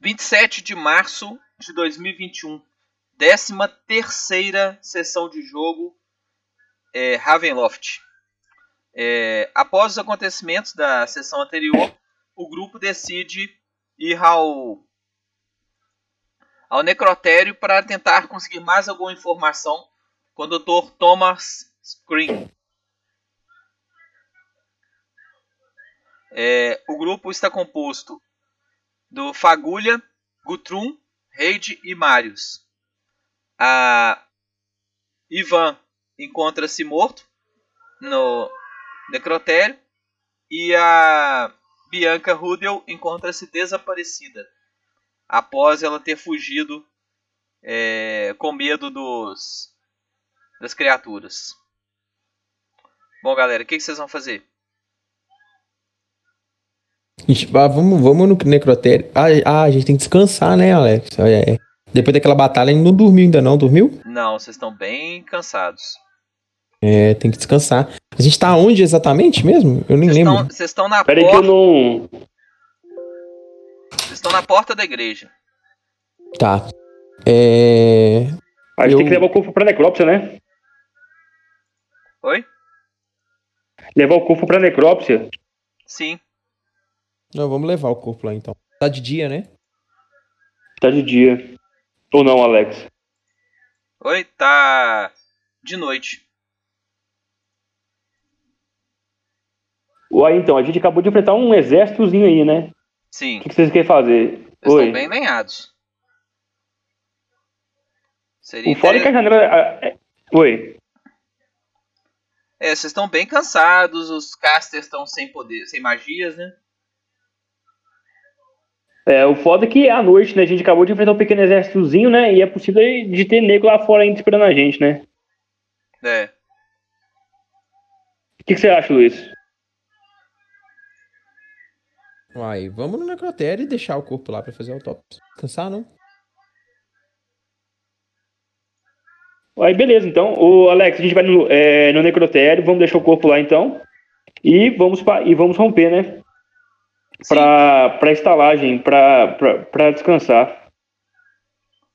27 de março de 2021. 13 terceira sessão de jogo é, Ravenloft. É, após os acontecimentos da sessão anterior, o grupo decide ir ao, ao necrotério para tentar conseguir mais alguma informação com o Dr. Thomas Screen. É, o grupo está composto do Fagulha, Gutrun, Reid e Marius. A Ivan encontra-se morto no necrotério e a Bianca Rudel encontra-se desaparecida após ela ter fugido é, com medo dos das criaturas. Bom, galera, o que vocês vão fazer? Ah, vamos, vamos no necrotério. Ah, ah, a gente tem que descansar, né, Alex? É. Depois daquela batalha, ele não dormiu ainda não, dormiu? Não, vocês estão bem cansados. É, tem que descansar. A gente tá onde exatamente mesmo? Eu nem Vocês lembro. Vocês estão na Peraí que eu porta. não. Vocês estão na porta da igreja. Tá. É. A gente Eu- tem que levar o corpo pra necrópsia, né? Oi? Levar o corpo pra necrópsia. Sim. Não, vamos levar o corpo lá então. Tá de dia, né? Tá de dia. Ou não, Alex? Oi, tá de noite. Uai, então, a gente acabou de enfrentar um exércitozinho aí, né? Sim. O que que vocês querem fazer? Vocês Oi. estão bem lenhados. Seria O foda é que a janela. é- Oi. É, vocês estão bem cansados, os casters estão sem poder, sem magias, né? É, o foda é que à noite, né? A gente acabou de enfrentar um pequeno exércitozinho, né? E é possível de ter nego lá fora ainda esperando a gente, né? É. O que, que você acha, Luiz? Uai, vamos no necrotério e deixar o corpo lá pra fazer a autópsia. Cansar, não? Aí, beleza, então. O Alex, a gente vai no, é, no necrotério, vamos deixar o corpo lá então. E vamos, e vamos romper, né? Pra estalagem, pra descansar.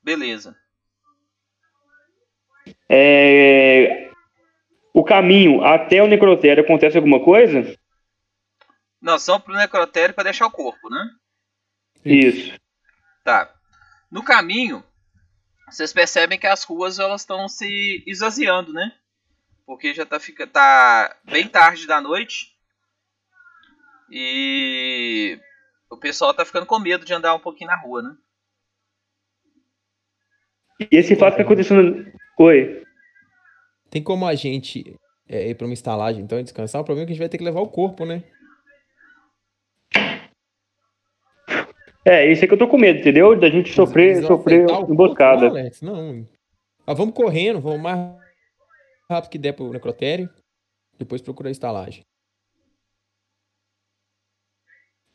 Beleza. É, o caminho até o necrotério acontece alguma coisa? Nós vamos pro necrotério para deixar o corpo, né? Isso. Tá. No caminho, vocês percebem que as ruas elas estão se esvaziando, né? Porque já tá, fica, tá bem tarde da noite. E o pessoal tá ficando com medo de andar um pouquinho na rua, né? E esse fato que aconteceu no... Oi. Tem como a gente é, ir pra uma estalagem então e descansar? O problema é que a gente vai ter que levar o corpo, né? É, isso é que eu tô com medo, entendeu? Da gente sofrer, sofrer o corpo, emboscada. Não, Alex, não. Ah, vamos correndo, vamos o mais rápido que der pro necrotério. Depois procurar a estalagem.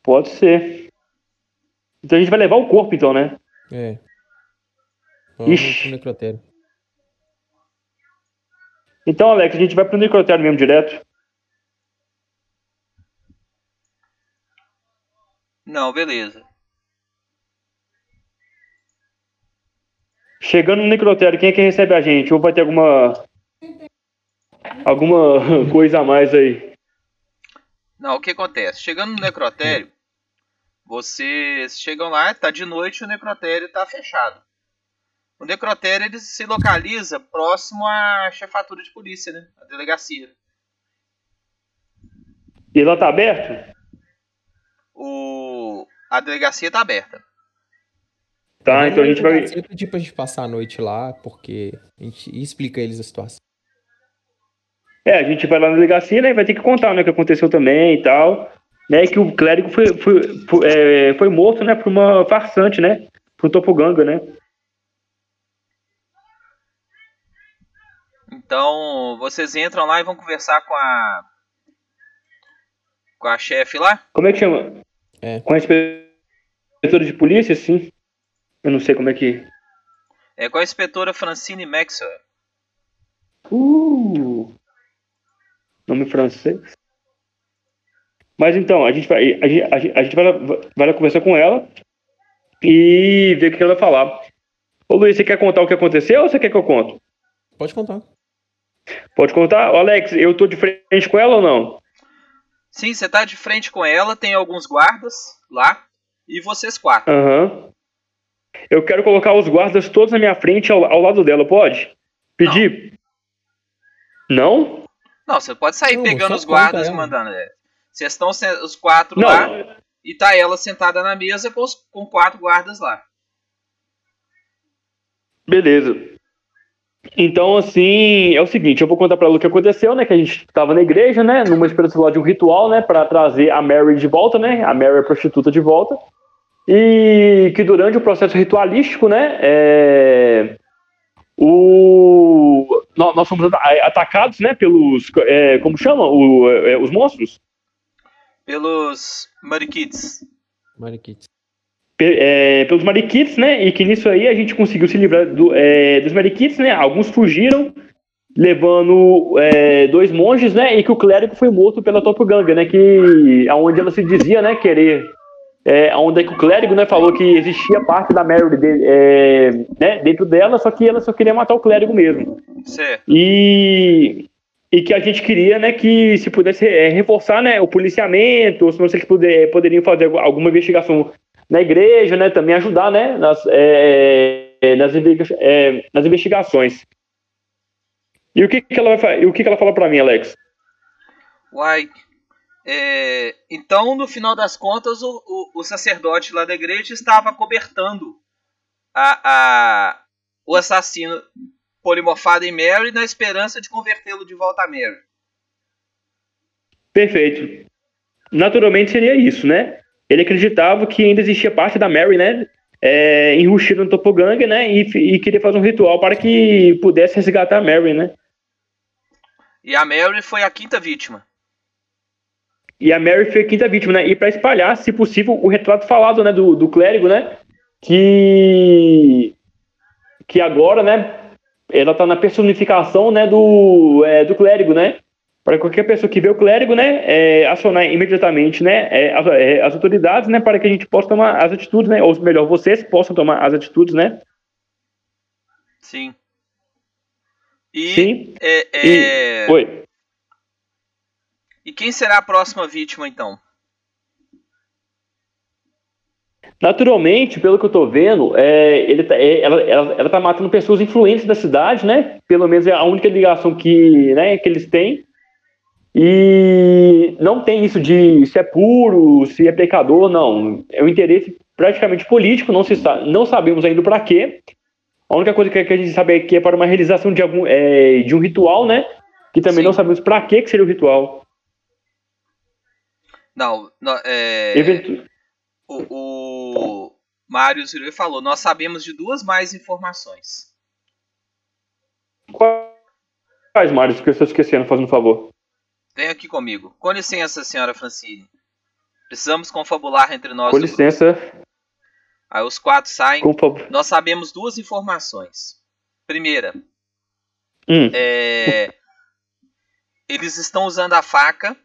Pode ser. Então a gente vai levar o corpo, então, né? É. Vamos Ixi. pro necrotério. Então, Alex, a gente vai pro necrotério mesmo direto. Não, beleza. Chegando no necrotério, quem é que recebe a gente? Ou vai ter alguma. alguma coisa a mais aí? Não, o que acontece? Chegando no necrotério, vocês chegam lá, tá de noite o necrotério tá fechado. O necrotério ele se localiza próximo à chefatura de polícia, né? A delegacia. E lá tá aberto? O... A delegacia tá aberta. Tá, então a gente vai. Sempre pedir pra gente passar a noite lá, porque a gente explica a eles a situação. É, a gente vai lá na delegacia, né? e Vai ter que contar, né? O que aconteceu também e tal. Né? Que o clérigo foi, foi, foi, é, foi morto, né? Por uma farsante, né? Por um topoganga, né? Então, vocês entram lá e vão conversar com a com a chefe lá? Como é que chama? É. Com a inspetora de polícia, sim. Eu não sei como é que. É com a inspetora Francine Maxwell. Uh! Nome francês. Mas então, a gente vai, a gente, a gente- vai, vai lá conversar com ela. e ver o que ela vai falar. Ô Luiz, você quer contar o que aconteceu ou você quer que eu conto? Pode contar. Pode contar? Ô, Alex, eu tô de frente com ela ou não? Sim, você tá de frente com ela, tem alguns guardas lá e vocês quatro. Aham. Eu quero colocar os guardas todos na minha frente ao, ao lado dela, pode? Pedir? Não? Não, você pode sair Não, pegando os guardas e mandando. é. Vocês estão os quatro Não. lá e tá ela sentada na mesa com, os- com quatro guardas lá. Beleza. Então, assim, é o seguinte, eu vou contar pra ela o que aconteceu, né? Que a gente tava na igreja, né? Numa esperança lá de um ritual, né? Pra trazer a Mary de volta, né? A Mary, a prostituta, de volta. E que durante o processo ritualístico, né? é, o... nó- Nós fomos ata- atacados, né? Pelos... é, como chama? O, é, os monstros? Pelos. Mariquites. pe- é, pelos mariquites, né? E que nisso aí a gente conseguiu se livrar do- é, dos mariquites, né? Alguns fugiram, levando é, dois monges, né? E que o clérigo foi morto pela Topanga, né? Que aonde ela se dizia, né? Querer, é, aonde é que o clérigo, né? Falou que existia parte da Mary de- é, né, dentro dela, só que ela só queria matar o clérigo mesmo. Certo. E, e que a gente queria, né, que se pudesse é, reforçar, né, o policiamento, ou se não sei se poderiam fazer alguma investigação na igreja, né, também ajudar, né, nas, é, é, nas, é, nas investigações. E o que, que ela vai o que, que ela fala pra mim, Alex? Uai. é, então, no final das contas, o, o- o sacerdote lá da igreja estava cobertando a, a- o assassino polimorfado em Mary na esperança de convertê-lo de volta a Mary. Perfeito. Naturalmente seria isso, né? Ele acreditava que ainda existia parte da Mary, né? É, enrustida no Topoganga, né? E, e queria fazer um ritual para que pudesse resgatar a Mary, né? E a Mary foi a quinta vítima. E a Mary foi a quinta vítima, né? E para espalhar, se possível, o retrato falado, né, do, do clérigo, né? Que que agora, né, ela tá na personificação, né, do é, do clérigo, né? Para qualquer pessoa que vê o clérigo, né, é, acionar imediatamente, né, é, as, é, as autoridades, né, para que a gente possa tomar as atitudes, né, ou melhor, vocês possam tomar as atitudes, né? Sim. E, Sim. é, E, oi. e quem será a próxima vítima, então? Naturalmente, pelo que eu tô vendo, é, ele tá- é, ela, ela, ela tá matando pessoas influentes da cidade, né? Pelo menos é a única ligação que, né, que eles têm. E não tem isso de se é puro, se é pecador, não. É um interesse praticamente político, não, se não sabemos ainda para quê. A única coisa que a gente sabe é que é para uma realização de, algum, é, de um ritual, né? Que também Sim. não sabemos para que que seria o ritual. Não, não, é, Eventu- o, o Mário Zirui falou, nós sabemos de duas mais informações. Quais, Mário, que eu estou esquecendo, fazendo um favor? Vem aqui comigo. Com licença, senhora Francine. Precisamos confabular entre nós. Com do grupo. licença, Aí os quatro saem. com favor. Nós sabemos duas informações. Primeira, Hum. é, eles estão usando a faca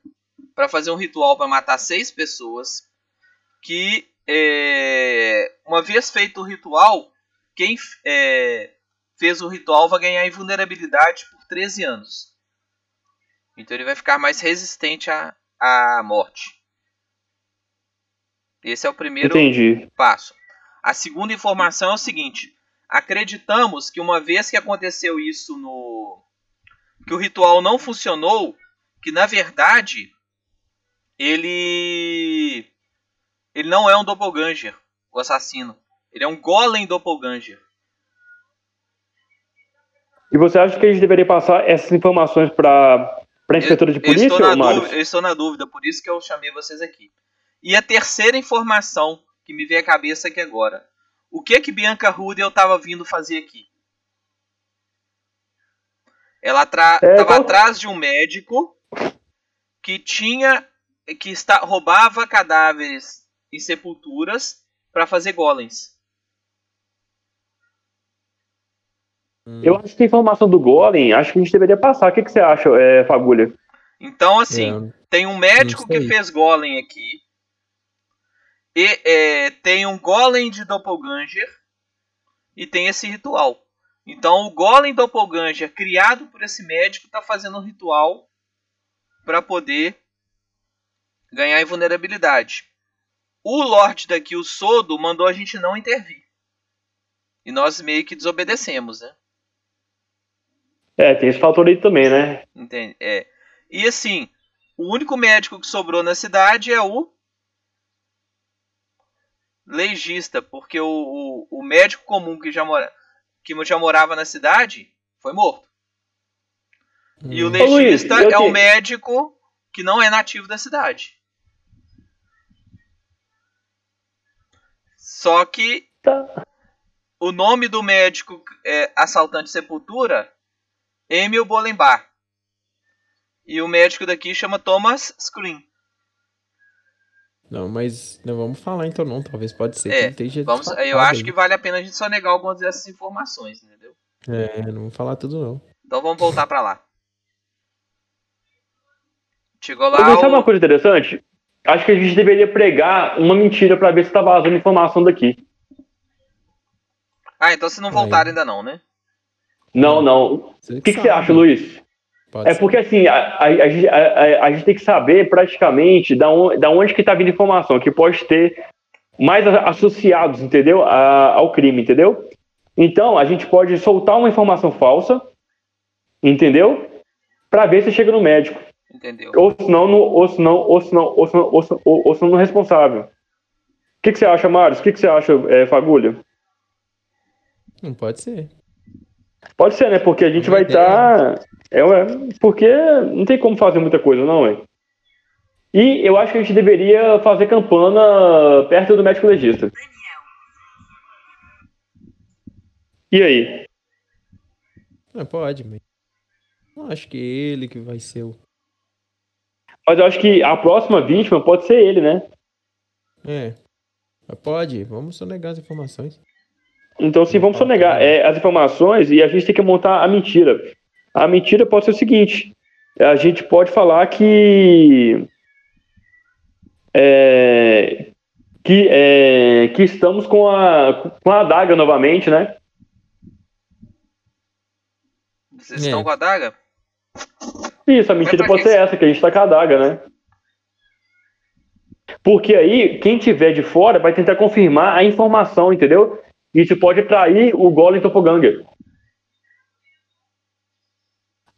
para fazer um ritual para matar seis pessoas. Que é, uma vez feito o ritual, quem é, fez o ritual vai ganhar invulnerabilidade por 13 anos. Então ele vai ficar mais resistente à, à morte. Esse é o primeiro Entendi. passo. A segunda informação é o seguinte: acreditamos que uma vez que aconteceu isso no que o ritual não funcionou, que na verdade ele ele não é um doppelganger, o assassino. Ele é um golem doppelganger. E você acha que a gente deveria passar essas informações para a inspetora de Eu polícia, estou, na dúvida, eu estou na dúvida, por isso que eu chamei vocês aqui. E a terceira informação que me veio à cabeça aqui agora. O que que Bianca Rudel estava vindo fazer aqui? Ela estava É, qual- atrás de um médico que tinha que está, roubava cadáveres em sepulturas para fazer golems. Eu acho que a informação do Golem, acho que a gente deveria passar. O que, que você acha, é, Fagulha? Então, assim, É, tem um médico que fez golem aqui. E é, tem um golem de doppelganger e tem esse ritual. Então o golem doppelganger criado por esse médico está fazendo um ritual para poder ganhar invulnerabilidade. O Lorde daqui, o Sodo, mandou a gente não intervir. E nós meio que desobedecemos, né? É, tem esse fator aí também, né? Entende? É. E assim, o único médico que sobrou na cidade é o legista, porque o, o, o médico comum que já, mora, que já morava na cidade foi morto. Hum. E o hum. legista Luiz, é o médico que não é nativo da cidade. Só que tá. o nome do médico é assaltante sepultura Emil Bolenbar. E o médico daqui chama Thomas Screen. Não, mas não vamos falar então não, talvez pode ser é, que esteja vamos, Eu acho aí. que vale a pena a gente só negar algumas dessas informações, entendeu? É, não vamos falar tudo não. Então vamos voltar para lá. Chegou lá. Sabe o... uma coisa interessante? Acho que a gente deveria pregar uma mentira para ver se tá vazando informação daqui. Ah, então se não voltar ainda não, né? Não, não. O que, que, você acha, Luiz? Pode é ser. porque assim, a, a, a, a, gente tem que saber praticamente da, on, da onde que tá vindo informação, que pode ter mais associados, entendeu? ao crime, entendeu? Então, a gente pode soltar uma informação falsa, entendeu? Para ver se chega no médico. Entendeu? Ou senão, no, ou senão, ou senão, ou senão, ou senão, ou, senão no responsável. O que, que você acha, Marius? O que, que você acha, é, Fagulha? Não pode ser. Pode ser, né? Porque a gente vai estar. Tá... É, porque não tem como fazer muita coisa, não, é? E eu acho que a gente deveria fazer campana perto do médico legista. E aí? Não, pode, mas. Não acho que é ele que vai ser o. Mas eu acho que a próxima vítima pode ser ele, né? É. Pode, vamos sonegar as informações. Então, sim, vamos sonegar é, as informações e a gente tem que montar a mentira. A mentira pode ser o seguinte: a gente pode falar que. É, que, é, que estamos com a, com a adaga novamente, né? Vocês estão é. com a adaga? Isso, a mentira pode ser essa, que a gente tá com a adaga, né? Porque aí, quem tiver de fora vai tentar confirmar a informação, entendeu? Isso pode trair o Golem Topoganger.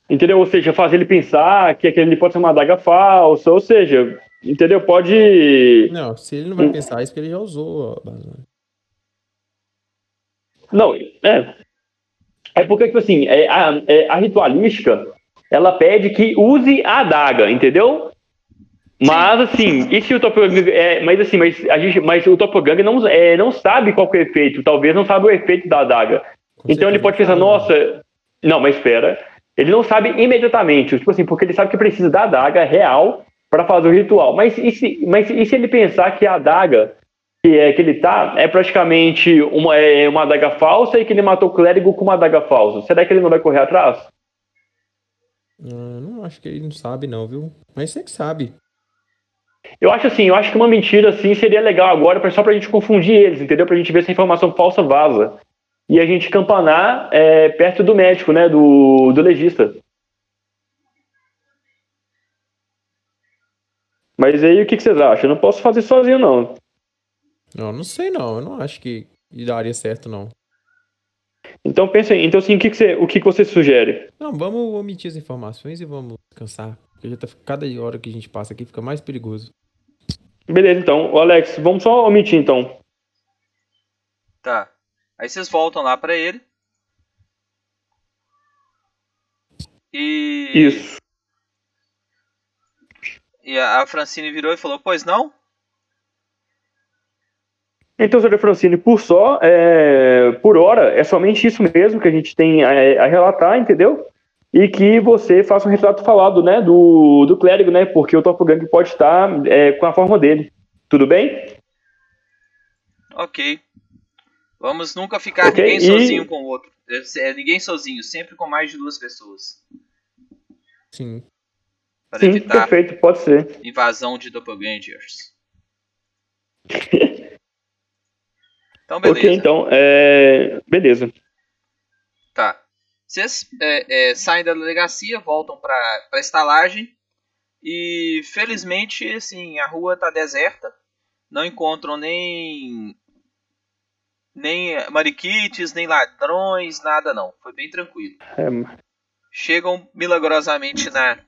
Entendeu? Ou seja, fazer ele pensar que aquele pode ser uma adaga falsa, ou seja, entendeu? Pode. Não, se ele não vai pensar isso, que ele já usou. Não, é. É porque, tipo assim, é, a, é, a ritualística ela pede que use a adaga, entendeu? Mas assim, e se o Topogang. É, mas assim, mas, a gente, mas o Topogang não, é, não sabe qual é o efeito, talvez não sabe o efeito da adaga. Com então ele pode pensar, nossa. Não, mas espera. Ele não sabe imediatamente, tipo assim, porque ele sabe que precisa da adaga real para fazer o ritual. Mas e, se, mas e se ele pensar que a adaga que, é, que ele tá é praticamente uma, é uma adaga falsa e que ele matou o clérigo com uma adaga falsa? Será que ele não vai correr atrás? Ah, não acho que ele não sabe, não, viu? Mas você que sabe. Eu acho assim, eu acho que uma mentira assim seria legal agora, só pra gente confundir eles, entendeu? Pra gente ver se a informação falsa vaza. E a gente campanar é, perto do médico, né? Do, do legista. Mas aí o que, que vocês acham? Eu não posso fazer sozinho, não. Não, não sei não. Eu não acho que daria certo, não. Então pensa aí. Então assim, o que, que, você, o que, que você sugere? Não, vamos omitir as informações e vamos descansar. Porque já tá, cada hora que a gente passa aqui fica mais perigoso. Beleza, então. O Alex, vamos só omitir então. Tá. Aí vocês voltam lá para ele. E. Isso. E a Francine virou e falou: Pois não? Então, senhor Francine, por só, é, por hora, é somente isso mesmo que a gente tem a, a relatar, entendeu? e que você faça um retrato falado, né, do, do clérigo, né, porque o Gang pode estar é, com a forma dele. Tudo bem? Ok. Vamos nunca ficar okay, ninguém e... sozinho com o outro. É, é, ninguém sozinho, sempre com mais de duas pessoas. Sim. Para Sim, perfeito, pode ser. Invasão de doppelgangers. Então, beleza. Ok, então, é... beleza. Tá. Vocês é, é, saem da delegacia, voltam pra, pra estalagem. E felizmente, assim, a rua tá deserta. Não encontram nem. Nem mariquites, nem ladrões, nada não. Foi bem tranquilo. É, Chegam milagrosamente na.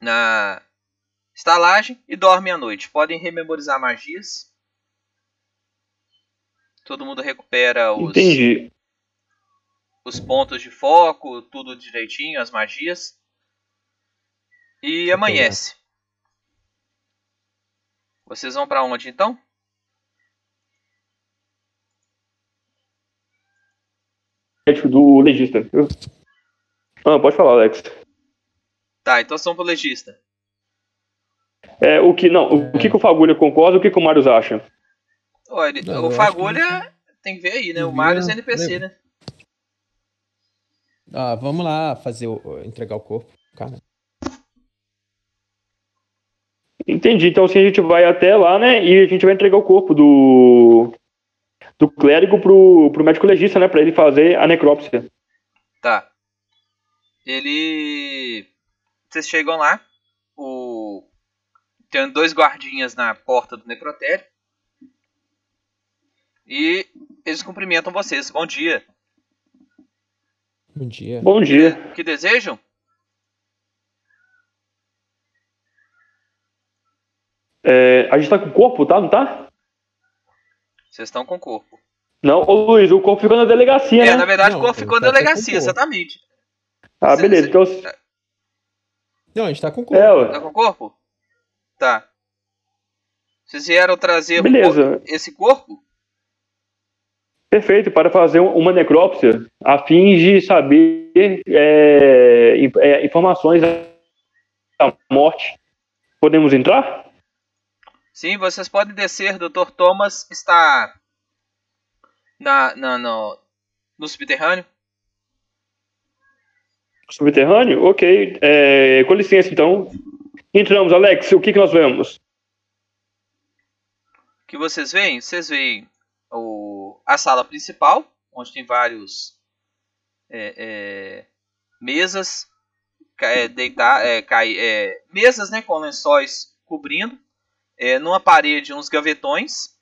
Na estalagem e dormem à noite. Podem rememorizar magias. Todo mundo recupera os, entendi. os pontos de foco, tudo direitinho, as magias. E amanhece. Vocês vão pra onde então? Do legista. Ah, pode falar, Alex. Tá, então são pro legista. É, o que, não, o que, que o Fagulha concorda o que, que o Marius acha? Olha, Não, o Fagulha tem que ver aí, né? O Marius é NPC, né? Ah, vamos lá fazer o, entregar o corpo, cara. Entendi. Então, assim, a gente vai até lá, né? E a gente vai entregar o corpo do. do clérigo pro, pro médico legista, né? Pra ele fazer a necrópsia. Tá. Ele. Vocês chegam lá. O. Tem dois guardinhas na porta do necrotério. E eles cumprimentam vocês. Bom dia. Bom dia. Bom dia. O que desejam? É, a gente tá com o corpo, tá? Não tá? Vocês estão com o corpo. Não, ô Luiz, o corpo ficou na delegacia, É, né? na verdade Não, o corpo ficou na tá delegacia, corpo. exatamente. Ah, Cê- beleza. cê- Então, Não, a gente tá com o corpo. é. Tá com o corpo? Tá. Vocês vieram trazer o Beleza. esse corpo? Perfeito, para fazer um- uma necrópsia, a fim de saber é, é, informações da morte. Podemos entrar? Sim, vocês podem descer. Dr. Thomas está na, na, no, no subterrâneo. Subterrâneo? Ok. É, com licença, então. Entramos, Alex. O que, que nós vemos? O que vocês veem? Vocês veem a sala principal, onde tem vários é, é, mesas, é, deitar, é, cai, é, mesas né, com lençóis cobrindo, é, numa parede uns gavetões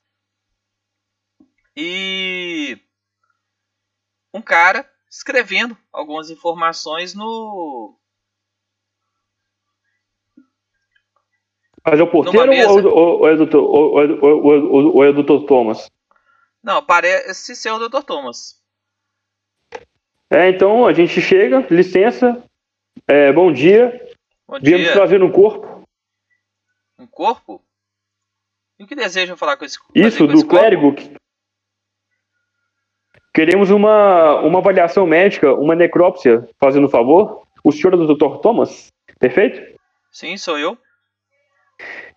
e um cara escrevendo algumas informações no Mas é o porteiro ou, ou, ou é o doutor, ou, ou, ou, ou, ou é o doutor Thomas? Não parece ser o Dr. Thomas É, então a gente chega, licença, é, bom dia, bom viemos dia trazer um corpo. um corpo e o que desejam falar com esse Isso, com esse do clérigo. Queremos uma, uma avaliação médica, uma necrópsia, fazendo um favor. O senhor é o Dr. Thomas? Perfeito? Sim, sou eu.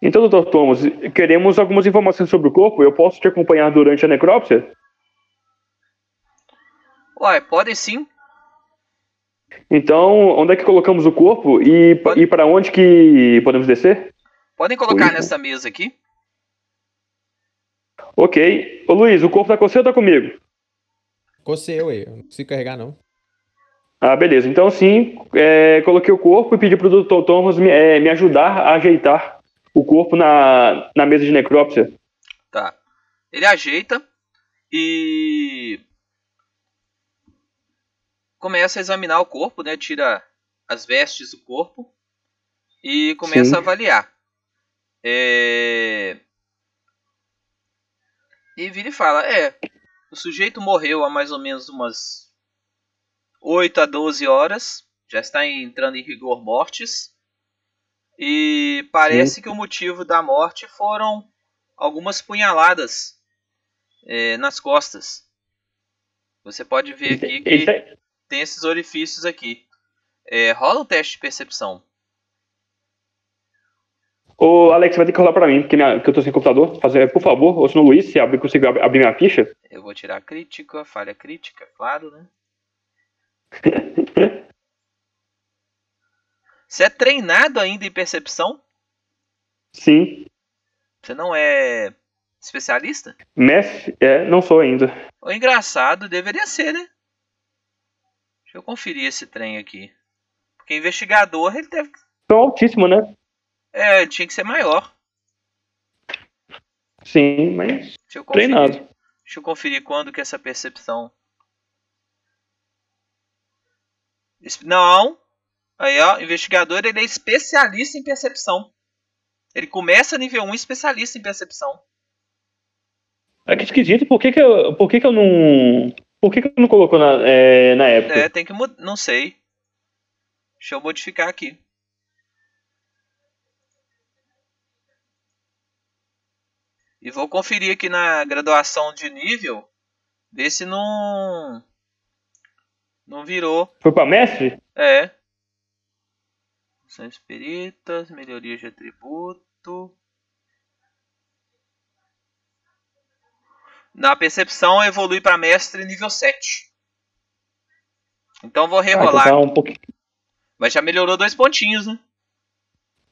Então, Dr. Thomas, queremos algumas informações sobre o corpo. Eu posso te acompanhar durante a necrópsia? Uai, podem sim. Então, onde é que colocamos o corpo e, Pode- e para onde que podemos descer? Podem colocar Oi, nessa mesa aqui. Ok. Ô Luiz, o corpo tá com você ou tá comigo? Eu aí, eu não consigo carregar não. Ah, beleza. Então, sim, é, coloquei o corpo e pedi pro Dr. Thomas me, é, me ajudar a ajeitar o corpo na, na mesa de necrópsia. Tá. Ele ajeita e começa a examinar o corpo, né? Tira as vestes do corpo e começa Sim. a avaliar. É... E vira e fala: É, o sujeito morreu há mais ou menos umas 8 a 12 horas. Já está entrando em rigor mortis. E parece que o motivo da morte foram algumas punhaladas é, nas costas. Você pode ver aqui que tá- tem esses orifícios aqui. É, rola um teste de percepção. Ô, Alex, vai ter que rolar pra mim, porque, minha- eu tô sem computador. Fazer, por favor, ou se não, Luiz, se abrir, conseguir ab- abrir minha ficha. Eu vou tirar a crítica, falha crítica, claro, né? Você é treinado ainda em percepção? Sim. Você não é especialista? Mestre? É, não sou ainda. O engraçado deveria ser, né? Deixa eu conferir esse trem aqui. Porque investigador, ele deve. Sou altíssimo, né? É, tinha que ser maior. Sim, mas Deixa treinado. Deixa eu conferir quando que essa percepção. Não. Aí, ó, investigador, ele é especialista em percepção. Ele começa nível 1 especialista em percepção. É que esquisito, por que que eu, por que que eu não... Por que que eu não colocou na, é, na época? É, tem que mudar. Não sei. Deixa eu modificar aqui. E vou conferir aqui na graduação de nível. Ver se não. Não virou. Foi pra mestre? É. São espíritas, melhoria de atributo. Na percepção evolui para mestre nível 7. Então vou Ah, então rerolar. tá um pouquinho... Mas já melhorou dois pontinhos, né?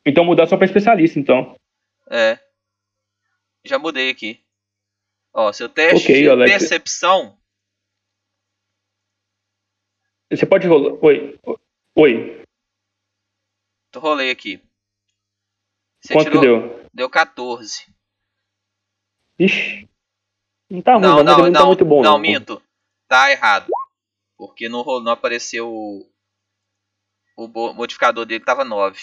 Então mudar só pra especialista, então. É. Já mudei aqui. Ó, seu teste Ok, de Alex. percepção. Você pode rolar... Oi. Oi. Rolei aqui. Você Quanto que deu? Deu 14. Ixi. Não tá ruim, Não, não, não, não, tá muito bom, não, não. minto. Tá errado. Porque não, não apareceu o, o modificador dele, tava 9.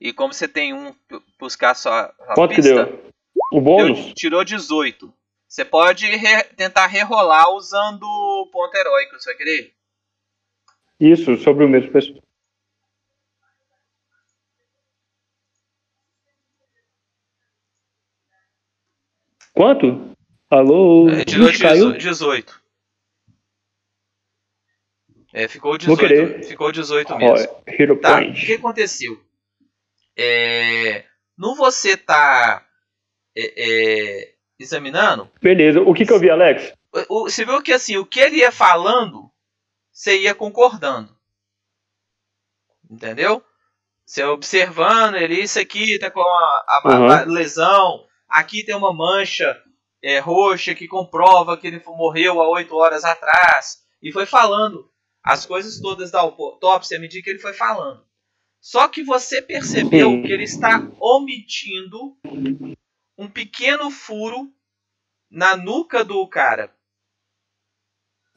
E como você tem um buscar só a Quanto que pista, deu? O bônus? deu- tirou 18. Você pode re- tentar rerolar usando o ponto heróico, você vai querer? Isso, sobre o mesmo pessoal. Quanto? Alô? É, tirou Ixi, caiu? 18. 18. É, ficou Vou 18. querer. Ficou 18 Ó, mesmo. Hero Tá, o que Point. aconteceu? É, no você tá é, é, examinando, Beleza, o que que eu vi, Alex? o- você viu que assim, o que ele ia falando, você ia concordando. Entendeu? Você observando ele, isso aqui tá com a- a- Uhum. a lesão, aqui tem uma mancha é, roxa que comprova que ele morreu há 8 horas atrás. E foi falando as coisas todas da autópsia à medida que ele foi falando. Só que você percebeu que ele está omitindo um pequeno furo na nuca do cara.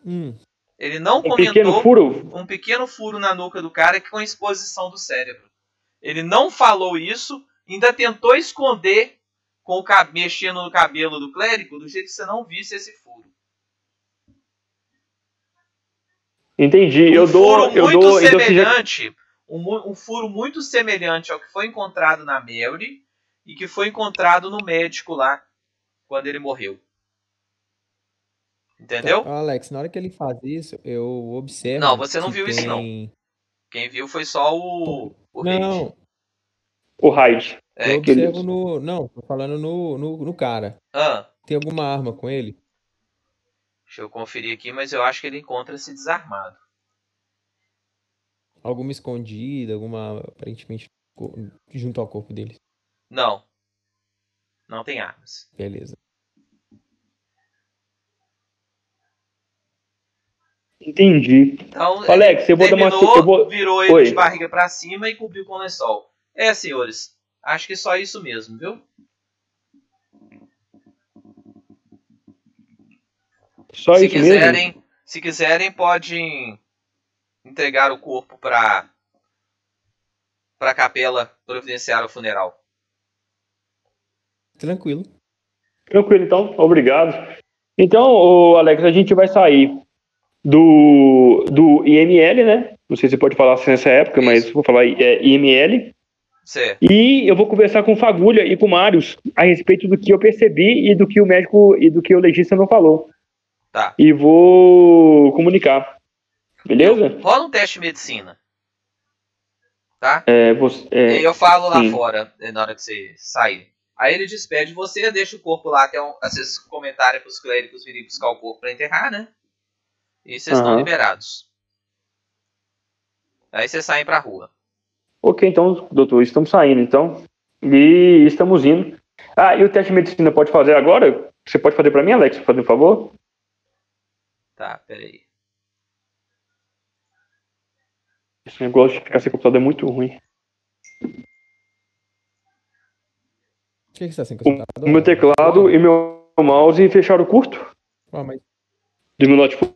Hum, Ele não Um comentou pequeno furo? um pequeno furo na nuca do cara que com exposição do cérebro. Ele não falou isso, ainda tentou esconder com o cab- mexendo no cabelo do clérigo do jeito que você não visse esse furo. Entendi. Um eu dou, furo eu muito dou, então já- semelhante, um, um furo muito semelhante ao que foi encontrado na Mary e que foi encontrado no médico lá quando ele morreu. Entendeu? Tá, Alex, na hora que ele faz isso, eu observo. Não, você não viu isso, não. tem- Quem viu foi só o, o Reid. Não, O Hyde. É, eu que ele- observo no. Não, tô falando no, no, no cara. ah, Tem alguma arma com ele? deixa eu conferir aqui, mas eu acho que ele encontra-se desarmado. Alguma escondida, alguma aparentemente junto ao corpo dele. Não. Não tem armas. Beleza. Entendi. Então, Alex, eu vou dar uma- terminou, eu vou- virou ele Oi. de barriga pra cima e cobriu com lençol. É, senhores. Acho que só isso mesmo, viu? Só se isso quiserem, mesmo? se quiserem, podem entregar o corpo pra para capela providenciar o funeral. Tranquilo. Tranquilo, então. Obrigado. Então, Alex, a gente vai sair do, do IML, né? Não sei se você pode falar assim nessa época, mas vou falar é, IML. Certo. E eu vou conversar com o Fagulha e com o Marius a respeito do que eu percebi e do que o médico e do que o legista não falou. Tá. E vou comunicar. Beleza? Rola um teste de medicina. Tá? É, você, é, aí eu falo lá sim. fora, eh, na hora que você sair. Aí ele despede você, deixa o corpo lá até um, esses comentários pros clérigos virem buscar o corpo pra enterrar, né? E vocês estão Aham. liberados. Aí vocês saem pra rua. Ok, então, doutor, estamos saindo, então. E estamos indo. Ah, e o teste de medicina pode fazer agora? Você pode fazer para mim, Alex, por um favor? Tá, peraí. Esse negócio de ficar sem computador é muito ruim. O que, que você tá sem O computador? meu teclado e meu mouse fecharam o curto Ah, mas do meu notebook.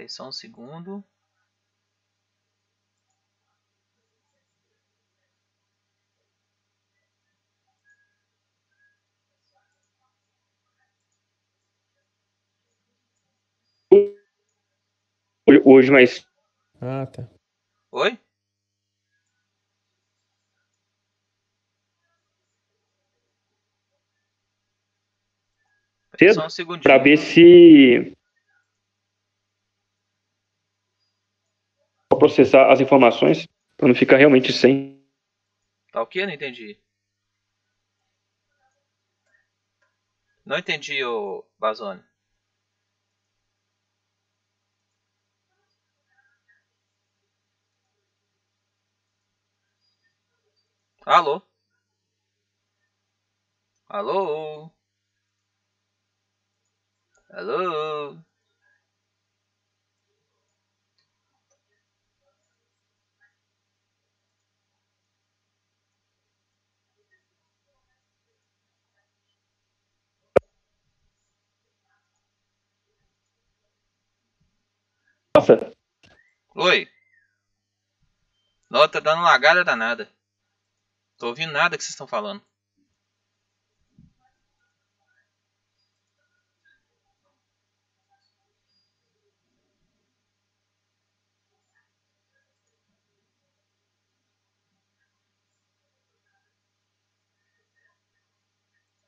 Peraí só um segundo. Hoje, mas Ah, tá. Oi? Cedo, só um segundinho. para ver se processar as informações para não ficar realmente sem. Tá o que? Não entendi. Não entendi, o Bazone. Alô? Alô? Alô? Nossa, Oi? Não, tá dando lagada danada. Tô ouvindo nada que vocês estão falando.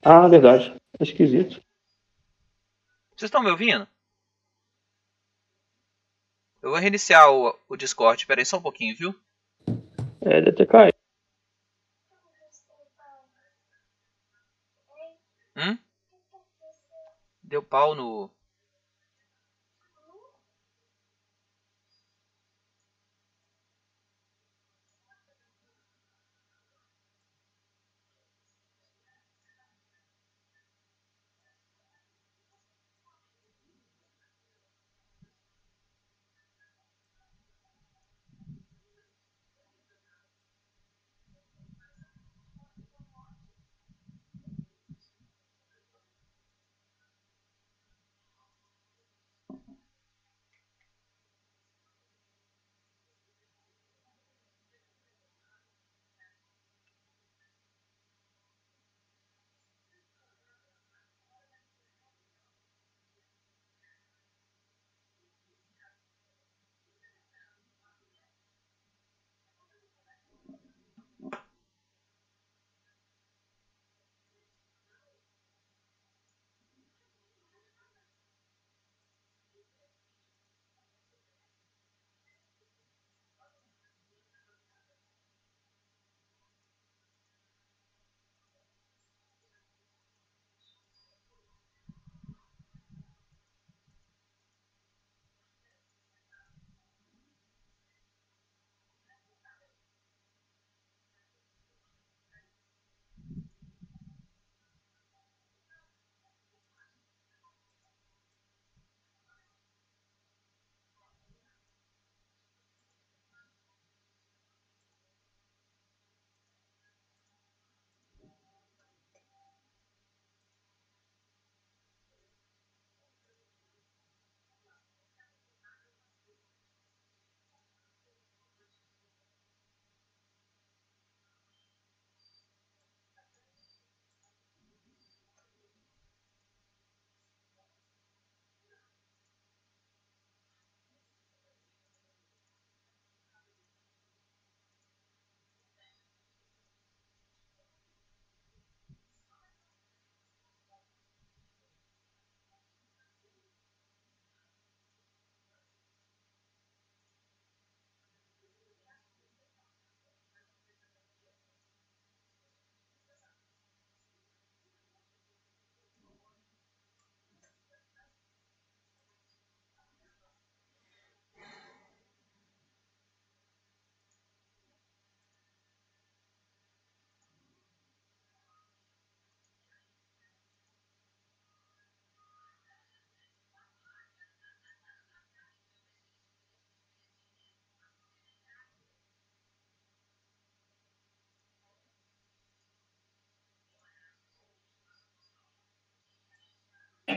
ah, verdade. É esquisito. Vocês estão me ouvindo? Eu vou reiniciar o, o Discord. Pera aí só um pouquinho, viu? É, deve ter caído. Hum? Deu pau no.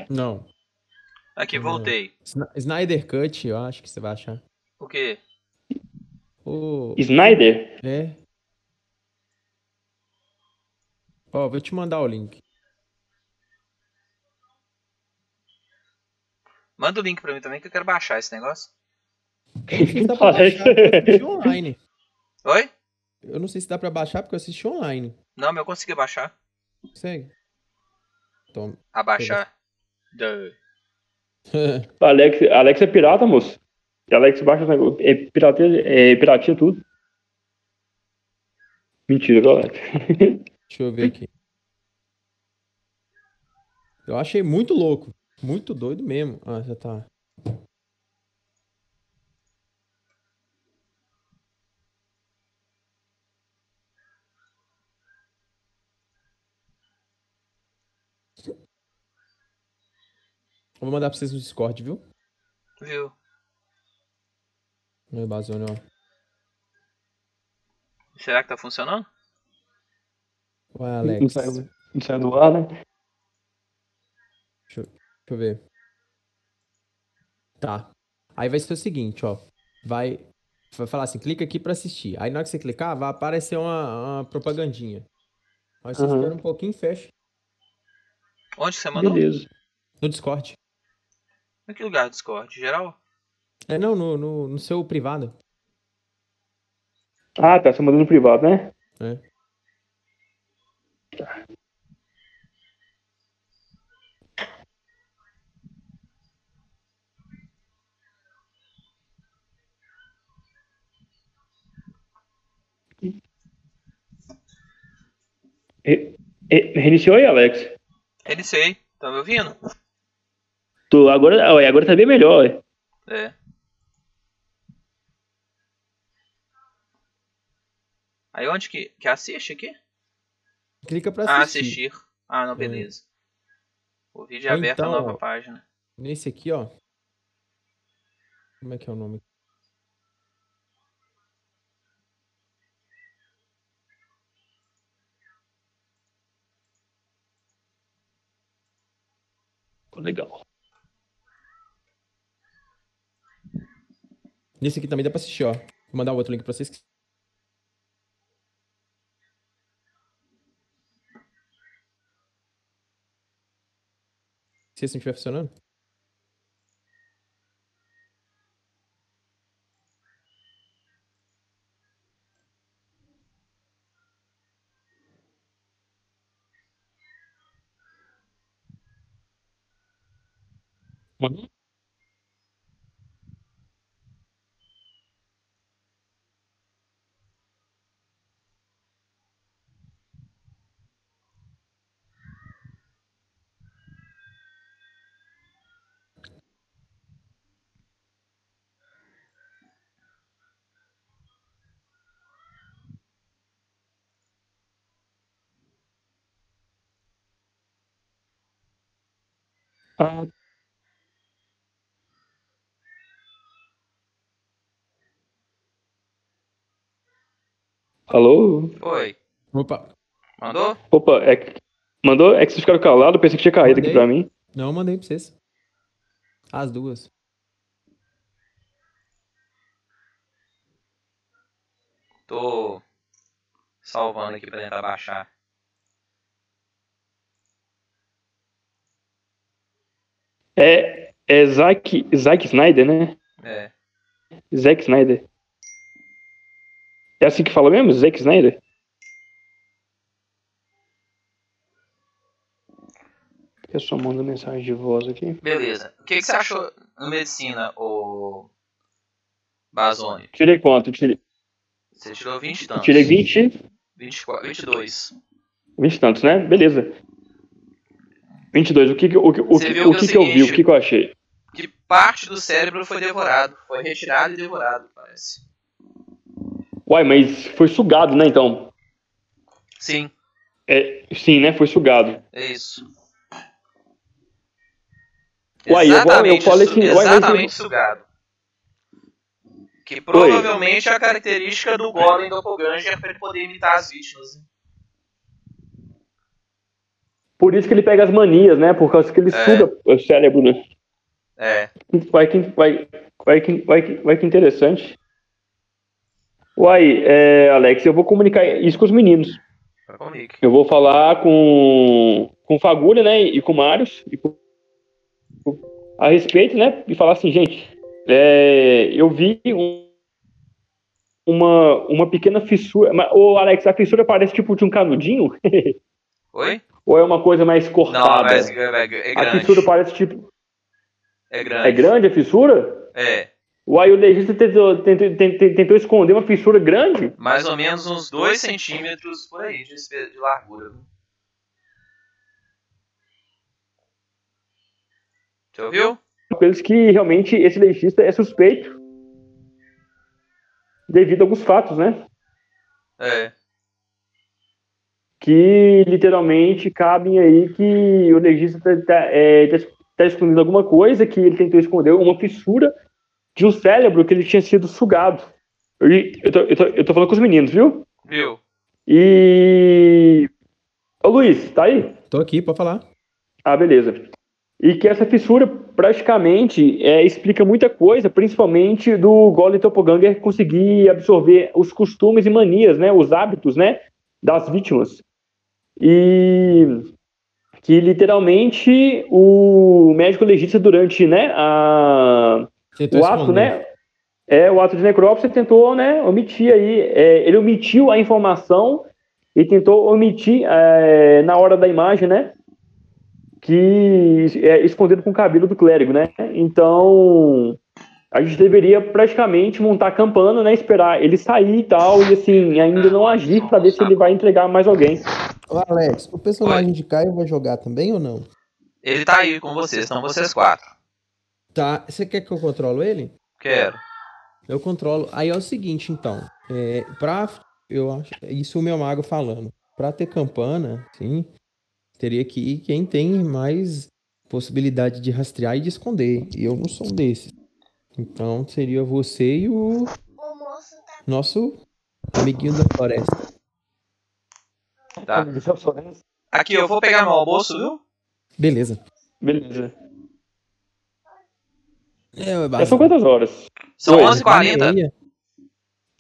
Não. Aqui, Não. voltei. Sna- Snyder Cut, eu acho que você vai achar. O quê? O... Snyder? É. Ó, vou te mandar o link. Manda o link pra mim também que eu quero baixar esse negócio. Eu não dá pra baixar, assisti online. Oi? Eu não sei se dá pra baixar porque eu assisti online. Não, mas eu consegui baixar. Segue. Toma. Abaixar. Alex, Alex é pirata, moço. Alex baixa. É piratia, é piratia tudo. Mentira, Alex. Deixa eu ver aqui. Eu achei muito louco. Muito doido mesmo. Ah, já tá. Eu vou mandar pra vocês no Discord, viu? Viu? No Bazone, ó. Será que tá funcionando? Ué, Não Alex. saiu, não saiu do ar, né? Deixa eu ver. Tá. Aí vai ser o seguinte, ó. Vai, vai falar assim, clica aqui pra assistir. Aí na hora que você clicar, vai aparecer uma, uma propagandinha. Aí você Aham. espera um pouquinho e fecha. Onde que você mandou? Beleza. No Discord. Em que lugar do Discord? Geral? É, não, no, no, no seu privado. Ah, tá. Você mandou no privado, né? É. Re- re- Reiniciou aí, Alex? Iniciei. Tá me ouvindo? Tu, agora, ó, agora tá bem melhor. ó. É. Aí onde que, que assiste aqui? Clica pra Ah, assistir. assistir. Ah, não, beleza. O vídeo é Ou aberto então, na nova ó. página. Nesse aqui, ó. Como é que é o nome? Ficou legal. Nesse aqui também dá pra assistir, ó. Vou mandar outro link pra vocês. Se esse não estiver funcionando. Ah, Alô? Oi. Opa. Mandou? Opa, é que... Mandou? É que vocês ficaram calados, pensei que tinha caído aqui Mandei. pra mim. Não, eu mandei pra vocês. As duas. Tô salvando aqui pra tentar baixar. É, é Zack, Zack Snyder, né? É. Zack Snyder. É assim que fala mesmo? Zack Snyder? Eu só mando mensagem de voz aqui. Beleza. O que, que você achou na medicina, o Bazone? Tirei quanto? Tirei, Você tirou 20 e tantos. tirei 20, 24, 22. 20 e tantos, né? Beleza. 22, o que, que- o, que- o, que, o que é que, o que eu vi? O que, que eu achei? Que parte do cérebro foi devorado. Foi retirado e devorado, parece. Uai, mas foi sugado, né, então? Sim, É, sim, né? Foi sugado. é isso. Uai, igual eu exatamente, falei assim, uai, exatamente sugado. Que provavelmente é a característica do Golem Doppelganger para ele poder imitar as vítimas. Por isso que ele pega as manias, né? Por causa que ele É. suga o cérebro, né? É. Vai que, vai, vai que, vai que, vai que interessante. Uai, é, Alex, eu vou comunicar isso com os meninos. Eu vou falar com, com o Fagulha, né? E com o Marius. E com, a respeito, né? E falar assim, gente, é, eu vi um- uma, uma pequena fissura. Mas, ô, Alex, a fissura parece tipo de um canudinho? Oi? Ou é uma coisa mais Não, cortada? mas é, é, é a grande. fissura parece tipo. É grande. É grande a fissura? É. Uai, o legista tentou, tentou, tentou, tentou esconder uma fissura grande? Mais ou menos uns 2 centímetros por aí de, de largura. Você ouviu? Pelos que realmente esse legista é suspeito. Devido a alguns fatos, né? É. Que literalmente cabem aí que o legista tá, tá, é, tá- tá escondendo alguma coisa, que ele tentou esconder uma fissura de um cérebro que ele tinha sido sugado. E eu, tô, eu, tô, eu tô falando com os meninos, viu? Viu? E. Ô Luiz, tá aí? Tô aqui, pode falar. Ah, beleza. E que essa fissura praticamente é, explica muita coisa, principalmente do Golem Doppelganger conseguir absorver os costumes e manias, né, os hábitos, né, das vítimas. E que literalmente o médico legista durante, né, a, Tentou o ato, esconder. né, é o ato de necrópsia tentou, né, omitir aí, é, ele omitiu a informação e tentou omitir é, na hora da imagem, né, que é escondido com o cabelo do clérigo, né? Então a gente deveria praticamente montar a campana, né? Esperar ele sair e tal, e assim, ainda não agir para ver se ele vai entregar mais alguém. Ô, Alex, o personagem de Caio vai jogar também ou não? Ele tá aí com vocês, estão vocês quatro. Tá, você quer que eu controlo ele? Quero. Eu controlo. Aí é o seguinte, então. É, pra. Eu acho. Isso o meu mago falando. Pra ter campana, sim. Teria que ir quem tem mais possibilidade de rastrear e de esconder. E eu não sou um desses. Então seria você e o nosso amiguinho da floresta. Tá. Aqui, eu vou pegar meu almoço, viu? Beleza. Beleza. É, É, são quantas horas? São Oi. 11h40. Meia.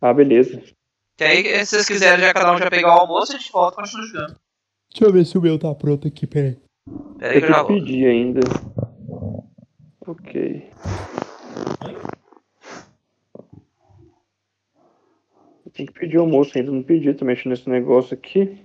Ah, beleza. Que aí, se vocês quiserem já cada um já pegar o almoço, a gente volta e continua jogando. Deixa eu ver se o meu tá pronto aqui, peraí. Pera aí Eu que eu já volto. pedir ainda. Ok. Tenho que pedir almoço ainda, não pedi, tô mexendo nesse negócio aqui.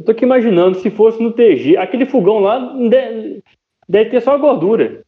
Eu tô aqui imaginando se fosse no TG, aquele fogão lá deve, deve ter só gordura.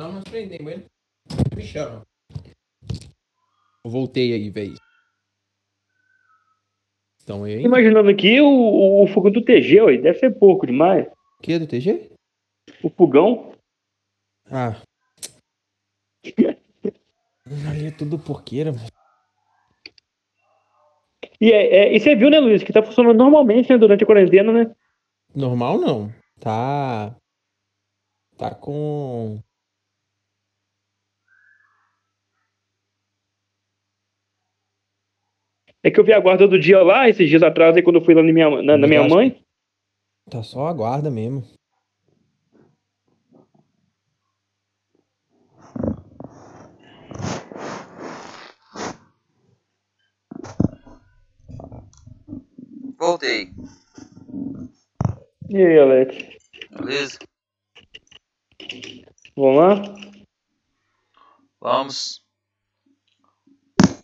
Não, nós prendemos ele. Me chama. Eu voltei aí, velho. Estão aí? Imaginando aqui o, o, o fogão do TG, ué, deve ser pouco demais. O que do TG? O fogão. Ah. Aí é tudo porqueira, mano. E, é, é- e você viu, né, Luiz, que tá funcionando normalmente né, durante a quarentena, né? Normal não. Tá. Tá com. É que eu vi a guarda do dia lá, esses dias atrás, aí quando eu fui lá na minha, na, na minha mãe. Tá só a guarda mesmo. Voltei. E aí, Alex? Beleza? Vamos lá? Vamos.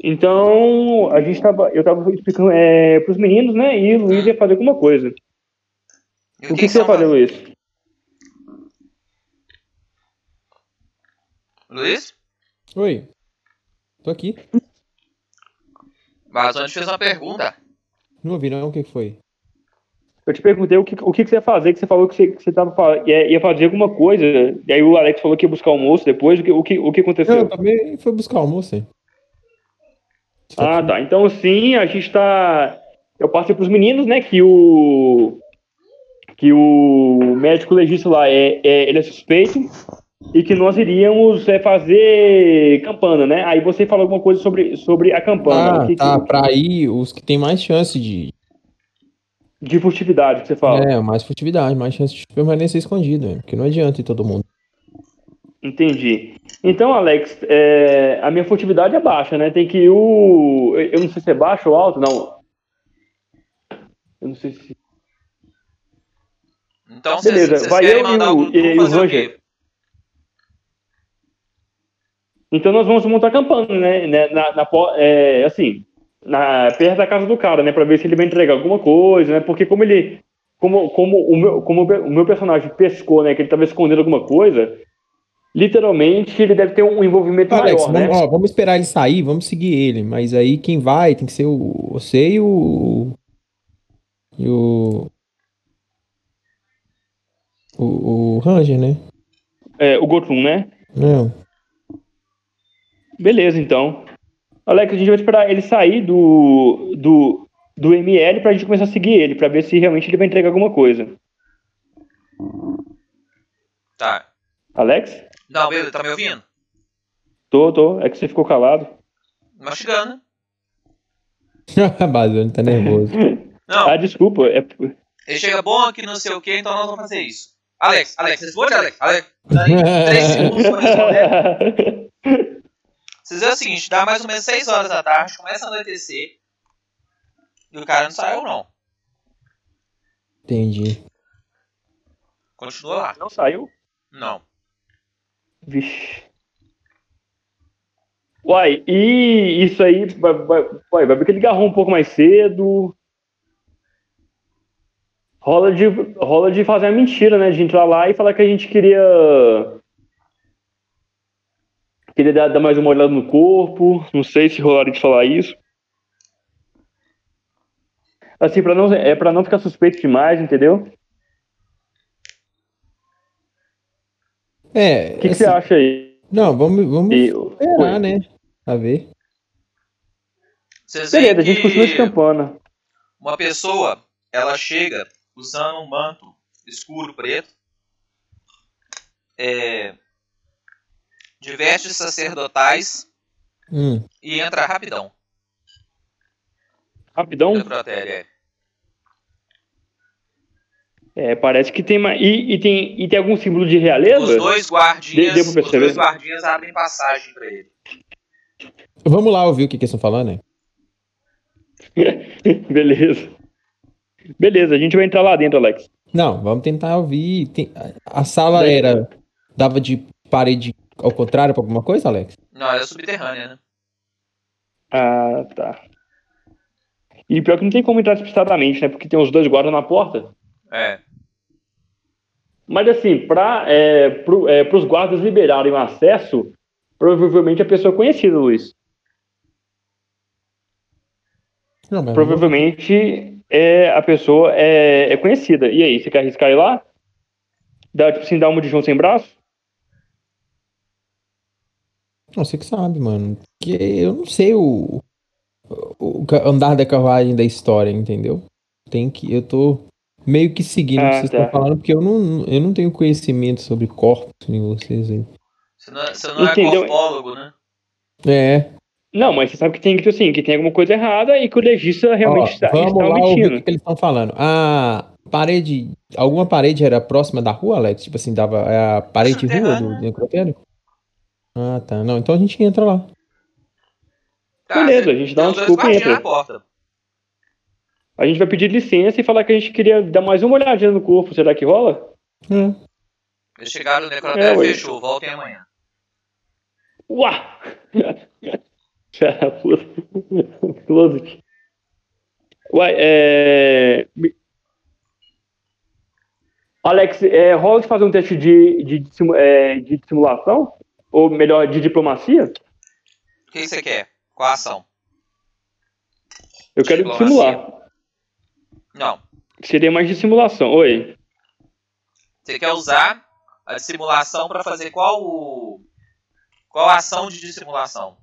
Então, a gente tava. Eu tava explicando é, pros meninos, né? E o Luiz ia fazer alguma coisa. E O que, que você vai fazer, Luiz? Luiz? Oi. Tô aqui. Mas antes fez uma pergunta. Não ouvi não, o que que foi? Eu te perguntei o que, o que, que você ia fazer, que você falou que você, que você tava, ia, ia fazer alguma coisa. E aí o Alex falou que ia buscar almoço depois. O que, o que, o que aconteceu? Eu também fui buscar almoço aí. Ah, tá. Então sim, a gente tá. Eu passei pros meninos, né, que o. Que o médico legista lá é, é- ele é suspeito e que nós iríamos é, fazer campana, né? Aí você falou alguma coisa sobre, sobre a campana. Ah, que, tá. que- Pra ir, os que tem mais chance de. de furtividade que você fala. É, mais furtividade, mais chance de permanecer escondido. né? Porque não adianta ir todo mundo. Entendi. Então, Alex, é, a minha furtividade é baixa, né? Tem que ir o. Eu não sei se é baixo ou alto, não. Eu não sei se. Então, Beleza, vocês vocês vai eu e mandar o- e grupo o quê? Então nós vamos montar campana, né? né, Na, na é, assim, na, perto da casa do cara, né? Pra ver se ele vai entregar alguma coisa, né? Porque como ele. Como, como, o, meu, como o meu personagem pescou, né? Que ele tava escondendo alguma coisa. Literalmente, ele deve ter um envolvimento Alex, maior, né? vamos, ó, vamos esperar ele sair, vamos seguir ele. Mas aí quem vai tem que ser o, você e o. E o. O, o Ranger, né? É, o Gotrun, né? Não. Beleza, então. Alex, a gente vai esperar ele sair do, do, do ML pra gente começar a seguir ele, pra ver se realmente ele vai entregar alguma coisa. Tá. Alex? Não, beleza, tá me ouvindo? Tô, tô. É que você ficou calado. Mastigando. Basílio tá nervoso. Não, Ah, desculpa. É... ele chega bom aqui, não sei o que, então nós vamos fazer isso. Alex, Alex, responde, Alex. Alex, daí, 3 segundos pra responder. Vocês veem o seguinte, dá mais ou menos 6 horas da tarde, começa a anoitecer. E o cara não saiu, não. Entendi. Continua lá. Não saiu? Não. Vixe. Uai, e isso aí vai, vai, vai, ver que ele agarrou um pouco mais cedo. Rola de, rola de fazer a mentira, né? De entrar lá e falar que a gente queria. Queria dar, dar mais uma olhada no corpo. Não sei se rolaria de falar isso. Assim, pra não, é pra não ficar suspeito demais, entendeu? É. O que, que assim, você acha aí? Não, vamos, vamos E- esperar, né? Pra ver. Vocês Beleza, a gente continua de que campana. uma pessoa, ela chega usando um manto escuro preto, é, de vestes sacerdotais Hum. e entra rapidão. Rapidão. Necrotéria, é. Parece que tem mais. E, e tem, e tem algum símbolo de realeza? Os dois guardinhas, pra os dois guardinhas abrem passagem pra ele. Vamos lá ouvir o que, que eles estão falando, né? Beleza. Beleza, a gente vai entrar lá dentro, Alex. Não, vamos tentar ouvir. Tem- A sala era. Dava de parede ao contrário pra alguma coisa, Alex? Não, ela é subterrânea, né? Ah, tá. E pior que não tem como entrar despistadamente, né? Porque tem os dois guardas na porta. É. Mas assim, para é, pro, é, os guardas liberarem o acesso, provavelmente a pessoa é conhecida, Luiz. Não, provavelmente é, a pessoa é, é, conhecida. E aí, você quer arriscar ir lá? Dá, tipo assim, dar uma de João sem braço? Não, você que sabe, mano. Porque eu não sei o, o andar da carruagem da história, entendeu? Tem que. Eu tô meio que seguindo ah, o que vocês tá. estão falando, porque eu não, eu não tenho conhecimento sobre corpos nem vocês aí. Você não é, você não é corpólogo, né? É. Não, mas você sabe que tem que assim, que tem alguma coisa errada e que o legista realmente Ó, está, vamos está lá omitindo. o que eles estão falando. A parede. Alguma parede era próxima da rua, Alex? Tipo assim, dava é a parede de rua do necrotério? Ah, tá. Não, então a gente entra lá. Tá, Beleza, a gente dá uma desculpa e entra. A gente vai pedir licença e falar que a gente queria dar mais uma olhadinha no corpo. Será que rola? Hum. Eles chegaram no necrotério é, fechou. Voltem amanhã. Uá! Closet. Uai, é... Alex, é, rola de fazer um teste de, de, de, é, de simulação? Ou melhor, de diplomacia? O que você quer? Qual a ação? Eu quero dissimular. Não. Seria mais de simulação. Oi. Você quer usar a dissimulação para fazer qual qual ação de dissimulação?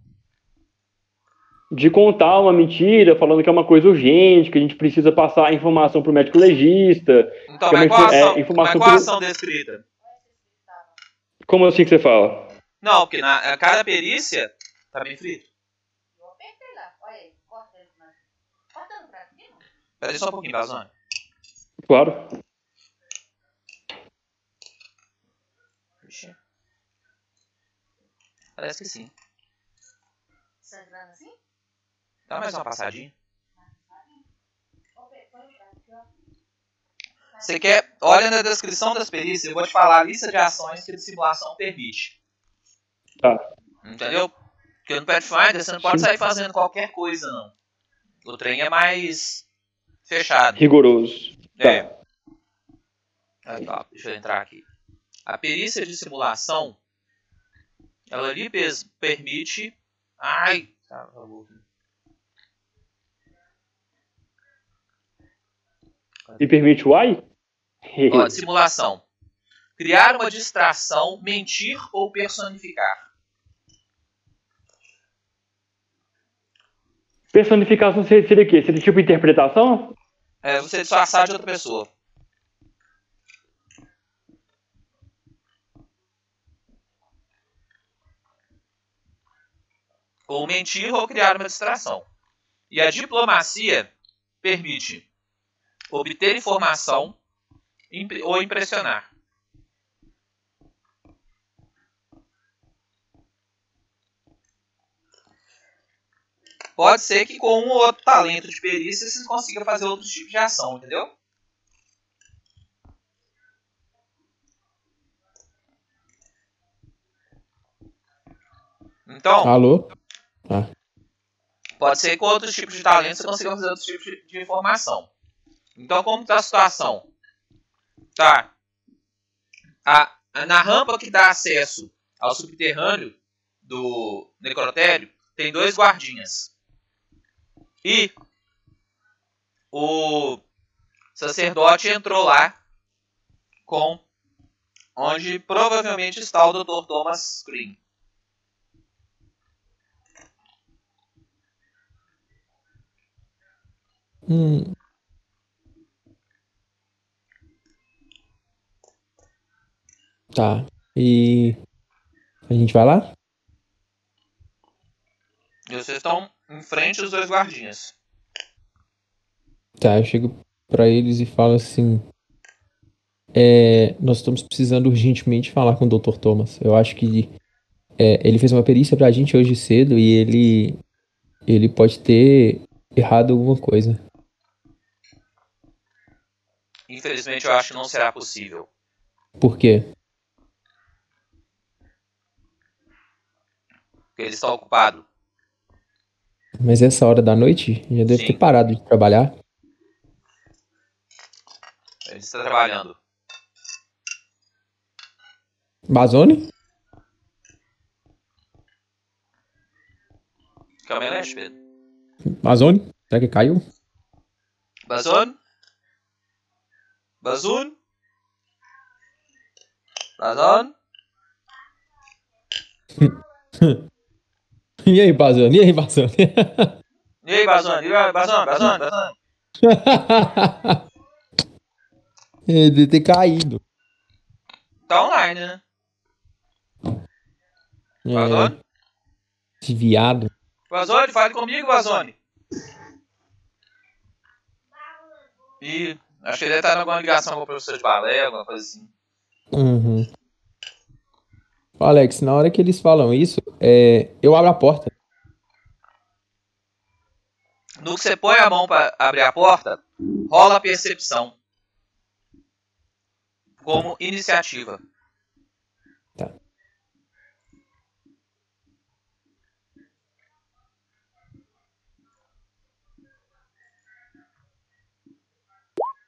De contar uma mentira, falando que é uma coisa urgente, que a gente precisa passar a informação para o médico legista. Então, mas qual, a ação, é, informação mas qual a ação descrita? Como assim que você fala? Não, porque na cada perícia tá bem frito. Peraí só um pouquinho, Bazone. Claro. Parece que sim. Sangrando assim? Dá mais uma passadinha. Você quer. Olha na descrição das perícias, eu vou te falar a lista de ações que a simulação permite. Tá. Entendeu? Porque no Pathfinder você não pode sair fazendo qualquer coisa, não. O trem é mais fechado. Rigoroso. É. Tá. Ah, tá. Deixa eu entrar aqui. A perícia de simulação, ela lhe permite. Ai! Tá, e permite o ai? Ó, simulação. Criar uma distração, mentir ou personificar. Personificação seria o quê? Seria tipo interpretação? É, você disfarçar de outra pessoa. Ou mentir ou criar uma distração. E a diplomacia permite obter informação ou impressionar. Pode ser que com um ou outro talento de perícia você consiga fazer outros tipos de ação, entendeu? Então. Alô? Ah. Pode ser que com outros tipos de talento você consiga fazer outros tipos de, de informação. Então, como está a situação? Tá. A, na rampa que dá acesso ao subterrâneo do necrotério, tem dois guardinhas. E o sacerdote entrou lá com onde provavelmente está o Dr. Thomas Green. Hum. Tá. E a gente vai lá? E vocês estão em frente aos dois guardinhas. Tá, eu chego para eles e falo assim: é, Nós estamos precisando urgentemente falar com o Dr. Thomas. Eu acho que é, ele fez uma perícia pra gente hoje cedo e ele, ele pode ter errado alguma coisa. Infelizmente, eu acho que não será possível. Por quê? Porque ele está ocupado. Mas essa hora da noite já deve Sim. ter parado de trabalhar. Ele está trabalhando. Bazone? Leste, Pedro. Bazone? Será que caiu? Bazone? Bazone? Bazone? E aí, Bazone? E aí, Bazone? E aí, Bazone? E aí? Bazone? Ele deve ter caído. Tá online, né? É, esse viado. Bazone, fale comigo, Bazone. Ih, acho que ele deve estar em alguma ligação com o professor de balé, alguma coisa assim. Uhum. Alex, na hora que eles falam isso, é, eu abro a porta. No que você põe a mão pra abrir a porta, rola a percepção. Como iniciativa. Tá.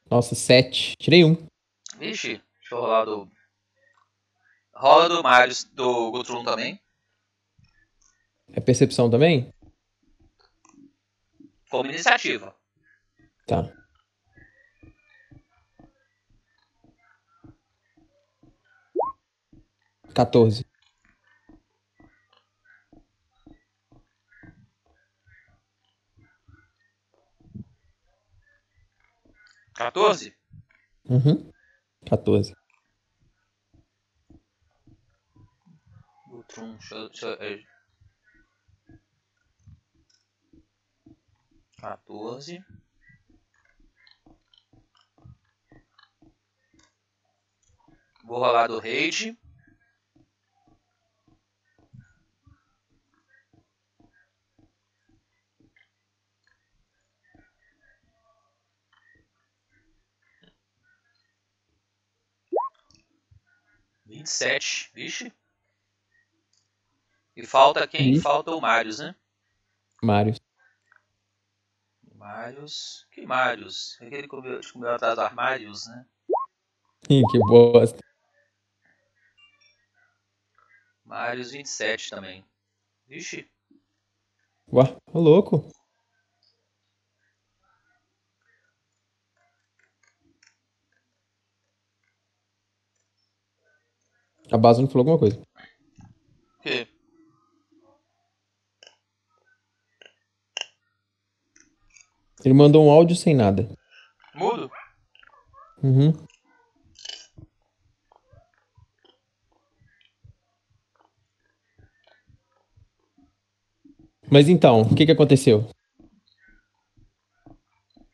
Nossa, sete. Tirei um. Vixe, deixa eu rolar do. Rola do Marius, do Gutrum também. É percepção também? Como iniciativa. Tá. Quatorze. Quatorze? Uhum. Quatorze. Deixa, eu- eu- é. 14. Vou rolar do Rage. Vinte e sete, vixe. E falta quem? Falta o Marius, né? Mário. Marius. Que Marius? Aquele que comeu, que comeu atrás do armários, né? Ih, que bosta. Marius 27 também. Vixe. Ué, ô louco. A base não falou alguma coisa. O quê? Ele mandou um áudio sem nada. Mudo? Uhum. Mas então, o que que aconteceu?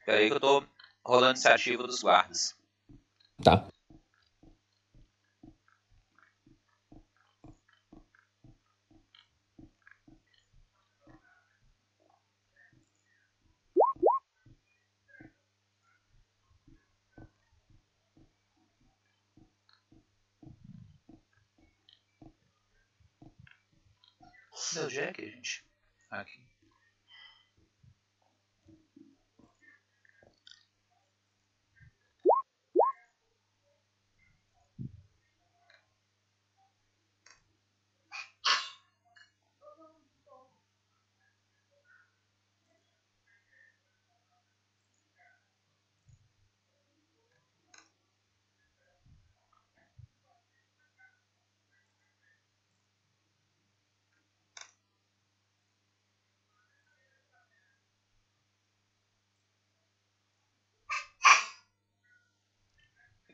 Peraí que eu tô rolando a iniciativa dos guardas. Tá. Meu Jack, gente. Aqui.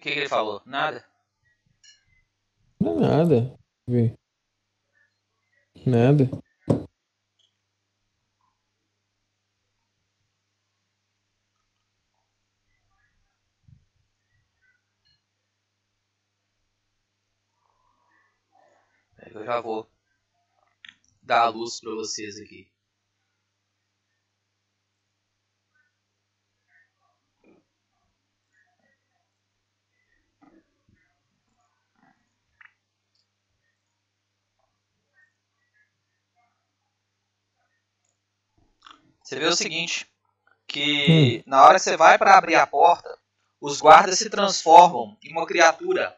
Que, que ele falou? Nada? Não nada. Ver. Nada. Eu já vou dar a luz pra vocês aqui. Você vê o seguinte, que na hora que você vai para abrir a porta, os guardas se transformam em uma criatura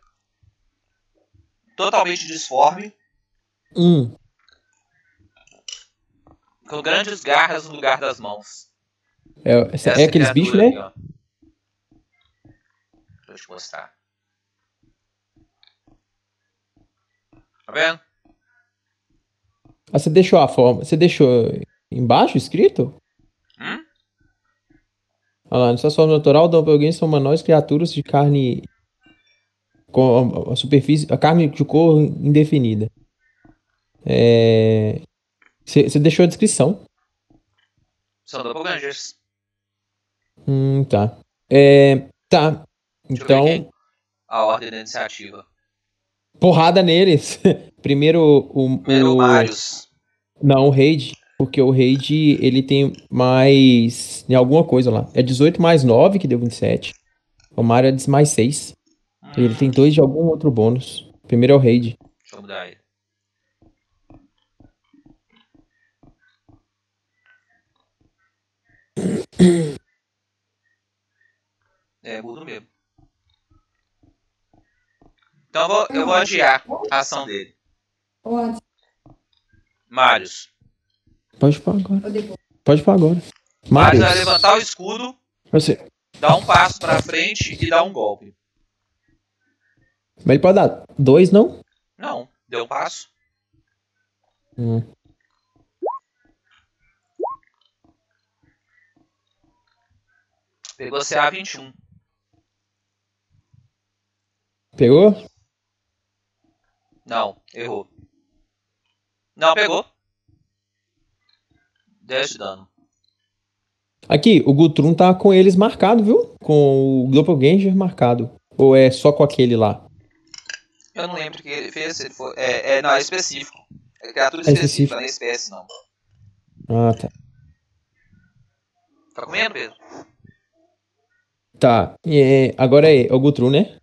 totalmente disforme, Hum. com grandes garras no lugar das mãos. É, essa- Essa é aqueles bichos, né? Deixa eu te mostrar. Tá vendo? Ah, você deixou a forma. Você deixou embaixo escrito? Olha lá, nessa forma natural, doppelgangers são humanoides, criaturas de carne. com a, a superfície. a carne de cor indefinida. É. Você deixou a descrição. São doppelgangers. Hum, tá. É. Tá. Deixa Então. A ordem da iniciativa. porrada neles. Primeiro o. Primeiro o- o Marius. Não, o Raid. Porque o Raid, ele tem mais. Em alguma coisa lá. É 18 mais 9, que deu 27. O Mario é de mais 6. E ele tem dois de algum outro bônus. Primeiro é o Raid. Deixa eu mudar ele. É, mudo mesmo. Então eu vou, eu vou adiar a ação dele. Pode. Marius. Pode pôr agora. Pode pôr agora. Marius vai levantar o escudo, Você. dar um passo pra frente e dar um golpe. Mas ele pode dar dois, não? Não, deu um passo. Hum. Pegou CA 21. Pegou? Não, errou. Não, pegou. 10 de dano. Aqui, o Gutrum tá com eles marcado, viu? Com o Doppelganger marcado. Ou é só com aquele lá? Eu não lembro o que ele fez. Ele foi, é, é, não, é específico. É criatura É específica, específico. não é espécie, não. Ah, tá. Tá comendo, Pedro? Tá. É, agora é, é o Gutrum, né?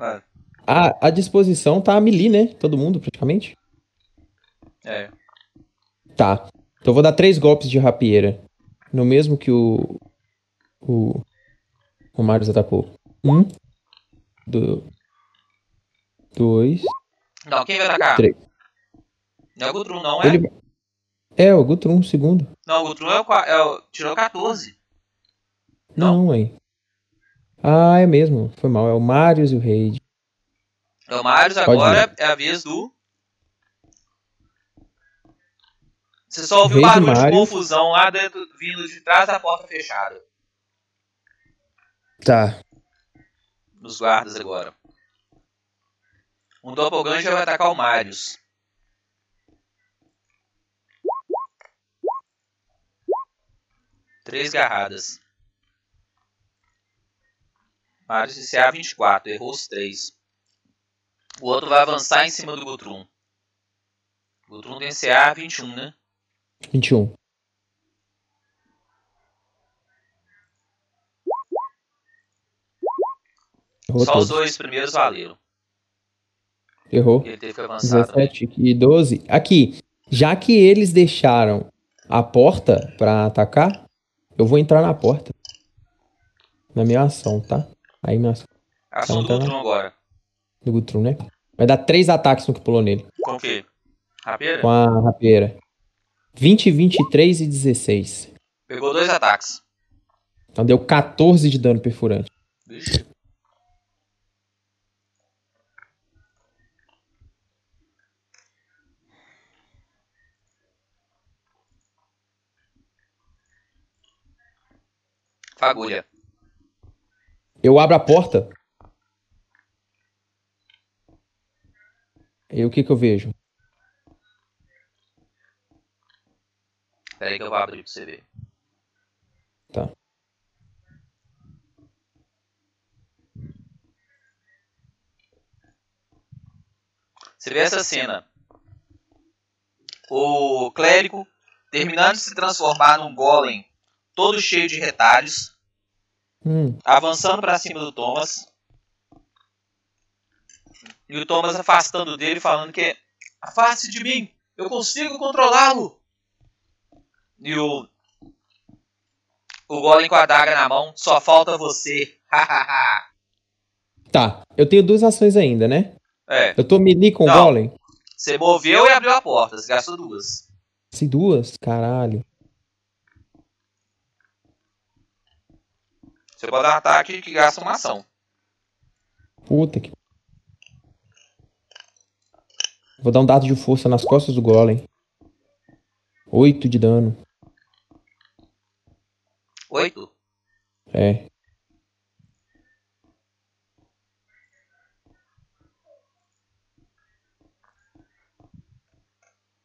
É. A, a disposição tá a melee, né? Todo mundo, praticamente. É. Tá. Então eu vou dar três golpes de rapieira. No mesmo que o. O. O Marius atacou. Um. Do, dois. Não, quem vai atacar? Três. Não é o Gutrum, não é? Ele... É, o Gutrum, segundo. Não, o Gutrum é o, é o. Tirou 14. Não, hein. Ah, é mesmo. Foi mal. É o Marius e o Raid. Então, Marius, Pode agora é a vez do. Você só ouviu barulho de confusão lá dentro, vindo de trás da porta fechada. Tá. Nos guardas agora. Um Doppelganger vai atacar o Marius. Três garradas. Marius CA 24, errou os três. O outro vai avançar em cima do Gutrum. Gutrum tem CA 21, né? 21. Errou Só os todos. dois primeiros valeram. Errou. Ele teve que avançar também. 17 e 12. Aqui, já que eles deixaram a porta pra atacar, eu vou entrar na porta. Na minha ação, tá? Aí minha ação Ação do Então, tá. Gutrum agora. do Gutrum, né? Vai dar três ataques no que pulou nele. Com o quê? Rapeira? Com a rapieira. 20, 23 e 16. Pegou dois ataques. Então deu 14 de dano perfurante. Vixe. Fagulha. Eu abro a porta. E o que que eu vejo? Pera aí que eu vou abrir pra você ver. Tá. Você vê essa cena. O clérigo terminando de se transformar num golem todo cheio de retalhos, Hum, avançando pra cima do Thomas. E o Thomas afastando dele, falando que afaste de mim, eu consigo controlá-lo. E o o golem com a daga na mão, só falta você. Tá. Eu tenho duas ações ainda, né? É. Eu tô melee com o golem? Você moveu e abriu a porta. Você gastou duas. Se duas? Caralho. Você pode dar um ataque que gasta uma ação. Puta que. Vou dar um dado de força nas costas do golem. 8 de dano. Oito. É.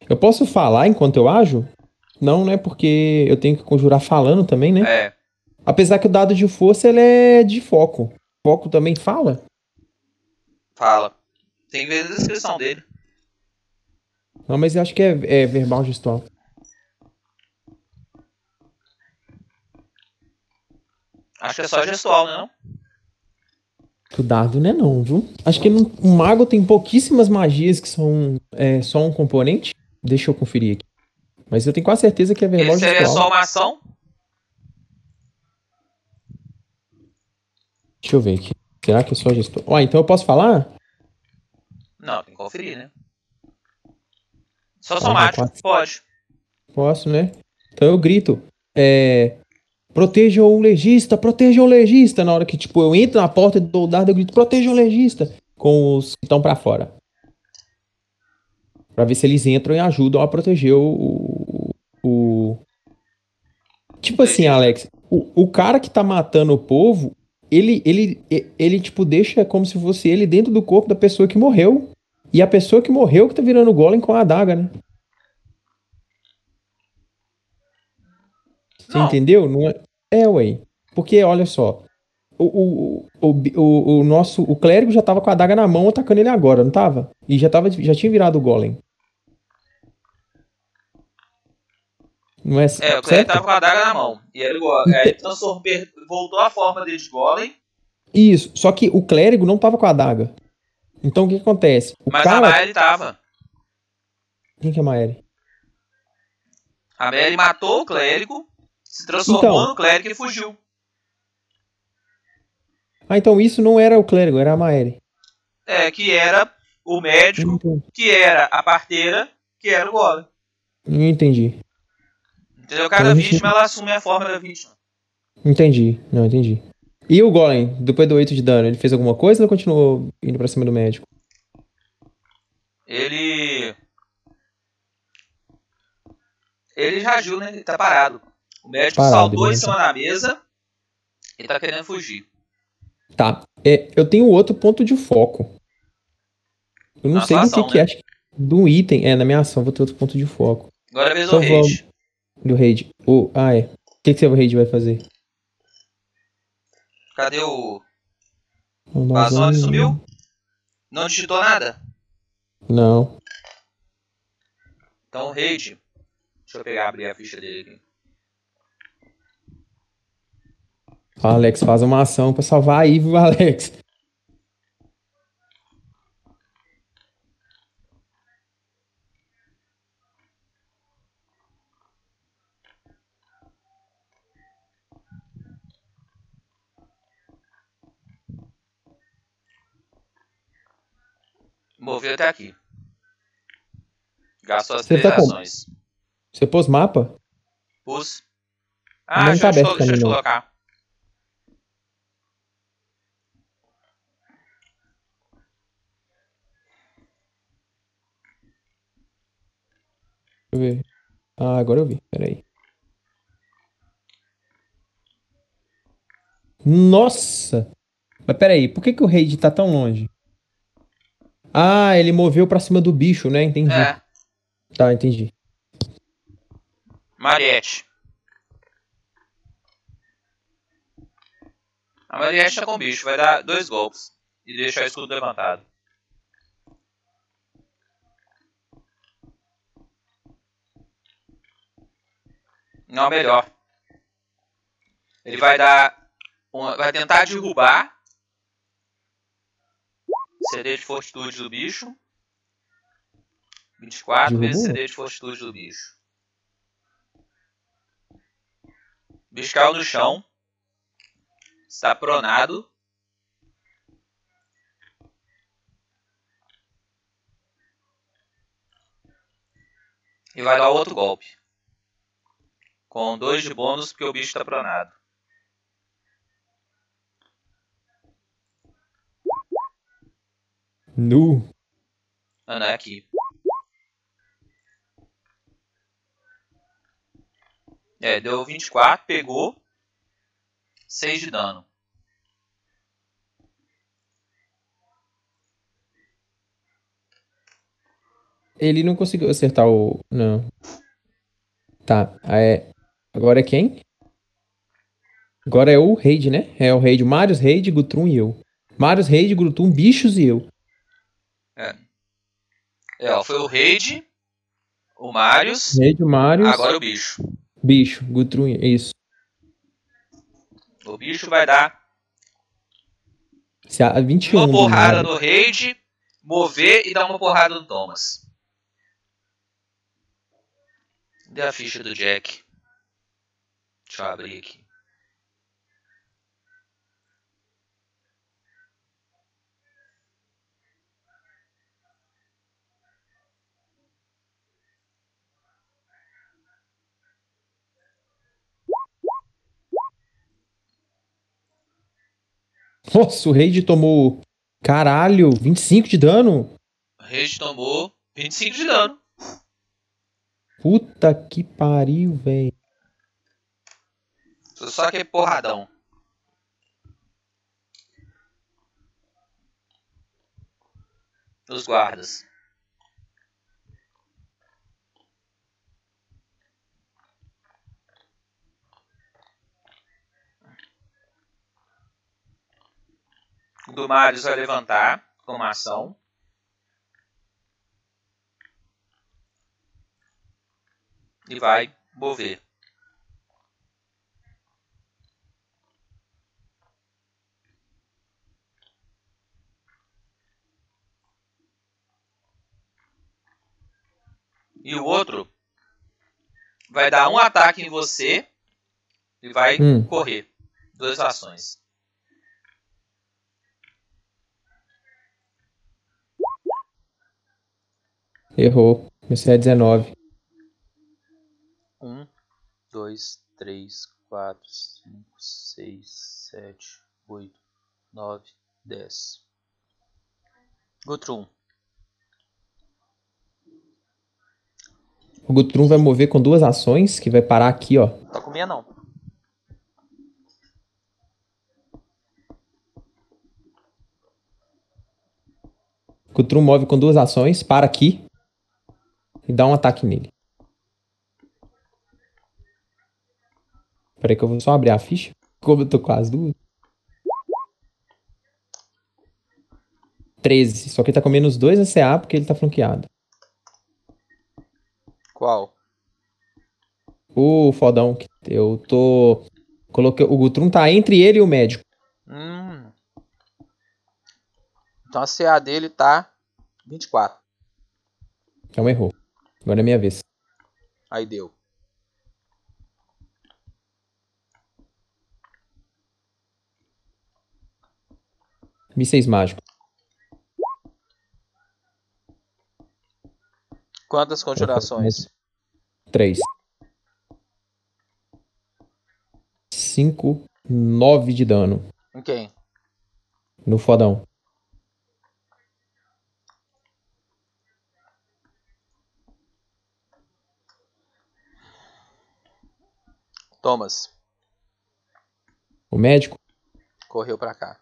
Eu posso falar enquanto eu ajo? Não, né? Porque eu tenho que conjurar falando também, né? É. Apesar que o dado de força ele é de foco. Foco também fala? Fala. Tem que ver a descrição dele. Não, mas eu acho que é, é verbal gestual. Acho que é só gestual, né? Não? O dado não é não, viu? Acho que no, o mago tem pouquíssimas magias que são é, só um componente. Deixa eu conferir aqui. Mas eu tenho quase certeza que é verbal Esse é gestual. só uma ação. Deixa eu ver aqui. Será que é só gestual? Ó, então eu posso falar? Não, tem que conferir, né? Só Ah, somático, quatro. pode. Posso, né? Então eu grito. É. Proteja o legista, proteja o legista. Na hora que, tipo, eu entro na porta e dou o dardo, eu grito, proteja o legista. Com os que estão pra fora. Pra ver se eles entram e ajudam a proteger o. o- o... Tipo assim, Alex, o, o cara que tá matando o povo, ele, ele, ele, tipo, deixa como se fosse ele dentro do corpo da pessoa que morreu. E a pessoa que morreu que tá virando golem com a adaga, né? Você Não. entendeu? Não é... é, ué. Porque, olha só. O, o, o, o, nosso. O clérigo já tava com a adaga na mão atacando ele agora, não tava? E já, tava, já tinha virado o golem. Não é, É, o Clérigo tava com a adaga na mão. E ele, go- aí ele transformou, voltou a forma dele de golem, Isso. Só que o clérigo não tava com a adaga. Então o que, que acontece? O mas cara. a Mary tava. Quem que é Maeri? A Mary matou o clérigo, se transformou Então. no clérigo e fugiu. Ah, então isso não era o clérigo, era a Maeri. É, que era o médico, que era a parteira, que era o golem. não entendi. Entendeu? Cada Então, vítima, ela assume a forma da vítima. Entendi. Não, entendi. E o golem, depois do 8 de dano, ele fez alguma coisa ou continuou indo pra cima do médico? Ele... Ele já agiu, né? Ele tá parado. O médico Parado, saltou em cima da mesa e tá querendo fugir. Tá. É, eu tenho outro ponto de foco. Eu não Na sei do que ação, que é. né? Acho que do item. É, na minha ação, vou ter outro ponto de foco. Agora é a vez do Então. Do raid. O, ah, é. O que, que seu raid vai fazer? Cadê o... Vazou, lá. ele sumiu? Não digitou nada? Não. Então, rage. Deixa eu pegar, abrir a ficha dele aqui. Alex, faz uma ação pra salvar aí, viu, Alex? Moveu até aqui. Gastou as Você três tá com- ações. Você pôs mapa? Pus. Ah, Não deixa, tá eu- aberto deixa, eu não. colocar. Eu ver. Ah, agora eu vi. Peraí. Nossa! Mas peraí, por que, que o raid tá tão longe? Ah, ele moveu pra cima do bicho, né? Entendi. É, Tá, entendi. Mariette. A Mariette tá com o bicho, vai dar dois golpes. E deixar o escudo levantado. não melhor. Ele vai dar. Uma, vai tentar derrubar. CD de fortitude do bicho. 24 Derrubou. vezes CD de fortitude do bicho. O bicho caiu no chão. Está pronado. E vai dar outro golpe. Com dois de bônus porque o bicho está pronado. Nu. Não aqui. É, deu 24, pegou. 6 de dano. Ele não conseguiu acertar o. Não. Tá. É... Agora é quem? Agora é o Raid, né? É o Raid. Marius, Raid, Gutrum e eu. Marius, Raid, Gutrum, Bichos e eu. É, ó, foi o Raid, o Marius, Raid, Marius, agora o bicho. Bicho, Gutrum e Isso. O bicho vai dar Se a 21. uma porrada no Raid, mover e dar uma porrada no Thomas. Cadê a ficha do Jack? Deixa eu abrir aqui. Nossa, o Raid tomou. Caralho, 25 de dano? O Raid tomou 25 de dano. Puta que pariu, velho. Só que é porradão. Os guardas. Do Marius vai levantar com uma ação. E vai mover. E o outro vai dar um ataque em você e vai Hum. correr. Duas ações. Errou. Esse é 19. Um, dois, três, quatro, cinco, seis, sete, oito, nove, dez. Gutrum. O Gutrum vai mover com duas ações, que vai parar aqui, ó. Tá com minha não. O Gutrum move com duas ações, para aqui. E dá um ataque nele. Peraí que eu vou só abrir a ficha. Como eu tô com as duas. 13. Só que ele tá com menos 2 ACA porque ele tá flanqueado. Qual? O fodão. que Eu tô. Coloquei... O Gutrum tá entre ele e o médico. Hum. Então a CA dele tá 24. Então errou. Agora é minha vez. Aí deu. Mísseis mágicos. Quantas conjurações? 3. 5. 9 de dano. Em quem? No fodão. Thomas. O médico. Correu pra cá.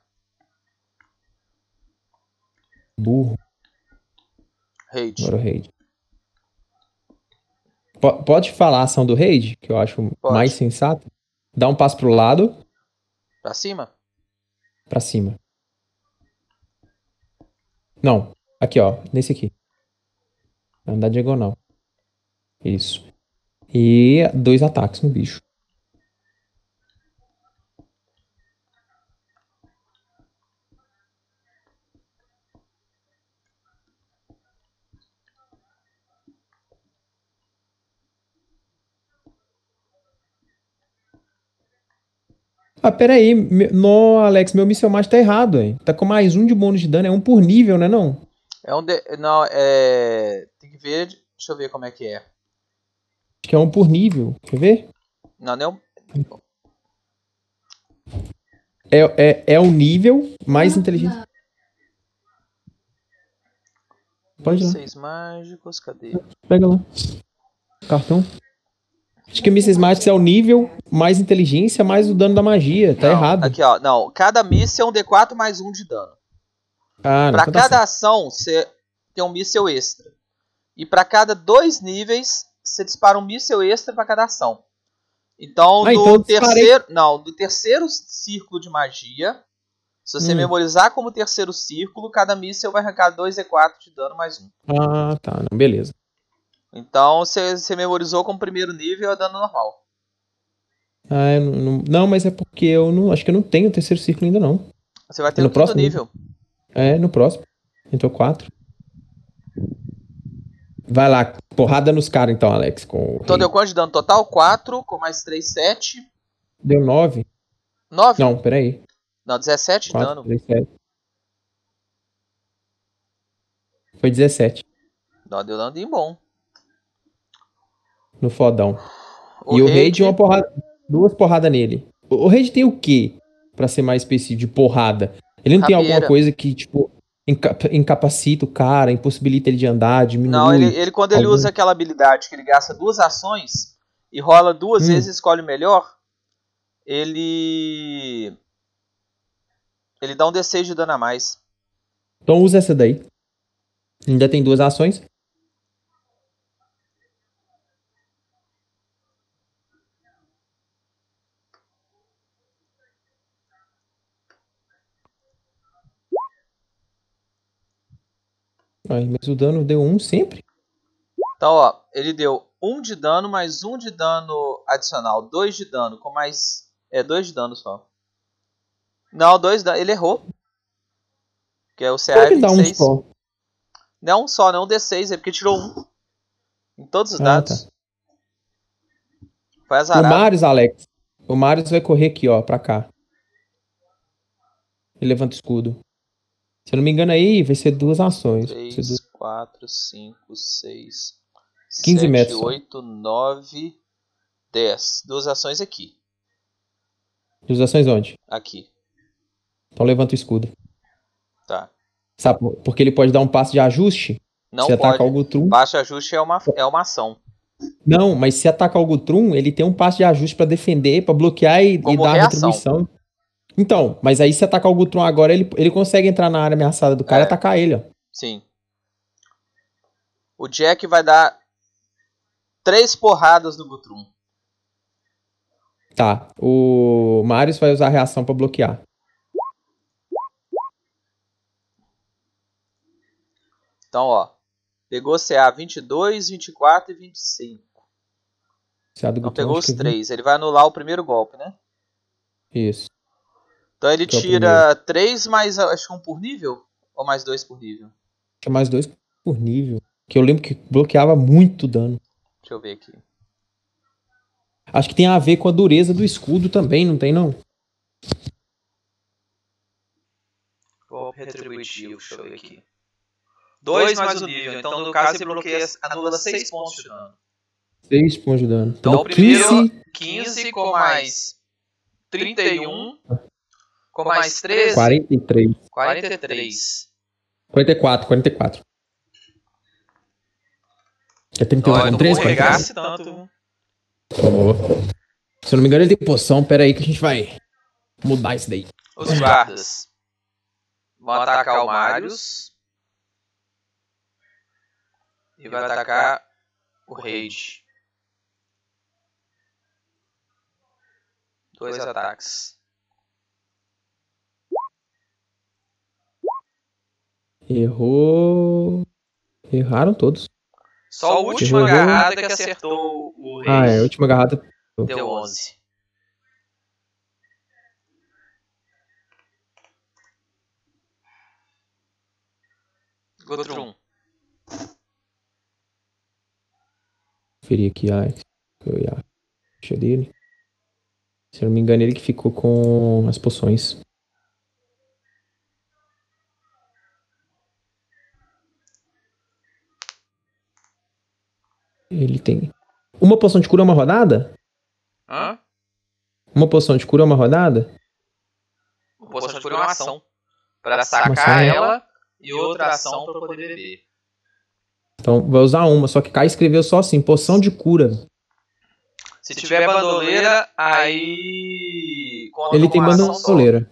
Burro. Raid. Agora o raid. Po- Pode falar a ação do raid, que eu acho Pode. mais sensato. Dá um passo pro lado, Pra cima? pra cima. Não, aqui ó, nesse aqui. Andar diagonal. Isso. E dois ataques no bicho. Ah, peraí. Me- Não, Alex, meu míssel mágico tá errado, hein? Tá com mais um de bônus de dano. É um por nível, né não? É um de... Não, é. Tem que ver. Deixa eu ver como é que é. que é um por nível. Quer ver? Não, não é um- É, é, é um nível mais inteligente. Pode ir lá. Mísseis mágicos, cadê? Pega lá. Cartão. Acho que mísseis mágicos é o nível mais inteligência mais o dano da magia. Tá Não, errado. Aqui, ó. Não, cada míssil é um D4 mais um de dano. Ah. Pra então tá cada certo. ação, você tem um míssil extra. E pra cada dois níveis, você dispara um míssil extra pra cada ação. Então, Ah, do então terceiro. Não, do terceiro círculo de magia. Se você Hum. memorizar como terceiro círculo, cada míssil vai arrancar 2 D4 de dano mais um. Ah, tá. Não, beleza. Então, você, memorizou como primeiro nível é dano normal. Ah, não, não, não, mas é porque eu não. Acho que eu não tenho o terceiro círculo ainda, não. Você vai ter No o próximo nível. É, no próximo. Então, quatro. Vai lá, porrada nos caras então, Alex. Com o Então deu quanto de dano total? 4, com mais 3, 7. Deu nove? 9? Não, peraí. Não, 17 de dano. três, sete. Foi 17 Não, deu dano bom. No fodão. O e o raid- raid, uma porrada, duas porradas nele. O, raid tem o quê? Pra ser mais específico, de porrada. Ele não tem Rabeira. alguma coisa que, tipo, inca- incapacita o cara, impossibilita ele de andar, diminui. Não, ele, ele quando ele algum- usa aquela habilidade que ele gasta duas ações e rola duas Hum. vezes e escolhe o melhor, ele. Ele dá um D6 de dano a mais. Então usa essa daí. Ainda tem duas ações. Ai, mas o dano deu um sempre? Então, ó, ele deu 1 de dano mais 1 de dano adicional. 2 de dano, com mais. É, 2 de dano só. Não, 2 dano. Ele errou. Que é o CA que ele dá um 26. só? Não um só, não um D6, é porque tirou um. Em todos os Ah, dados. Foi O azarado. Marius, Alex. O Marius vai correr aqui, ó, pra cá. Ele levanta o escudo. Se eu não me engano aí, vai ser duas ações. Vai ser 3, duas- 4, 5, 6, 15 7, metros só. 8, 9, 10. Duas ações aqui. Duas ações onde? Aqui. Então levanta o escudo. Tá. Sabe, por- porque ele pode dar um passo de ajuste. Não se pode. atacar o Gutrum. Baixo ajuste é uma, é uma ação. Não, mas se atacar o Gutrum, ele tem um passo de ajuste pra defender, pra bloquear e, e dar reação. retribuição. Então, mas aí se atacar o Gutrum agora, ele, ele consegue entrar na área ameaçada do cara É. e atacar ele, ó. Sim. O Jack vai dar três porradas no Gutrum. Tá. O Marius vai usar a reação pra bloquear. Então, ó. Pegou CA 22, 24 e 25. Se a do Então Gutrum, pegou os é três. Ele vai anular o primeiro golpe, né? Isso. Então ele Que é tira três mais acho que um por nível? Ou mais dois por nível? Que é mais dois por nível. Que eu lembro que bloqueava muito dano. Deixa eu ver aqui. Acho que tem a ver com a dureza do escudo também, não tem não? Golpe retributivo, deixa eu ver aqui. 2 mais o nível, então no caso ele bloqueia, anula 6 pontos de dano. 6 pontos de dano. Então, Então, o primeiro- 15, 15 com mais 31, com mais 13, 43. 43. 44, 44. É 31 Olha, com não 3, vou 44. regasse tanto. viu? Se eu não me engano, ele tem poção. Pera aí que a gente vai mudar isso daí. Os guardas vão atacar o Marius. E vai atacar o Raid. Dois ataques. Errou. Erraram todos. Só a última Errou. agarrada que acertou o Raid. Ah, é. A última agarrada. Deu 11. Gotrum. Conferir aqui a, a ficha dele. Se eu não me engano, ele que ficou com as poções. Ele tem. uma poção de cura é uma rodada? Hã? Uma poção de cura é uma rodada? Poção de cura é uma ação. Pra Uma sacar né? ela e outra ação pra poder beber. Então vai usar uma, só que Kai escreveu só assim, poção de cura. Se tiver bandoleira, aí. conta Ele tem bandoleira.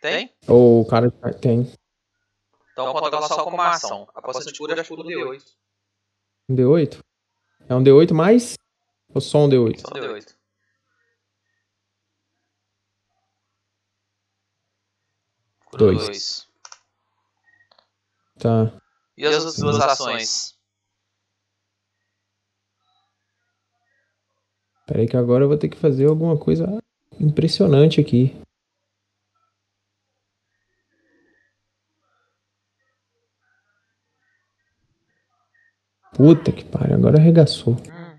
Tem? Ou o cara tem. Então conta ela só como uma ação. A poção de cura já cura um D8. Um D8? É um D8 mais? Ou só um D8? Só D8. Cura Dois. dois. Tá. E as outras duas ações? Peraí que agora eu vou ter que fazer alguma coisa impressionante aqui. Puta que pariu, agora arregaçou. Hum.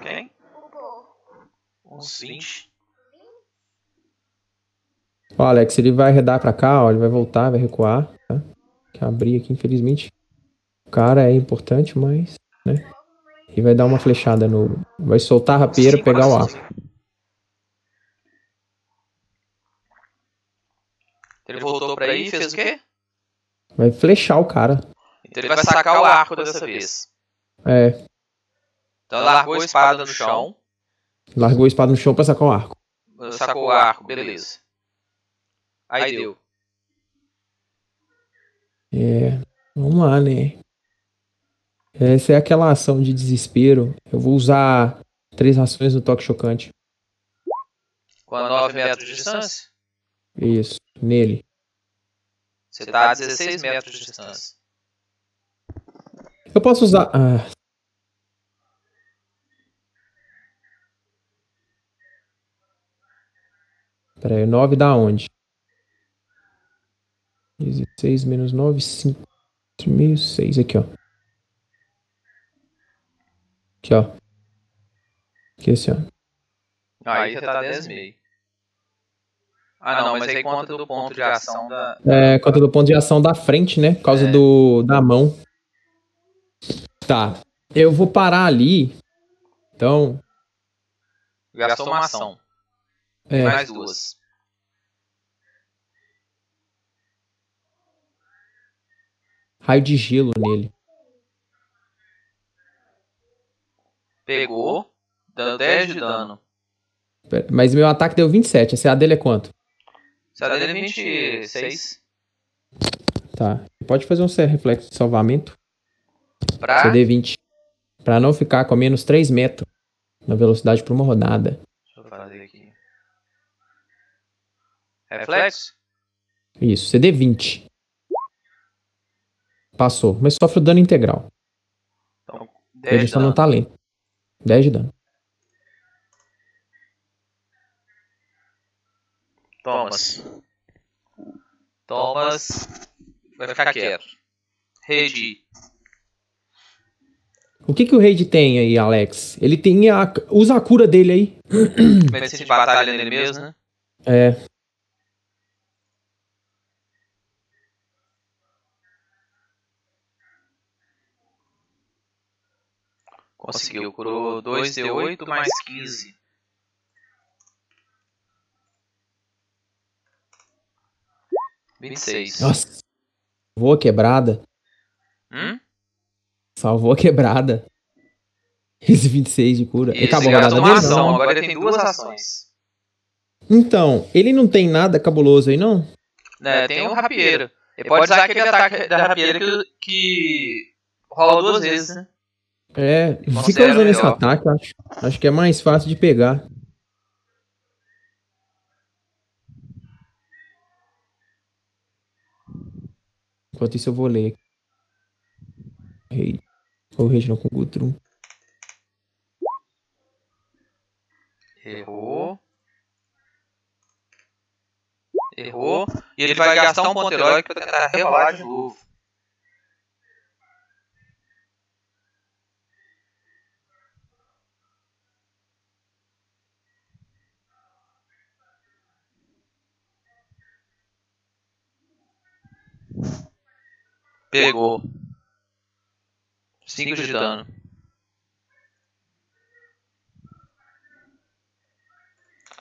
Quem? Uns 20. Ó, Alex, ele vai arredar pra cá, ó, ele vai voltar, vai recuar, tá? Que abrir aqui, infelizmente. O cara é importante, mas, né? E vai dar uma flechada no... Vai soltar a rapieira, Cinco pegar o arco. Ele voltou pra aí e fez o quê? Vai flechar o cara. Então ele vai sacar o arco dessa vez. É, Então ele largou a espada no chão. largou a espada no chão pra sacar o arco. Sacou o arco, beleza. Aí deu. É, vamos lá, né? Essa é aquela ação de desespero. Eu vou usar três ações no toque chocante. Com a 9 metros de distância, Isso, nele. Você tá a 16 metros de distância. Eu posso usar. Ah. Pera aí, 9 dá onde? 16 menos 9, 5. Meio 6 aqui, ó. Aqui, ó. Aqui assim, ó. Aí você tá 10 meio. Ah não, mas aí conta do ponto de ação da. É, conta do ponto de ação da frente, né? Por causa É. do da mão. Tá. Eu vou parar ali. Então, Gastou uma ação. é, Mais duas. raio de gelo nele. Pegou, dando 10 de dano. Mas meu ataque deu 27. A CA dele é quanto? Tá dando 26 Tá. Pode fazer um C- reflexo de salvamento. pra. CD 20. Pra não ficar com menos 3 metros na velocidade por uma rodada. Deixa eu fazer aqui. Reflexo? Isso, CD 20. Passou, mas sofre o dano integral. Então, Ele 10 de só não dano. tá lento. 10 de dano. Thomas. Thomas. Vai ficar quieto. Rede. O que que o Raid tem aí, Alex? Ele tem a... Usa a cura dele aí. Medicina de batalha nele mesmo, né? É. Conseguiu. Curou 2d8 mais 15. Vinte e seis. Nossa. Salvou a quebrada. Hum? Salvou a quebrada. Esse 26 de cura. Isso, acabou a rodada dele? ação. Agora ele tem duas ações. Então, ele não tem nada cabuloso aí, não? Né, tem o rapieiro. Ele pode usar aquele ataque da rapieira que, que rola duas vezes, né? É, fica usando esse ataque, acho. Acho que é mais fácil de pegar. Enquanto isso eu vou ler. Rei. Ou rei não com Gutrum. Errou. Errou. E ele vai gastar um ponto heróico pra tentar rerolar de novo. Pegou. 5 de dano.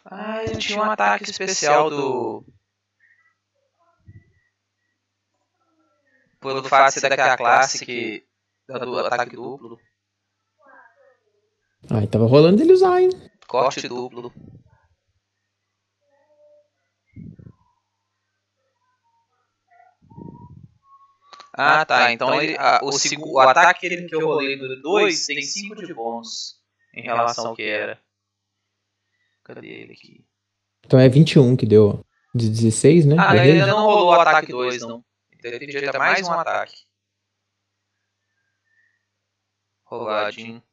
Ah, ele tinha um ataque especial do. Pelo fato de ser daquela classe que. do ataque duplo. Ai, tava rolando ele usar, hein? Corte duplo. Ah, tá. Então ele, a, o, o, o ataque ele, que eu rolei do 2 tem 5 de bônus em relação ao que era. Cadê ele aqui? Então é 21 que deu. De 16, né? Ah, ele não rolou o ataque 2, não. Então ele tem direito a mais um ataque. Roladinho.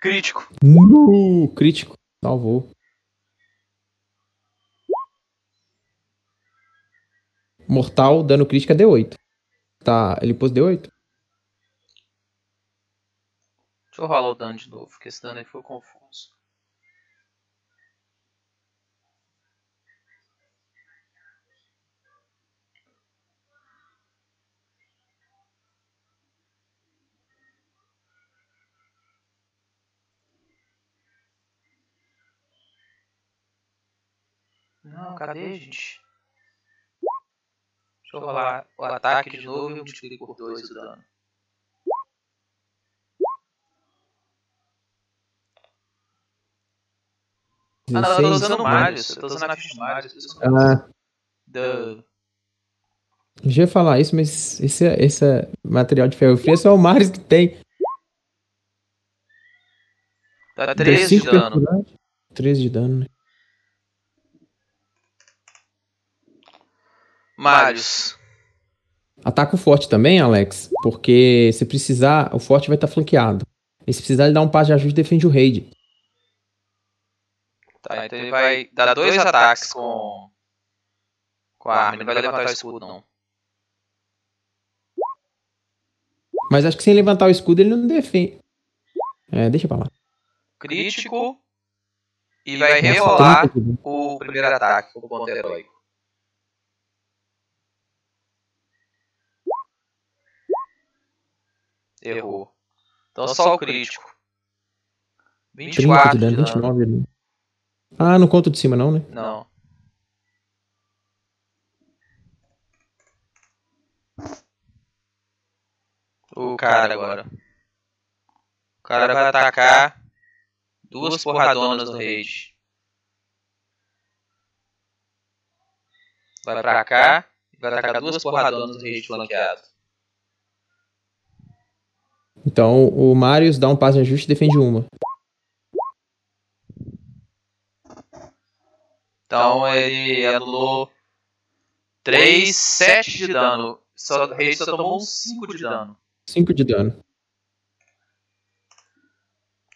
Crítico. Uh, crítico. Salvou. Mortal, dano crítica D8. Tá, ele pôs D8? Deixa eu rolar o dano de novo, porque esse dano aí foi confuso. Não, cadê, gente? Deixa eu rolar o ataque de novo e multiplico por 2 o dano. Ah, não, eu tô usando Marius. Eu tô usando a ficha de Marius. Ah. Do... Eu ia falar isso, mas esse, esse material de ferro frio é só o Marius que tem. Dá 13 de dano. 13 de dano, né? Marius. Ataca o forte também, Alex, porque se precisar, o forte vai estar tá flanqueado. E se precisar, ele dá um passo de ajuste e defende o raid. Tá, então ele vai dar dois ataques com, com a arma, ele não vai levantar o escudo, não. Mas acho que sem levantar o escudo ele não defende. É, deixa pra lá. Crítico. E vai rerolar o primeiro ataque com o ponto heróico. Errou. Então só o crítico. 24 de dano, 29 ali. Ah, não conta de cima não, né? Não. O cara agora. O cara vai atacar duas porradonas no raid. Vai pra cá e vai atacar duas porradonas no raid flanqueado. Então o Marius dá um passo de ajuste e defende uma. Então ele anulou 3, 7 de dano. Só, rei só tomou 5 de dano. 5 de dano.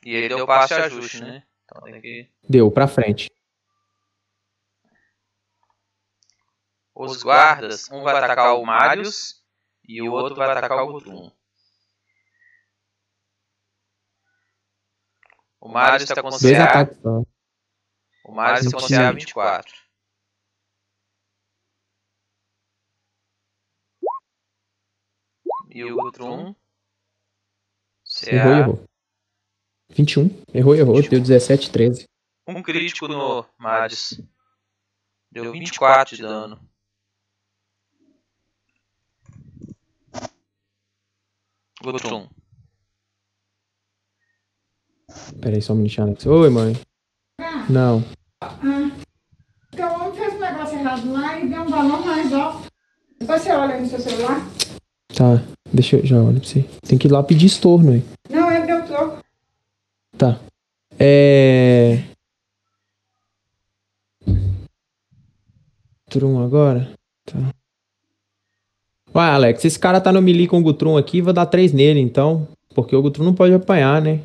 E ele deu passo de ajuste, né? Então tem que... Deu, pra frente. Os guardas, um vai atacar o Marius e o outro vai atacar o Guthrum. O Mario está com Dois CA. O Mario está com CA 24. E o Gutrum. CA. Errou, errou. 21. Errou, errou. 21. Deu 17, 13. Um crítico no Marius. Deu 24 de dano. Gutrum. Peraí, só um minutinho, Alex. Oi, mãe. Ah. Não. Ah. Então, o homem fez um negócio errado lá e deu um balão mais alto. Depois você olha no seu celular. Tá, deixa eu já olho pra você. Tem que ir lá pedir estorno aí. Não, é deu troco. Tá. É. Trum agora? Tá. Vai, Alex, esse cara tá no melee com o Gutrum aqui, vou dar 3 nele, então. Porque o Gutrum não pode apanhar, né?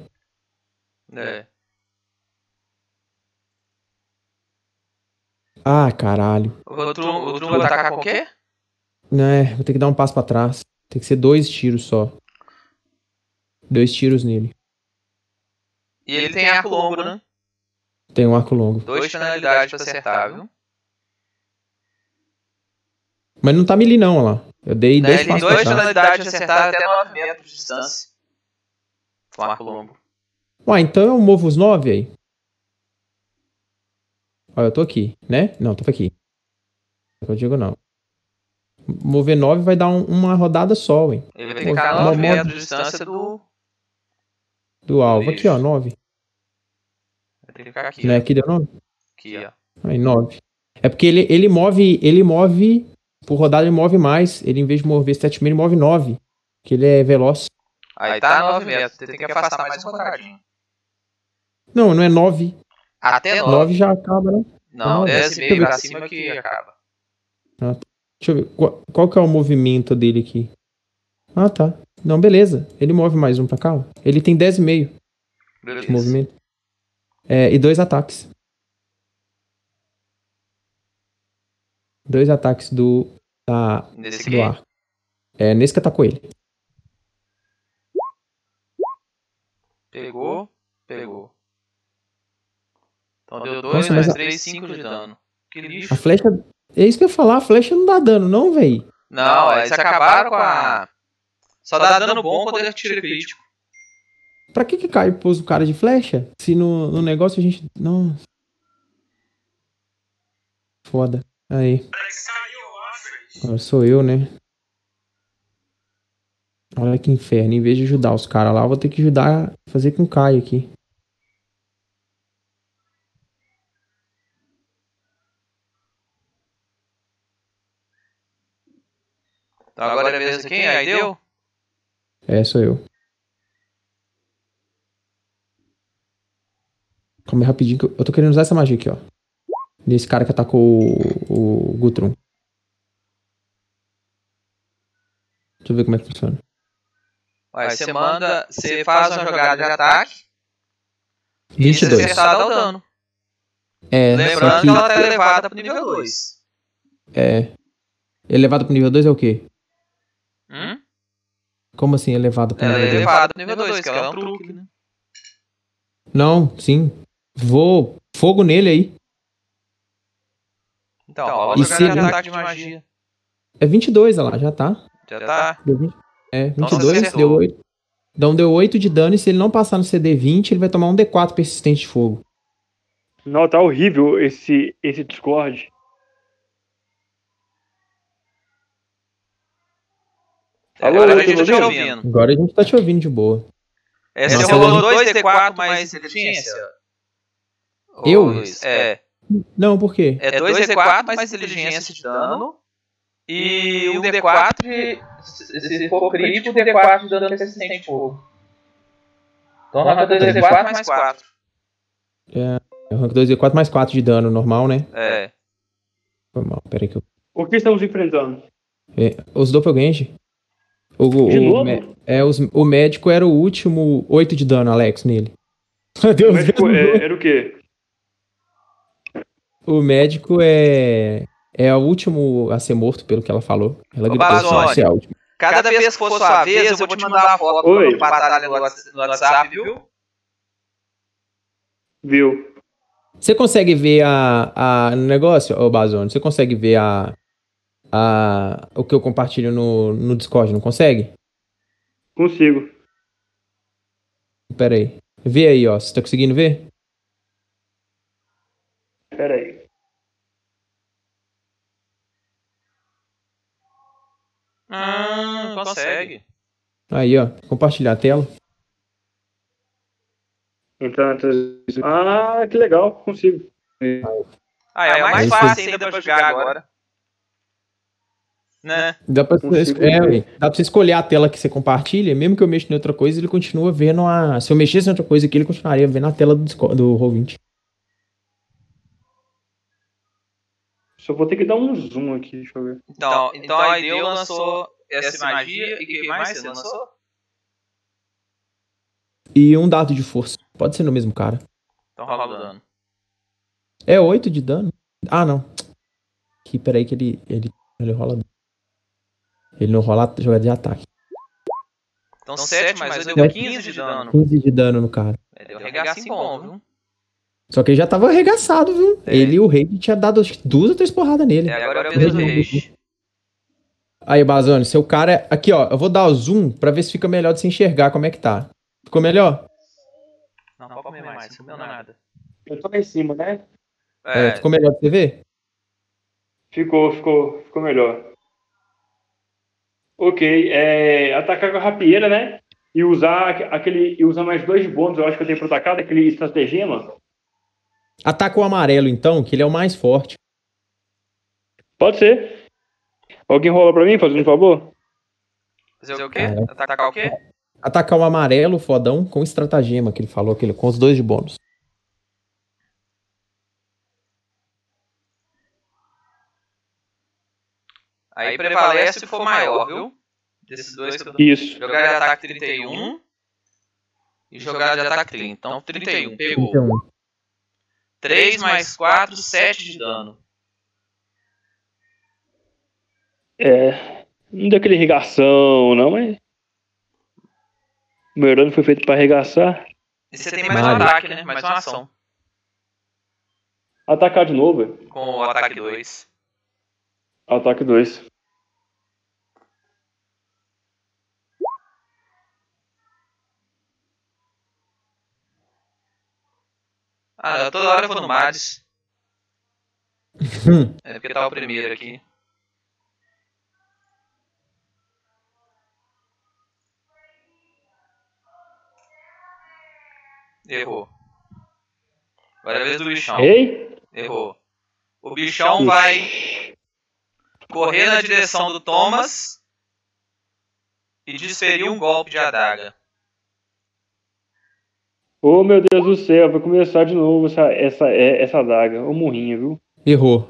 É. Ah, caralho. O Trum, o Trum vai atacar com o quê? É, vou ter que dar um passo pra trás. Tem que ser dois tiros só. Dois tiros nele. E ele tem arco longo, né? Tem um arco longo. Dois tonalidades pra acertar, viu? Mas não tá melee não, olha lá. Eu dei Né, dois ele tem passos pra trás. tonalidades de acertar até 9 metros de distância. Com arco longo. Ué, então eu movo os 9 aí. Ó, eu tô aqui, né? Não, tô aqui. Eu digo não. Mover 9 vai dar um- uma rodada só, hein? Ele vai ficar Uma 9 moda- metros de distância do. Do alvo. Aqui, ó, Isso. 9. Vai ter que ficar aqui. Né? ó. Aqui deu 9? Aqui, ó. Aí, 9. É porque ele, ele move. Ele move. Por rodada ele move mais. Ele, em vez de mover 7 ele move 9. Que ele é veloz. Aí tá 9 metros. Você tem que afastar mais um bocadinho. Não, não é 9. Até 9. 9 já acaba, né? Não, Nove. desce Deixa eu meio pra cima que acaba. Deixa eu ver. Qual, qual que é o movimento dele aqui? Ah, tá. Não, beleza. Ele move mais um pra cá. ó. Ele tem 10,5 de Beleza. movimento. É, e dois ataques. Dois ataques do. Da, Nesse do ar. É nesse que atacou ele. Pegou, pegou. Então deu 2 Nossa, mais mas a- 3, 5 de dano. Que lixo. A flecha. É isso que eu ia falar, a flecha não dá dano, não, véi. Não, eles acabaram com a. Só dá dano bom quando ele tira crítico. Pra que que Caio pôs o cara de flecha? Se no, no negócio a gente. Não. Foda. Aí. Agora sou eu, né? Olha que inferno. Em vez de ajudar os caras lá, eu vou ter que ajudar a fazer com o Caio aqui. Então agora é de quem? Aí deu? É, sou eu. Calma aí rapidinho que eu, tô querendo usar essa magia aqui, ó. Nesse cara que atacou o, o Gutrum. Deixa eu ver como é que funciona. Aí você manda, você faz uma jogada de ataque. E se 22. acertar, dá o dano. É, só Lembrando que que ela tá elevada pro nível 2. é. Elevado pro nível 2 é o quê? Hum? Como assim elevado pro Ela é nível 2? elevada pro nível 2, que ela é um truque, né? Não, sim. Vou fogo nele aí. Então, rola E uma jogada se- de ataque de magia. É 22, olha lá, já tá. Já tá? Deu 20. É, Então você 22, acertou. deu 8. Então deu 8 de dano e se ele não passar no CD 20, ele vai tomar um D4 persistente de fogo. Não, tá horrível esse, esse Discord. Alô, Agora a tá gente tá te ouvindo? ouvindo. Agora a gente tá te ouvindo de boa. É, você rolou eu- 2D4 mais inteligência? Eu? Luiz, É. Não, por quê? É 2D4 mais inteligência de dano. E um D4 de. Se for crítico, D4 de dano persistente de fogo. Então nota 2D4 mais 4. É rank 2D4 mais 4 de dano normal, né? É. Foi mal, peraí que eu... O que estamos enfrentando? É, os Doppelganger. O, o, De o novo? é, os, o médico era o último 8 de dano, Alex, nele. Meu O Deus, médico é- era o quê? O médico é. É o último a ser morto, pelo que ela falou. Ela gritou "Esse é o último. Cada vez que for sua vez, eu vou te mandar a foto Oi. do batalha no Whats- no WhatsApp, viu? Viu? Você consegue ver a, a no negócio, ô Bazone? Você consegue ver a, a o que eu compartilho no, no Discord, não consegue? Consigo. Pera aí. Vê aí, ó. Você tá conseguindo ver? Pera aí. Hum, consegue. Aí, ó. Compartilhar a tela. Na transmissão. Ah, que legal. Consigo. Ah, é o mais Aí fácil ainda pra jogar agora. Né? Dá pra, você, é, dá pra você escolher a tela que você compartilha. Mesmo que eu mexa em outra coisa, ele continua vendo a. Se eu mexesse em outra coisa aqui, ele continuaria vendo a tela do, do Roll20. Só vou ter que dar um zoom aqui, deixa eu ver. Então, então a Ideu lançou essa magia e o que mais você lançou? E um dado de força. Pode ser no mesmo cara. Então rola o dano. É 8 de dano? Ah, não. Aqui, peraí que ele, ele, ele rola. Ele não rola jogada de ataque. Então 7 mais 8 Sete. deu 15 de dano. 15 de dano no cara. É, Deu um regacinho bom, viu? Só que ele já tava arregaçado, viu? É. Ele e o rei tinha dado duas ou três porradas nele. E agora é vez do Rage. Aí, Bazone, seu cara. é- Aqui, ó. Eu vou dar o zoom pra ver se fica melhor de se enxergar como é que tá. Ficou melhor? Não, pode comer mais, não comeu nada. Eu tô lá em cima, né? É, É, ficou melhor de você ver? Ficou, ficou, ficou melhor. Ok, é, atacar com a rapieira, né? E usar aque- aquele. E usar mais dois de bônus, eu acho que eu tenho pro atacar, daquele estratagema. Ataca o amarelo, então, que ele é o mais forte. Pode ser. Alguém rola pra mim, fazendo um favor? fazer o quê? É. Atacar o quê? Atacar o amarelo, fodão, com estratagema, que ele falou, aquele, com os dois de bônus. Aí prevalece se for maior, viu? Desses dois que eu tô... Isso. Jogar de ataque 31 e jogar de ataque 30. Então 31, pegou. Então, 3 mais 4, 7 de dano. É. Não deu aquele regação, não, mas. O meu dano foi feito pra arregaçar. E você tem mais um Mario. ataque, né? Mais uma ação. Atacar de novo. Com o ataque 2. Ataque 2. Ah, toda hora eu vou no Maris. Hum. É porque tá o primeiro aqui. Errou. Agora é a vez do bichão. Ei! Errou. O bichão vai correr na direção do Thomas e desferir um golpe de adaga. Ô meu Deus do céu, vai começar de novo essa, essa, é- essa daga. Ô murrinha, viu? errou.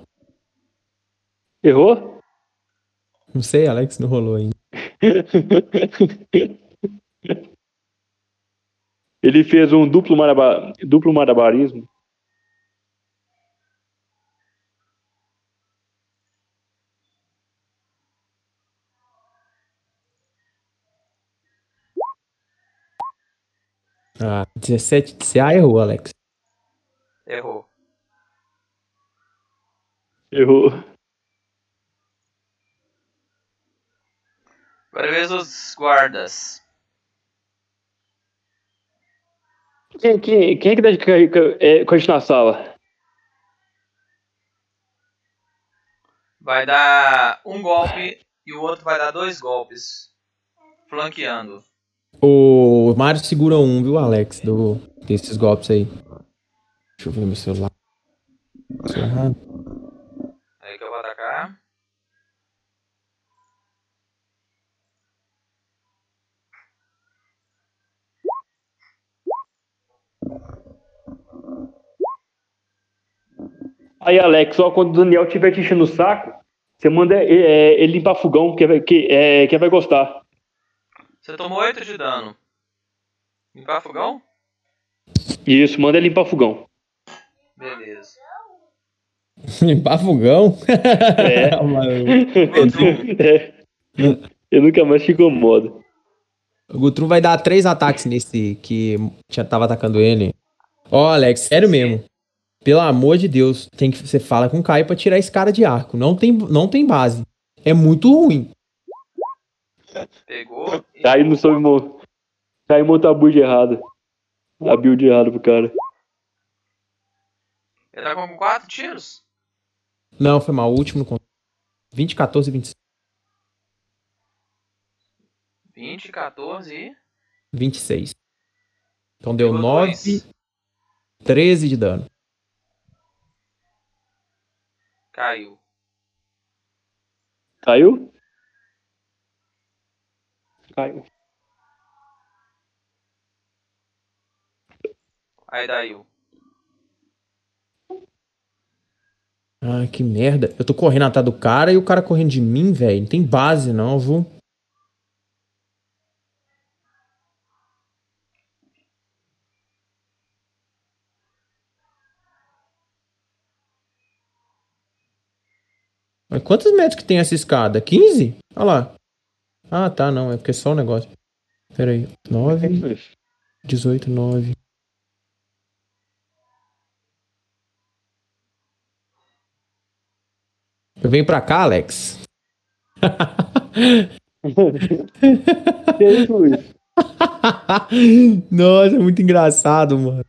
Errou? Não sei, Alex, não rolou ainda. Ele fez um duplo, maraba, duplo marabarismo. Ah, 17 de CA errou, Alex. Errou. Errou. Agora vez dos guardas. Quem, quem, quem é que dá de ca- ca- é, com a sala? Vai dar um golpe e o outro vai dar dois golpes. Flanqueando. O Mario segura um, viu, Alex, do, desses golpes aí. Deixa eu ver meu celular. É. Aí que eu vou atacar. Aí, Alex, ó, quando o Daniel estiver te enchendo o saco, você manda é, ele limpar fogão, que, vai- que, é, que vai gostar. Você tomou 8 de dano. Limpar fogão? Isso, manda ele limpar fogão. Beleza. Limpar fogão? É. Mano, é. Eu nunca mais te incomodo. o Gutrum vai dar três ataques nesse que já tava atacando ele. Ó, Alex, sério mesmo. Pelo amor de Deus, tem que você fala com o Caio pra tirar esse cara de arco. Não tem, não tem base. É muito ruim. Pegou. e- Caio não soube montar. Caio montar a build errada. A build errada pro cara. Ele tá com 4 tiros? Não, foi mal. O último no 20, 14 e 26. 20, 14 e. 26. Então deu Pegou 9, dois. 13 de dano. Caiu. Caiu? Caiu. Aí daí. Ah, que merda. Eu tô correndo atrás do cara e o cara correndo de mim, velho. Não tem base, não, viu? Mas quantos metros que tem essa escada? 15? Olha lá. Ah, tá, não. É porque é só um negócio. Pera aí. 9, 18, 9. Eu venho pra cá, Alex. que é isso, Luiz? Nossa, é muito engraçado, mano.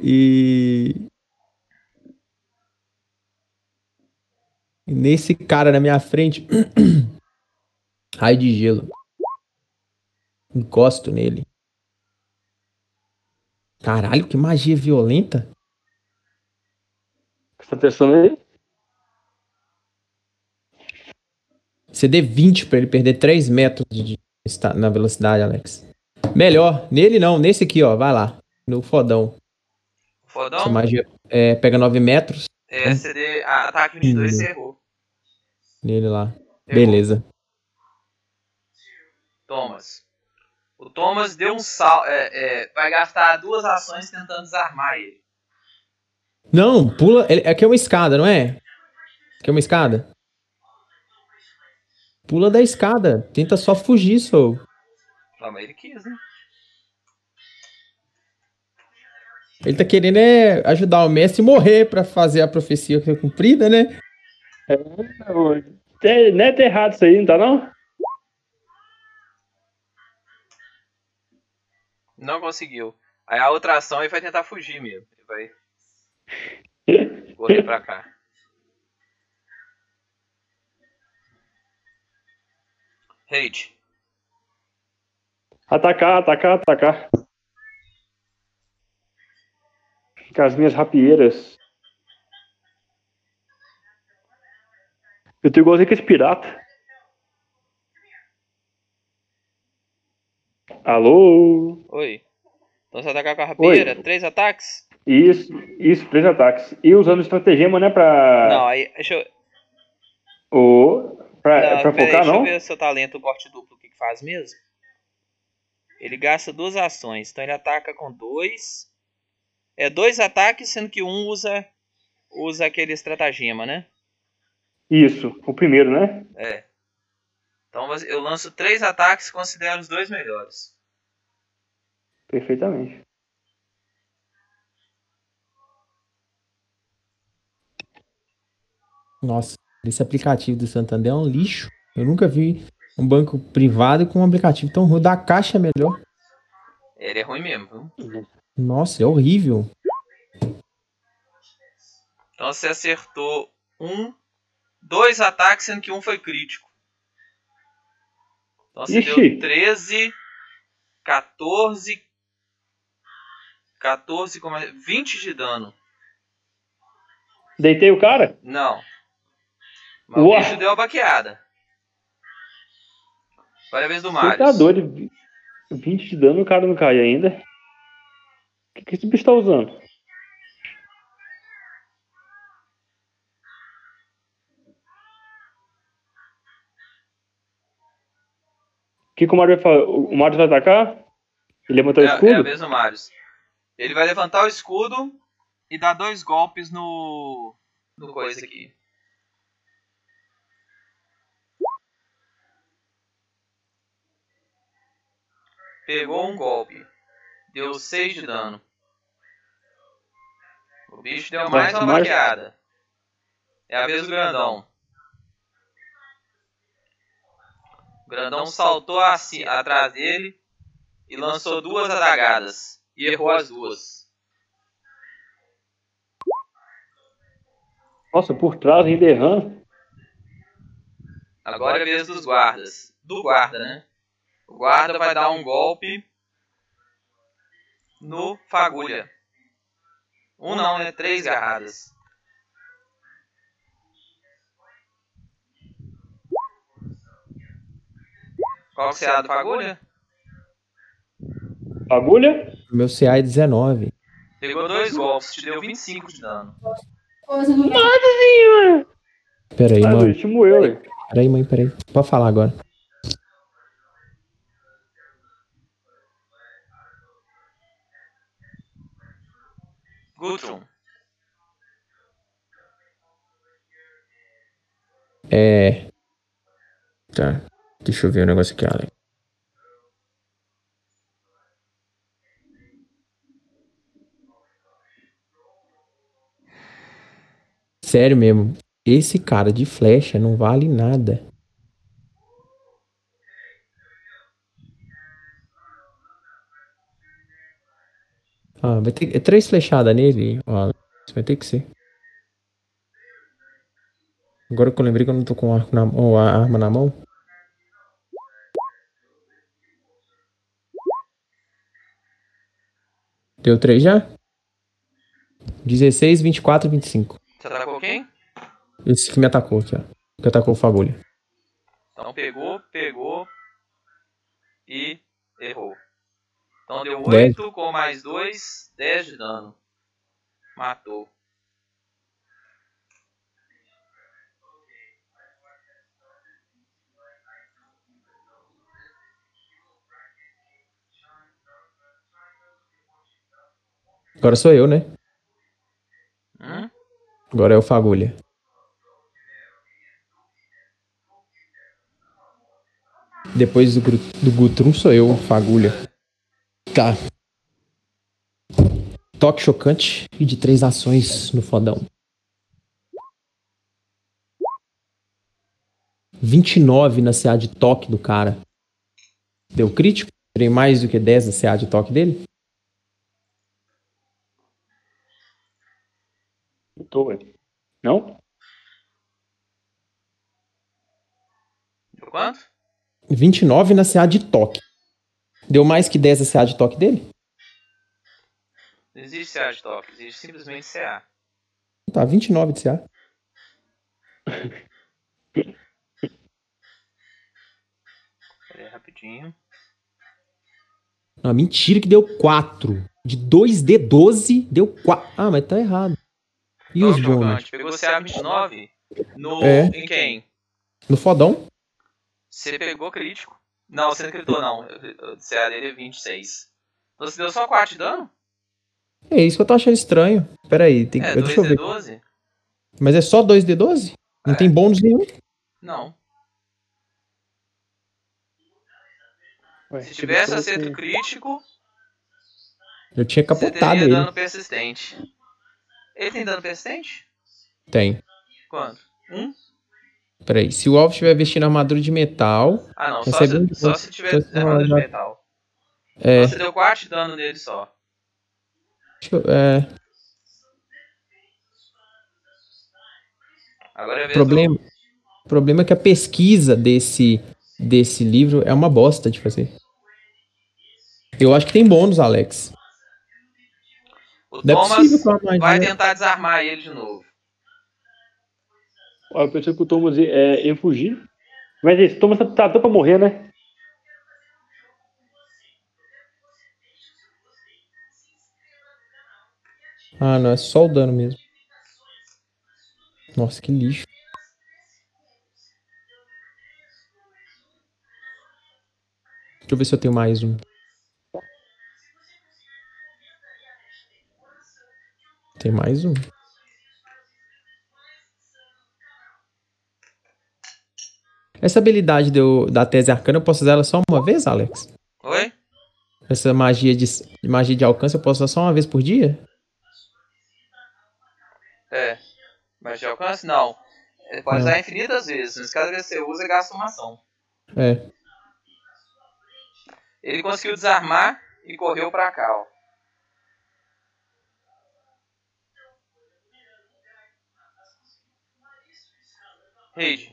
E. e Nesse cara na minha frente. Raio de gelo. Encosto nele. Caralho, que magia violenta. Presta atenção aí. CD 20 pra ele perder 3 metros de, na velocidade, Alex. Melhor, nele não, nesse aqui, ó. Vai lá. No fodão. Essa Fodão, magia é, pega 9 metros é, CD, a- ataque 22, Hum. você errou. nele lá. Errou. Beleza. Thomas. O Thomas deu um sal. é, é, vai gastar duas ações tentando desarmar ele. Não, pula. ele- Aqui é uma escada, não é? Aqui é uma escada? Pula da escada. Tenta só fugir, sou. Não, mas ele quis, né? Ele tá querendo é ajudar o mestre a morrer pra fazer a profecia ser cumprida, né? É, não é ter errado isso aí, não tá não? Não conseguiu. Aí a outra ação ele vai tentar fugir mesmo. Ele vai correr pra cá. Hate. Atacar, atacar, atacar. Com as minhas rapieiras. Eu tô igualzinho que esse pirata. Alô? Oi. Então você atacar com a rapieira? Três ataques? Isso, isso, três ataques. E usando estratagema, né, pra. Não, aí. Deixa eu. O, pra, Não, pra pera aí, focar, deixa não? eu ver o seu talento corte duplo, o que, que faz mesmo. Ele gasta duas ações, então ele ataca com dois. É dois ataques, sendo que um usa usa aquele estratagema, né? Isso, o primeiro, né? É. Então eu lanço três ataques e considero os dois melhores. Perfeitamente. Nossa, esse aplicativo do Santander é um lixo. Eu nunca vi um banco privado com um aplicativo tão ruim. Da Caixa é melhor. Ele é ruim mesmo, viu? Nossa, é horrível. Então você acertou um, dois ataques, sendo que um foi crítico. Então você Ixi. deu 13, 14, 14, como é? 20 de dano. Deitei o cara? Não. Mas Uau. o bicho deu a baqueada. Olha a vez do Marius. tá doido. 20 de dano, o cara não cai ainda. O que, que esse bicho tá usando? O que, que o Mario vai fazer? O Mario vai atacar? Ele levantou o É, é a escudo? vez do Marius. Ele vai levantar o escudo e dar dois golpes no. no coisa aqui. Pegou um golpe. Deu 6 de dano. O bicho deu mais uma baqueada. É a vez do grandão. O grandão saltou assim, atrás dele e lançou duas adagadas. E errou as duas. Nossa, por trás ainda errando. Agora é a vez dos guardas. Do guarda, né? O guarda vai dar um golpe no fagulha. Um não, né? Três garradas. Qual que você é do fagulha? Agulha? Meu CA é 19. Pegou dois golpes, te deu 25 de dano. Coisa no Pera aí, Ah, mano. Te moeu, velho. Pera aí, mãe, pera aí. Pode falar agora. Guthrum. É. Tá. Deixa eu ver o negócio aqui, Alex. Sério mesmo. Esse cara de flecha não vale nada. Ah, vai ter é três flechadas nele. Ah, vai ter que ser. Agora que eu lembrei que eu não tô com arco na mão, a arma na mão. Deu três já? 16, 24, 25. Você atacou quem? Esse que me atacou aqui, ó. Que atacou o fagulha. Então pegou, pegou e errou. Então deu Dez. 8 com mais 2, 10 de dano. Matou. Agora sou eu, né? Hum? Agora é o fagulha. Depois do, do Gutrum sou eu, fagulha. Tá. Toque chocante e de três ações no fodão. 29 na CA de toque do cara. Deu crítico? Tirei mais do que 10 na CA de toque dele? Ué. Não? Deu quanto? 29 na CA de toque. Deu mais que 10 na CA de toque dele? Não existe CA de toque, existe simplesmente CA. Tá, 29 de CA. Pera aí, rapidinho. Não, mentira que deu 4. De 2D12 deu 4. Ah, mas tá errado. E os bônus? Chocante, Pegou CA 29 no... É. em quem? No fodão? Você pegou crítico. Não, você não critou não. O CA dele é 26. Então você deu só 4 de dano? É isso que eu tô achando estranho. Pera aí, tem... É, deixa eu ver. 2d12? Mas é só 2D12? Não É. tem bônus nenhum? Não. Ué, Se tivesse acerto crítico, Eu tinha você capotado teria ele. dano persistente. Ele tem dano persistente? Tem. Quanto? Um? Pera aí. Se o alvo estiver vestindo armadura de metal. Ah não, só Recebe um se, só se tiver se armadura de metal. É. Você deu 4 de dano nele só. deixa eu- é Agora é problema, o problema é que a pesquisa desse, desse livro é uma bosta de fazer. Eu acho que tem bônus, Alex. O Não é Thomas magia. vai tentar desarmar ele de novo. Eu pensei que o Thomas ia, é, ia fugir. Mas esse Thomas tá, tá pra morrer, né? Ah, não, é só o dano mesmo. Nossa, que lixo. Deixa eu ver se eu tenho mais um. Tem mais um. Essa habilidade do- da tese arcana, eu posso usar ela só uma vez, Alex? Oi? Essa magia de, magia de alcance, eu posso usar só uma vez por dia? É. Mas de alcance? Não. Ele pode Não. usar infinitas vezes, mas cada vez que você usa, gasta uma ação. É. Ele conseguiu desarmar e correu pra cá, ó. Raid.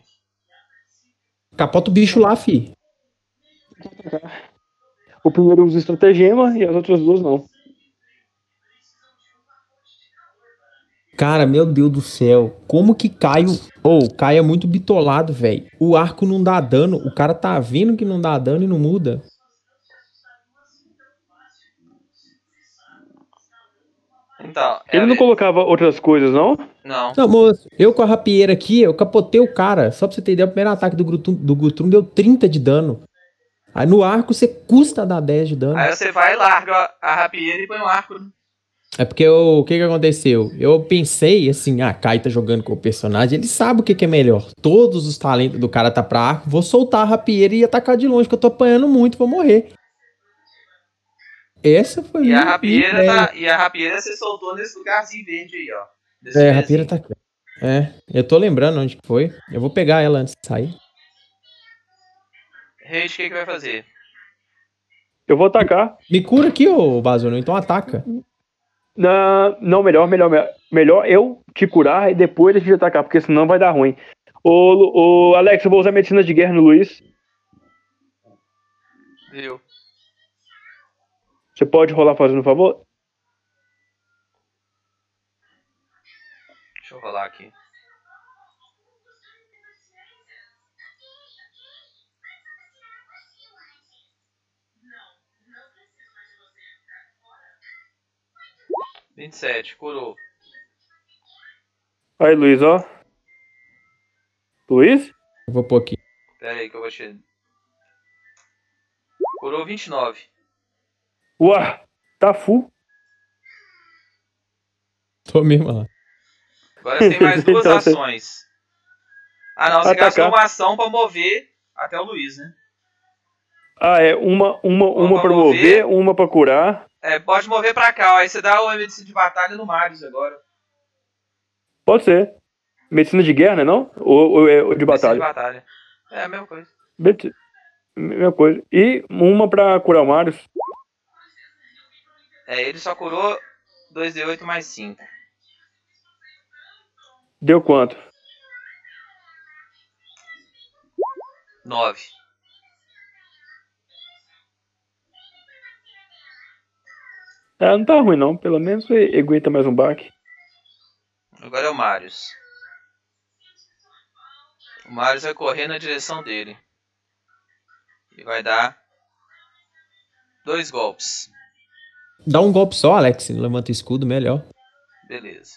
Capota o bicho lá, fi. O primeiro usa estratagema e as outras duas não. Cara, meu Deus do céu. Como que Caio. Ou, Caio é muito bitolado, velho. O arco não dá dano. O cara tá vendo que não dá dano e não muda. Então, é Ele não colocava outras coisas, não? Não. Não, moço, eu com a rapieira aqui, eu capotei o cara. Só pra você ter ideia, o primeiro ataque do Gutum, do Gutum deu 30 de dano. Aí no arco você custa dar 10 de dano. Aí você vai, larga a rapieira e põe o arco. né? É porque eu- o que que aconteceu? Eu pensei assim, ah, Kai tá jogando com o personagem, ele sabe o que que é melhor. Todos os talentos do cara tá pra arco, vou soltar a rapieira e atacar de longe, que eu tô apanhando muito, vou morrer. Essa foi E a rapieira tá, e a rapieira você soltou nesse lugarzinho verde aí, ó. É, a rapieira tá aqui. É, eu tô lembrando onde que foi. Eu vou pegar ela antes de sair. Raid, o que, que vai fazer? Eu vou atacar. Me cura aqui, ô Bazona, então ataca. Não, não, melhor, melhor, melhor. Melhor eu te curar e depois a gente atacar, porque senão vai dar ruim. Ô, ô Alex, eu vou usar medicina de guerra no Luiz. Viu? Você pode rolar fazendo um favor? Deixa eu rolar aqui. Vinte e sete, curou. Aí, Luiz, ó. Luiz? Eu vou pôr aqui. Pera aí que eu vou te. Curou 29. Ué, tá full. Tô mesmo lá. Agora você tem mais duas Então, ações. Ah não, você Atacar. gastou uma ação pra mover até o Luiz, né? Ah, é. Uma, uma, uma pra Vamos mover, mover. uma pra curar. É, pode mover pra cá, ó. Aí você dá o medicina de batalha no Marius agora. Pode ser. Medicina de guerra, né? Não? Ou, ou é ou de Medicina de batalha? batalha. É a mesma coisa. Medi- Mesma coisa. E uma pra curar o Marius. É, ele só curou 2d8 mais 5. Deu quanto? 9. Ah, não tá ruim não. Pelo menos ele aguenta mais um baque. Agora é o Marius. O Marius vai correr na direção dele. E vai dar dois golpes. Dá um golpe só, Alex. Levanta o escudo, melhor. Beleza.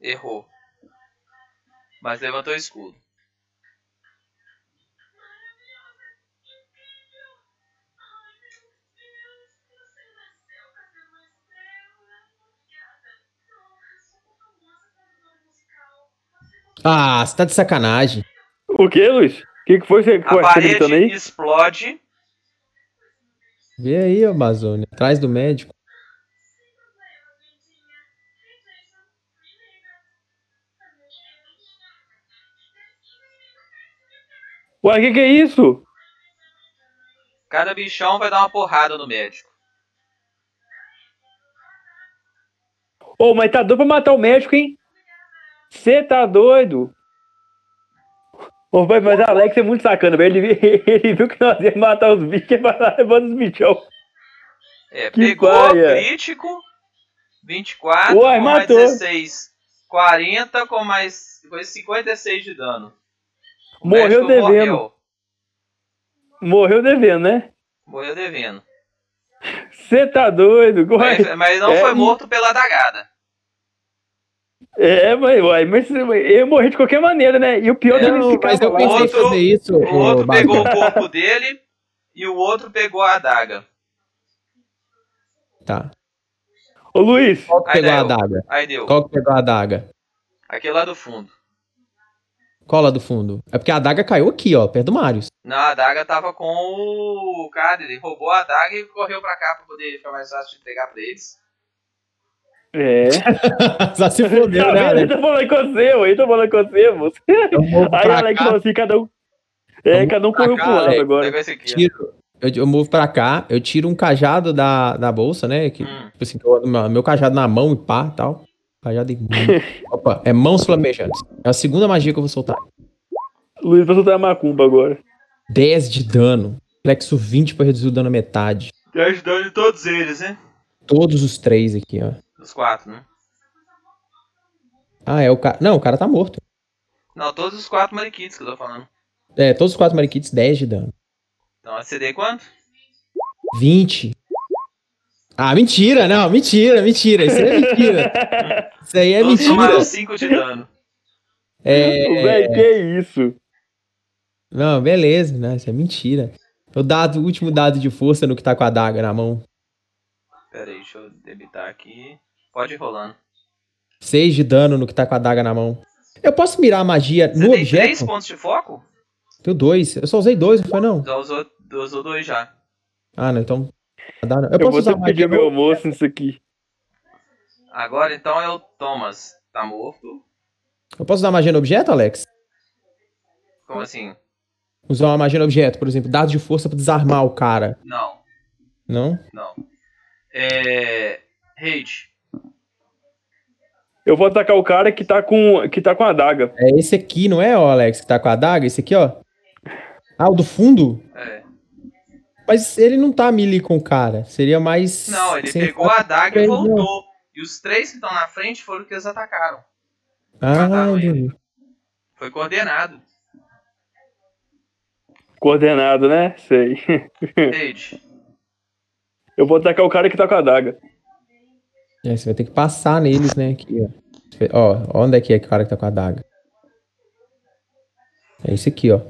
Errou. Mas levantou o escudo. Ah, você tá de sacanagem. O que, Luiz? O que, que foi que você A tá gritando parede aí? explode. Vê aí, Amazônia. Atrás do médico. Ué, o que, que é isso? Cada bichão vai dar uma porrada no médico. Ô, mas tá doido pra matar o médico, hein? Você tá doido? Ô, pai, mas Alex é muito sacana, velho. Ele, ele viu que nós íamos matar os bichos e vai lá levando os bichão. É, Que pegou paia. crítico. 24 Uai, com mais matou. 16. 40 com mais com 56 de dano. O Morreu devendo. Morreu, Morreu devendo, né? morreu devendo. Você tá doido? Mas, mas não é, foi morto pela adagada. É, mas, uai, mas eu morri de qualquer maneira, né? E o pior é que mas eu pensei Outro- fazer isso. O outro ô, pegou o corpo dele e o outro pegou a adaga. Tá. Ô, Luiz, Qual que Aí pegou a deu. adaga? Aí deu. Qual que pegou a adaga? Aquele lá do fundo. Qual lá do fundo? É porque a adaga caiu aqui, ó, perto do Marius. Não, a adaga tava com o cara, ele roubou a adaga e correu pra cá pra poder ficar mais fácil de entregar pra eles. É. Só se fodeu, Tá né? Alex? Eu tô falando com você, eu tô falando com você, moço. Aí pra Alex cá, falou assim, cada um. É, cada um correu pro lado agora. Aqui. tiro, eu, eu movo pra cá, eu tiro um cajado da, da bolsa, né? Que, Hum. tipo assim, que eu- meu, meu cajado na mão e pá tal. Cajado e mão. Opa, é mãos flamejantes. É a segunda magia que eu vou soltar. Luiz vai soltar a macumba agora. 10 de dano. Flexo 20 pra reduzir o dano a metade. E ajudando em todos eles, né? Todos os três aqui, ó. Os quatro, né? Ah, é o cara. Não, o cara tá morto. Não, todos os quatro mariquitos que eu tô falando. É, todos os quatro mariquites, 10 de dano. Então, a CD quanto? 20. Ah, mentira, não, mentira, mentira. Isso aí é mentira. Isso aí é todos tomaram mentira. 5 de dano. É, Véi, que isso? não, beleza, né? Isso é mentira. O dado, o último dado de força no que tá com a daga na mão. Pera aí, deixa eu debitar aqui. Pode ir rolando. 6 de dano no que tá com a daga na mão. Eu posso mirar a magia Você no tem objeto? 3 pontos de foco? Tenho dois. Eu só usei dois, não foi não? Já usou, usou dois já. Ah, não, então. Eu, Eu, posso vou usar pedir magia meu almoço nisso aqui. Agora então é o Thomas. Tá morto? Eu posso usar a magia no objeto, Alex? Como assim? Usar uma magia no objeto, por exemplo, dado de força pra desarmar o cara. Não. Não? Não. É. Raid. Eu vou atacar o cara que tá com, que tá com a adaga. É esse aqui, não é, ó, Alex, que tá com a adaga? Esse aqui, ó. Ah, o do fundo? É. Mas ele não tá melee com o cara. Seria mais. Não, ele sem pegou a adaga e três, não. voltou. E os três que estão na frente foram que eles atacaram. Ah. Foi coordenado. Coordenado, né? Sei. Eu vou atacar o cara que tá com a adaga. É, você vai ter que passar neles, né? Aqui, ó. Ó, onde é que é que o cara que tá com a adaga? É esse aqui, ó.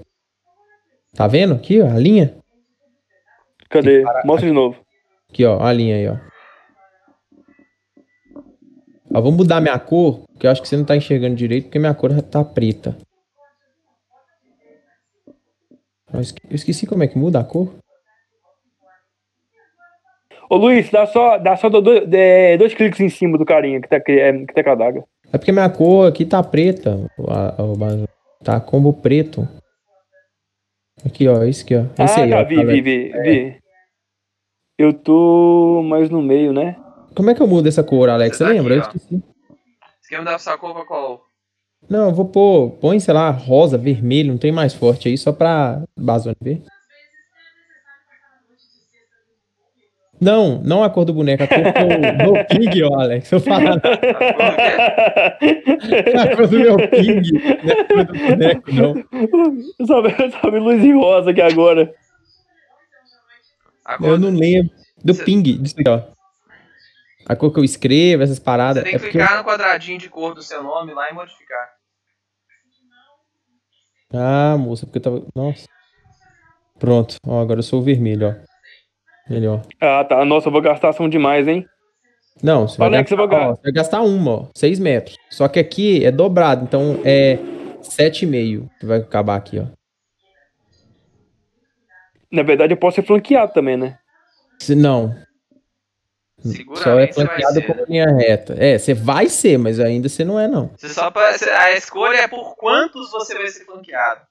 Tá vendo aqui, ó, a linha? Cadê? Mostra de novo. Aqui, ó, a linha aí, ó. Ó, vou mudar minha cor, porque eu acho que você não tá enxergando direito, porque minha cor já tá preta. Eu esqueci como é que muda a cor. Ô Luiz, dá só, dá só dois, é, dois cliques em cima do carinha que tá, que, é, que tá com a adaga. É porque minha cor aqui tá preta. o- a- o Bazo. Tá combo preto. Aqui, ó, esse aqui, ó. Esse ah, aí, tá, ó, vi, tá vi, vi, vi. Eu tô mais no meio, né? Como é que eu mudo essa cor, Alex? Você Você tá lembra? aqui, eu esqueci. Você quer mudar sua cor pra qual? Não, eu vou pôr. Põe, sei lá, rosa, vermelho, não tem mais forte aí, só pra Bazone ver. Não, não a cor do boneco, a cor do meu ping, ó, Alex. Eu falo A cor que é? a cor do meu ping, não é a cor do boneco, não. Sabe, sabe luz em rosa aqui agora. A cor Eu não lembro. Do Cê- ping, disso aqui, ó. A cor que eu escrevo, essas Você paradas. tem É que porque. clicar no quadradinho de cor do seu nome lá e modificar. Ah, moça, porque eu tava. Nossa. Pronto, ó, agora eu sou o vermelho, ó. Melhor. Ah, tá. Nossa, eu vou gastar ação demais, hein? Não, você vai, gastar, vou ó, você vai gastar uma, ó. 6 metros. Só que aqui é dobrado, então é 7,5 que vai acabar aqui, ó. Na verdade, eu posso ser flanqueado também, né? Se não. Só é você flanqueado né? linha reta. É, você vai ser, mas ainda você não é, não. Você só você- a escolha é por quantos você vai ser flanqueado.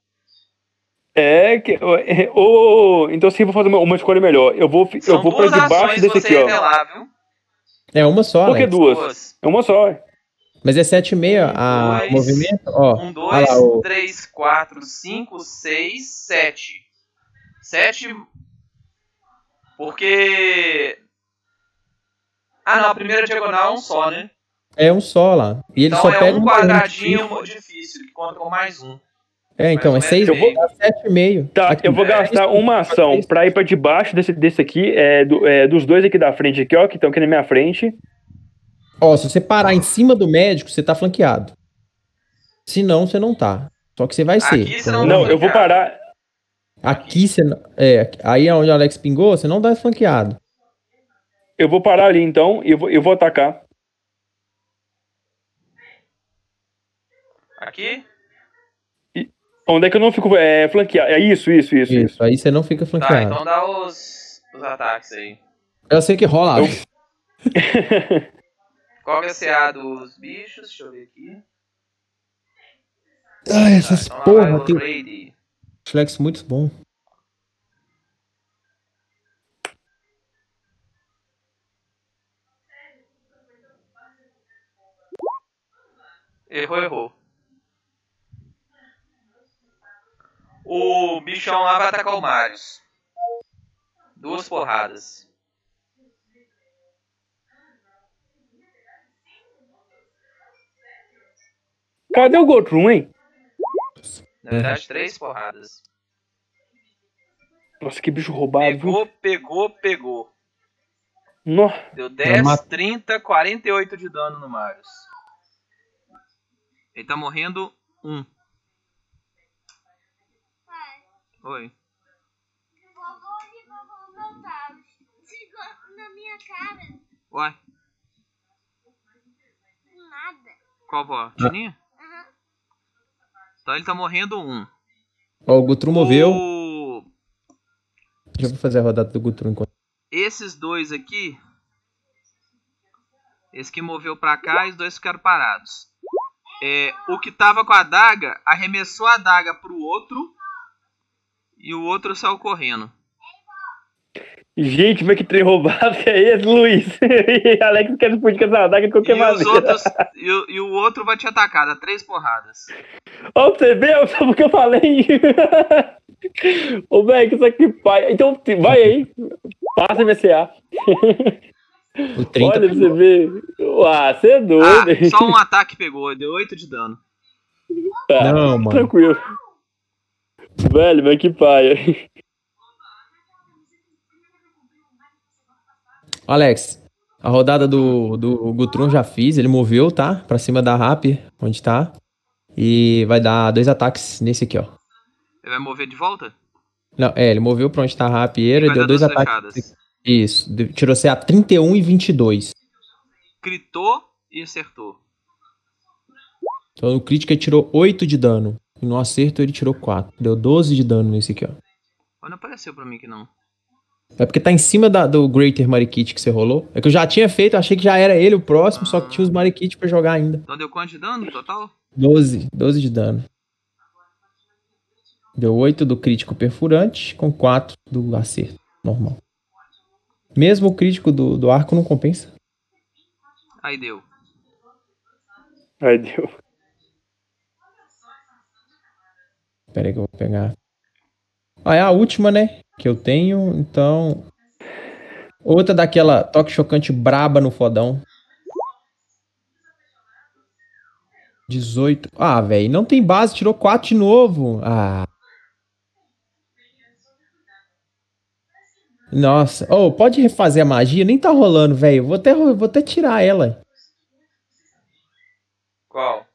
É que. é, Ou, então, sim, vou fazer uma, uma escolha melhor. Eu vou, São eu vou pra duas debaixo desse aqui, ó. viu? É uma só, Por que Alex. duas? É uma só. Mas é 7,5 a dois, movimento, ó. Um, olha dois, lá, o- três, quatro, cinco, seis, sete. Sete. Porque. Ah não, a primeira diagonal é um só, né? É um só lá. E ele então só é pega um quadradinho difícil, que conta com mais um. É, então, é Mais ou 6 menos dá 7,5. Tá, Aqui, eu vou é, gastar uma ação pra ir pra debaixo desse, desse aqui, é, do- é, dos dois aqui da frente aqui, ó, que estão aqui na minha frente. Ó, se você parar em cima do médico, você tá flanqueado. Se não, você não tá. Só que você vai ser. Aqui você não Não, tá eu vou parar. Aqui você. É, aí é onde o Alex pingou, você não dá flanqueado. Eu vou parar ali então e eu vou, eu vou atacar. Aqui? Onde é que eu não fico é, flanqueado? É isso, isso, isso, isso. Isso, aí você não fica Tá, flanqueado. então dá os, os ataques aí. Eu sei que rola. Eu-. Qual é a CA dos bichos? Deixa eu ver aqui. Ai, essas Então lá vai porra, tem flex muito bom. Errou, errou. O bichão lá vai atacar o Marius. Duas porradas. Cadê o Gotrum, hein? Na verdade, três porradas. Nossa, que bicho roubado, viu? Pegou, pegou, pegou. Nossa. Deu 10, mat- 30, 48 de dano no Marius. Ele tá morrendo um. Oi. Vovô e vovô não tá. Chegou na minha cara. Uai, Nada. qual vó? Tininha? Aham. Então ele tá morrendo um. Ó, o Gutrum moveu. O- Deixa eu vou fazer a rodada do Gutrum enquanto. Esses dois aqui. Esse que moveu pra cá e os dois ficaram parados. É, o que tava com a adaga arremessou a adaga pro outro. E o outro saiu correndo. Gente, mas que trem roubado que é esse, Luiz? Alex quer explodir com essa adaga de qualquer E, os maneira. outros, e, o- e o outro vai te atacar, dá três porradas. Ó, você ver, só porque eu falei. Ô, velho, que isso aqui pai. Então, vai aí. Passa MCA. O 30 Olha pra você ver. Ah, você é doido. Ah, só um ataque pegou, deu 8 de dano. Tá, Não, mano. Tranquilo. Velho, mas que paia. Alex, a rodada do, do Gutron já fiz, ele moveu, tá? Pra cima da Rapier, onde tá. E vai dar dois ataques nesse aqui, ó. Ele vai mover de volta? Não, é, ele moveu pra onde tá a Rapier e deu dois ataques. Isso, tirou CA 31 e 22. Critou e acertou. Então no crítico ele tirou 8 de dano. E no acerto ele tirou 4. Deu 12 de dano nesse aqui, ó. Mas não apareceu pra mim que não. É porque tá em cima da- do Greater Marikit que você rolou. É que eu já tinha feito, achei que já era ele o próximo, só que tinha os Marikit pra jogar ainda. Então deu quanto de dano no total? 12, 12 de dano. Deu 8 do crítico perfurante com 4 do acerto normal. Mesmo o crítico do, do arco não compensa. Aí deu. Ai, deu. Pera aí que eu vou pegar. Ah, é a última, né? Que eu tenho, então. Outra daquela toque chocante braba no fodão. 18. Ah, velho, não tem base, tirou 4 de novo. Ah. Nossa. Oh, pode refazer a magia? Nem tá rolando, velho. Vou até, vou até tirar ela. Qual?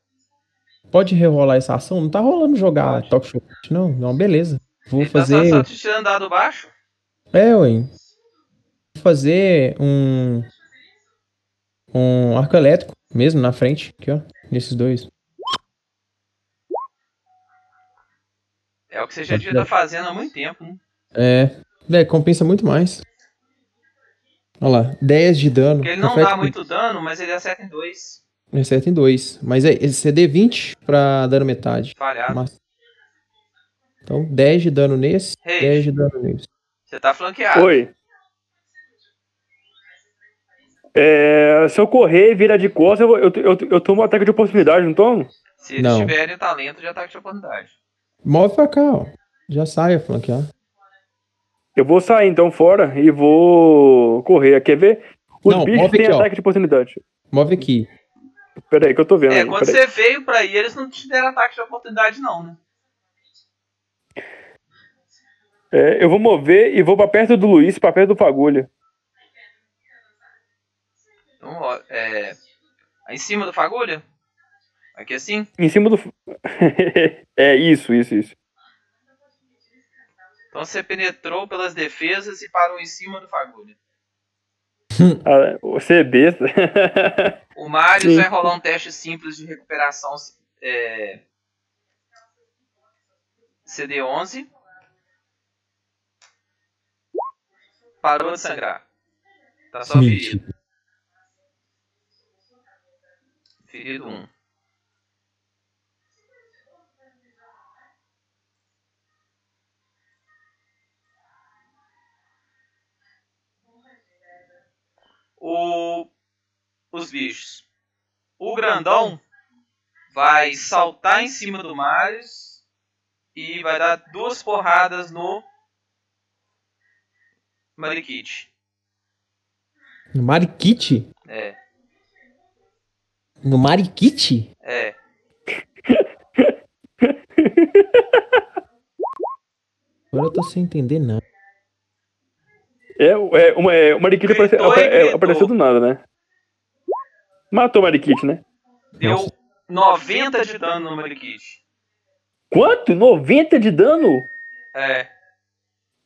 Pode rerolar essa ação? Não tá rolando jogar Pode. toque chocante, não. Não, beleza. Vou Ele tá fazer. te tirando dado baixo? É, ué. Vou fazer um. Um arco elétrico mesmo na frente. Aqui, ó. Nesses dois. É o que você já devia estar fazendo há muito tempo, né? É. É, compensa muito mais. Olha lá. 10 de dano. Porque ele não dá muito dano, mas ele acerta em dois. Acerta em 2. Mas é esse CD 20 pra dano metade. Falhado. Mas- Então, 10 de dano nesse, Rei. 10 de dano nesse. Você tá flanqueado. Oi. É, se eu correr e virar de costas, eu, eu, eu, eu tomo um ataque de oportunidade, não tomo? Se eles Não. tiverem talento de ataque de oportunidade. Move pra cá, ó. Já sai a flanquear. Eu vou sair então fora e vou correr. Quer ver? Os Não, bichos move têm aqui, ó. ataque de oportunidade. Move aqui. Pera aí que eu tô vendo. É, aí, quando aí. você veio pra aí, eles não te deram ataque de oportunidade, não, né? É, eu vou mover e vou pra perto do Luiz, pra perto do Fagulha. Então, ó, é. Aí em cima do fagulha? Aqui assim? Em cima do. é, isso, isso, isso. Então você penetrou pelas defesas e parou em cima do fagulha. Ah, você é besta. O Sim. vai rolar um teste simples de recuperação é, CD11. Parou de sangrar. Tá só ferido. Ferido 1. O, os bichos. O grandão vai saltar em cima do Marius e vai dar duas porradas no Marikit. No Marikit? É, No Marikit? é. Agora eu tô sem entender nada. É, é, uma, é, o Mariquite aparece, Gritou e apa- é, apareceu do nada, né? Matou o Mariquite, né? Deu Nossa. 90 de dano no Marikit. Quanto? 90 de dano? É,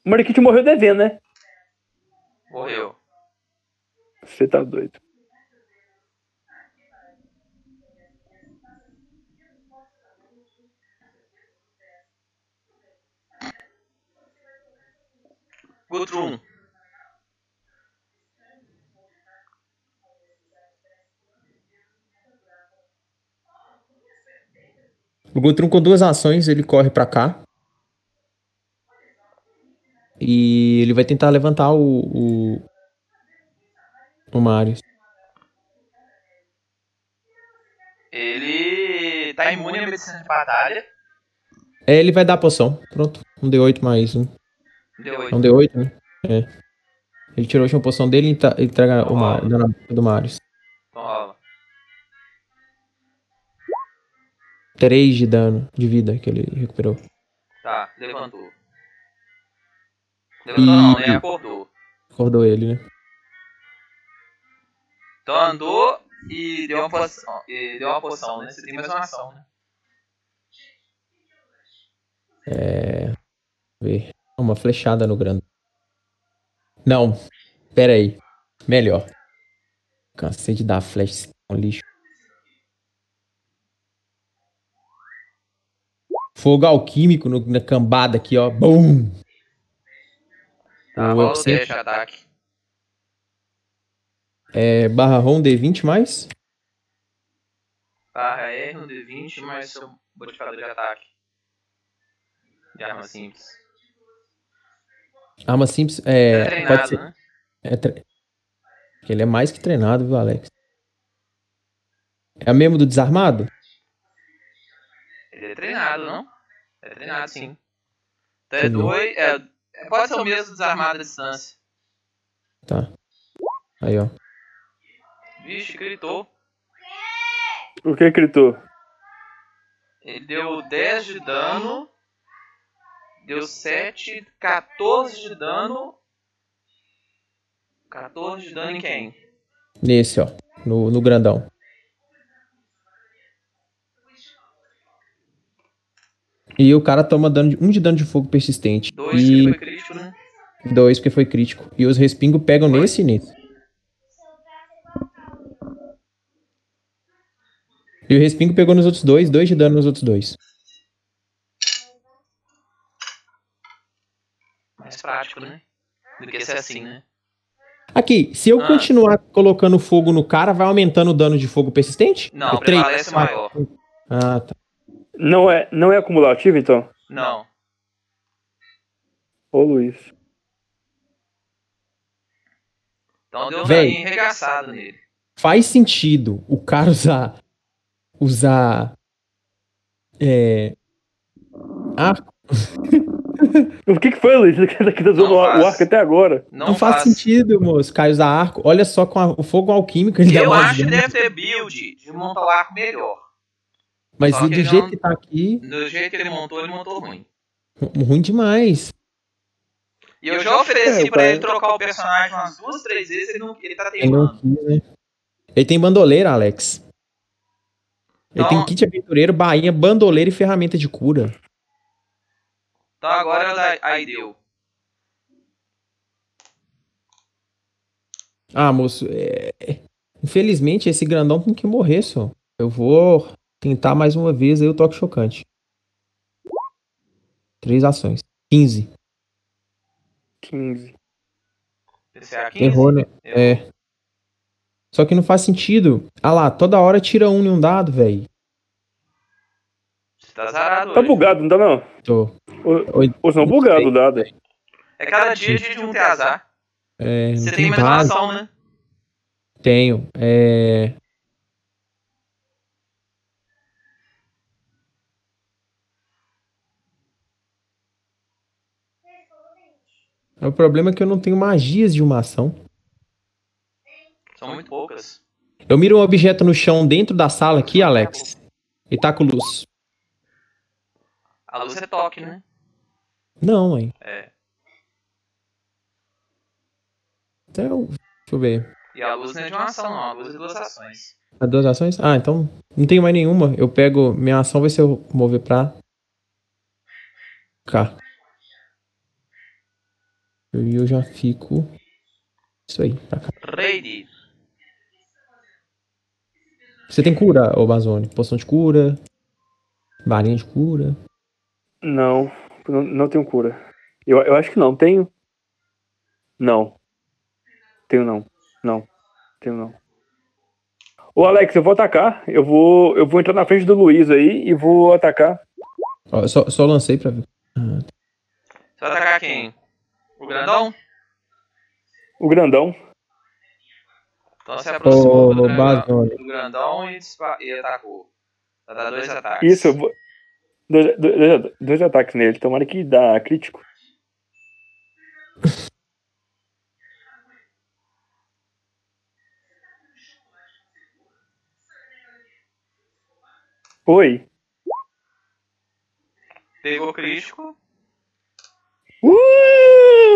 O Mariquite morreu devendo, né? morreu. Você tá doido. Gutrum. O Gutrum com duas ações, ele corre pra cá. E ele vai tentar levantar o. O, o Marius. Ele tá imune à medicina de batalha. É, ele vai dar a poção. Pronto. Um D8 mais um. Deu É um 8. D8, né? É. Ele tirou a última poção dele e entrega o Mar, do Marius. Então 3 de dano de vida que ele recuperou. Tá, levantou. Levantou não, né? Acordou. Acordou ele, né? Então andou e deu uma poção. E deu uma poção, né? Você tem mais uma ação, né? É. Ver. Uma flechada no grande. Não. Pera aí. Melhor. Cansei de dar flecha esse lixo. Fogo alquímico no- na cambada aqui, ó. Bum! Tá, rola o Epicentro teste de ataque. é barra ROM D20 mais. Barra R no D20 mais seu modificador de ataque. De arma simples. Arma simples. É, É, treinado, pode ser. né? É tre... Ele é mais que treinado, viu, Alex? É o mesmo do desarmado? Ele é treinado, não? É treinado, sim. Então é dois. É, é- pode ser o mesmo desarmado à distância. Tá. Aí, ó. Vixe, gritou. O que gritou? Ele deu 10 de dano. Deu 7, 14 de dano. 14 de dano em quem? Nesse, ó. No, no grandão. E o cara toma dano de, um de dano de fogo persistente. 2 que e foi crítico, né? dois porque foi crítico. E os respingos pegam nesse e nesse. E o respingo pegou nos outros dois, dois de dano nos outros dois. Mais prático, né? Do que ser assim, né? Aqui, se eu Ah. continuar colocando fogo no cara, vai aumentando o dano de fogo persistente? Não, É prevalece maior. Ah, tá. Não é, não é acumulativo, então? Não. Ô, Luiz. Então deu um Véi. arregaçado nele. Faz sentido o cara usar. Usar. É. Arco. O que, que foi, Luiz? Você tá aqui tá usando Não o faz. arco até agora. Não, Não, faz, sentido, moço. Caio usar arco. Olha só com a- o fogo alquímico. Ele Eu acho que deve ter build de montar o arco melhor. Mas do ele jeito não- que tá aqui, Do jeito que ele montou, ele montou ruim. ru- ruim demais. E eu já ofereci É, pra ele trocar o personagem umas duas, três vezes, ele, não, ele tá Ele não teimando. quis, né? Ele tem bandoleira, Alex. Ele Então- tem kit aventureiro, bainha, bandoleira e ferramenta de cura. Então agora aí deu. Ah, moço, é... infelizmente esse grandão tem que morrer só. Eu vou tentar mais uma vez aí o toque chocante. Três ações. 15. 15. PCA 15. Errou, né? Errou. É. Só que não faz sentido. Ah lá, toda hora tira um em um dado, velho. Você tá zarado Tá hoje. bugado, não tá não? Tô. Ô, não bugado o dado. É cada dia de um ter azar. É, Você não tem mais uma base. ação, né? Tenho. É... O problema é que eu não tenho magias de uma ação. São muito poucas. Eu miro um objeto no chão dentro da sala aqui, Alex. E tá com luz. A luz é toque, né? Não, hein. É. Então, deixa eu ver. E a luz não é de uma ação, não. A luz é de duas ações. As duas ações? Ah, então não tenho mais nenhuma. Eu pego. Minha ação vai ser eu mover pra. Cá. E eu já fico. Isso aí, pra cá. Ready. Você tem cura, ô Bazone? Poção de cura. Varinha de cura. Não, não, não tenho cura. Eu, eu acho que não, tenho. Não. Tenho não. Não. Tenho não. Ô Alex, eu vou atacar. Eu vou, eu vou entrar na frente do Luiz aí e vou atacar. Ó, só, só lancei pra ver. Ah, Você vai atacar quem? O grandão? O grandão. Então se aproximou do, grandão, do grandão e, dispa- e atacou. Vai dar dois ataques. Isso, eu vou. Dois, dois, dois ataques nele. Tomara que dá crítico. Oi. Pegou crítico!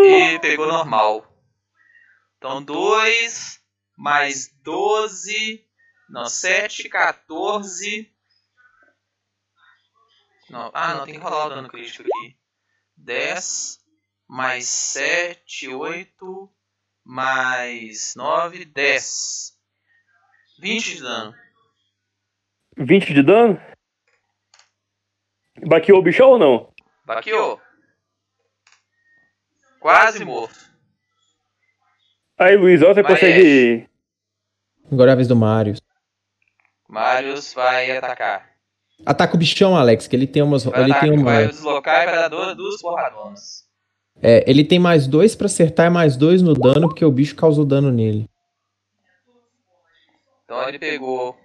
E pegou normal. Então 2 mais 12. Não, 7, 14. Não, ah, não, tem que rolar o dano crítico aqui. 10 mais 7, 8 mais 9, 10. 20 de dano. 20 de dano? Baqueou o bichão ou não? Baqueou. Quase morto. Aí, Luiz, ó, você Vai, consegue. Agora é a vez do Marius. Marius vai atacar. Ataca o bichão, Alex, que ele tem umas. Vai, Ele atacar, tem uma. vai deslocar e vai dar duas, duas porradonas. É, ele tem mais dois pra acertar e mais dois no dano, porque o bicho causou dano nele. Então ele pegou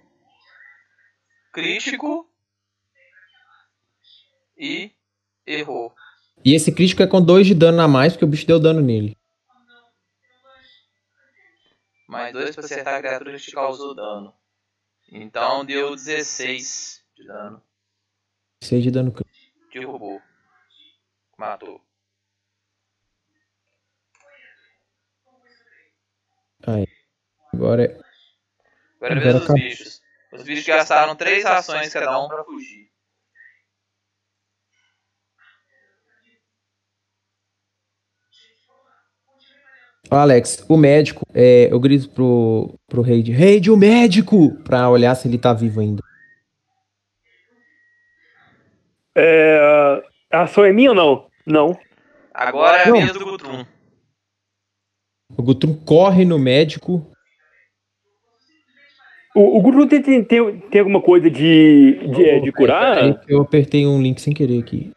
crítico e errou. E esse crítico é com dois de dano a mais, porque o bicho deu dano nele. Mais dois pra acertar a criatura que te causou dano. Então deu 16 de dano. Seis de dano crítico. Derrubou. Matou. Aí. Agora é. Agora é vez dos bichos. Os bichos gastaram três ações cada um pra fugir. Alex, o médico, é, eu grito pro, pro Raid, Raid, o médico! Pra olhar se ele tá vivo ainda. É... A ação é minha ou não? Não. Agora é a Não. vez do Gutrum. O Gutrum corre no médico. O, o Guru tem, tem, tem, tem alguma coisa de, de, é, de curar? Eu apertei um link sem querer aqui.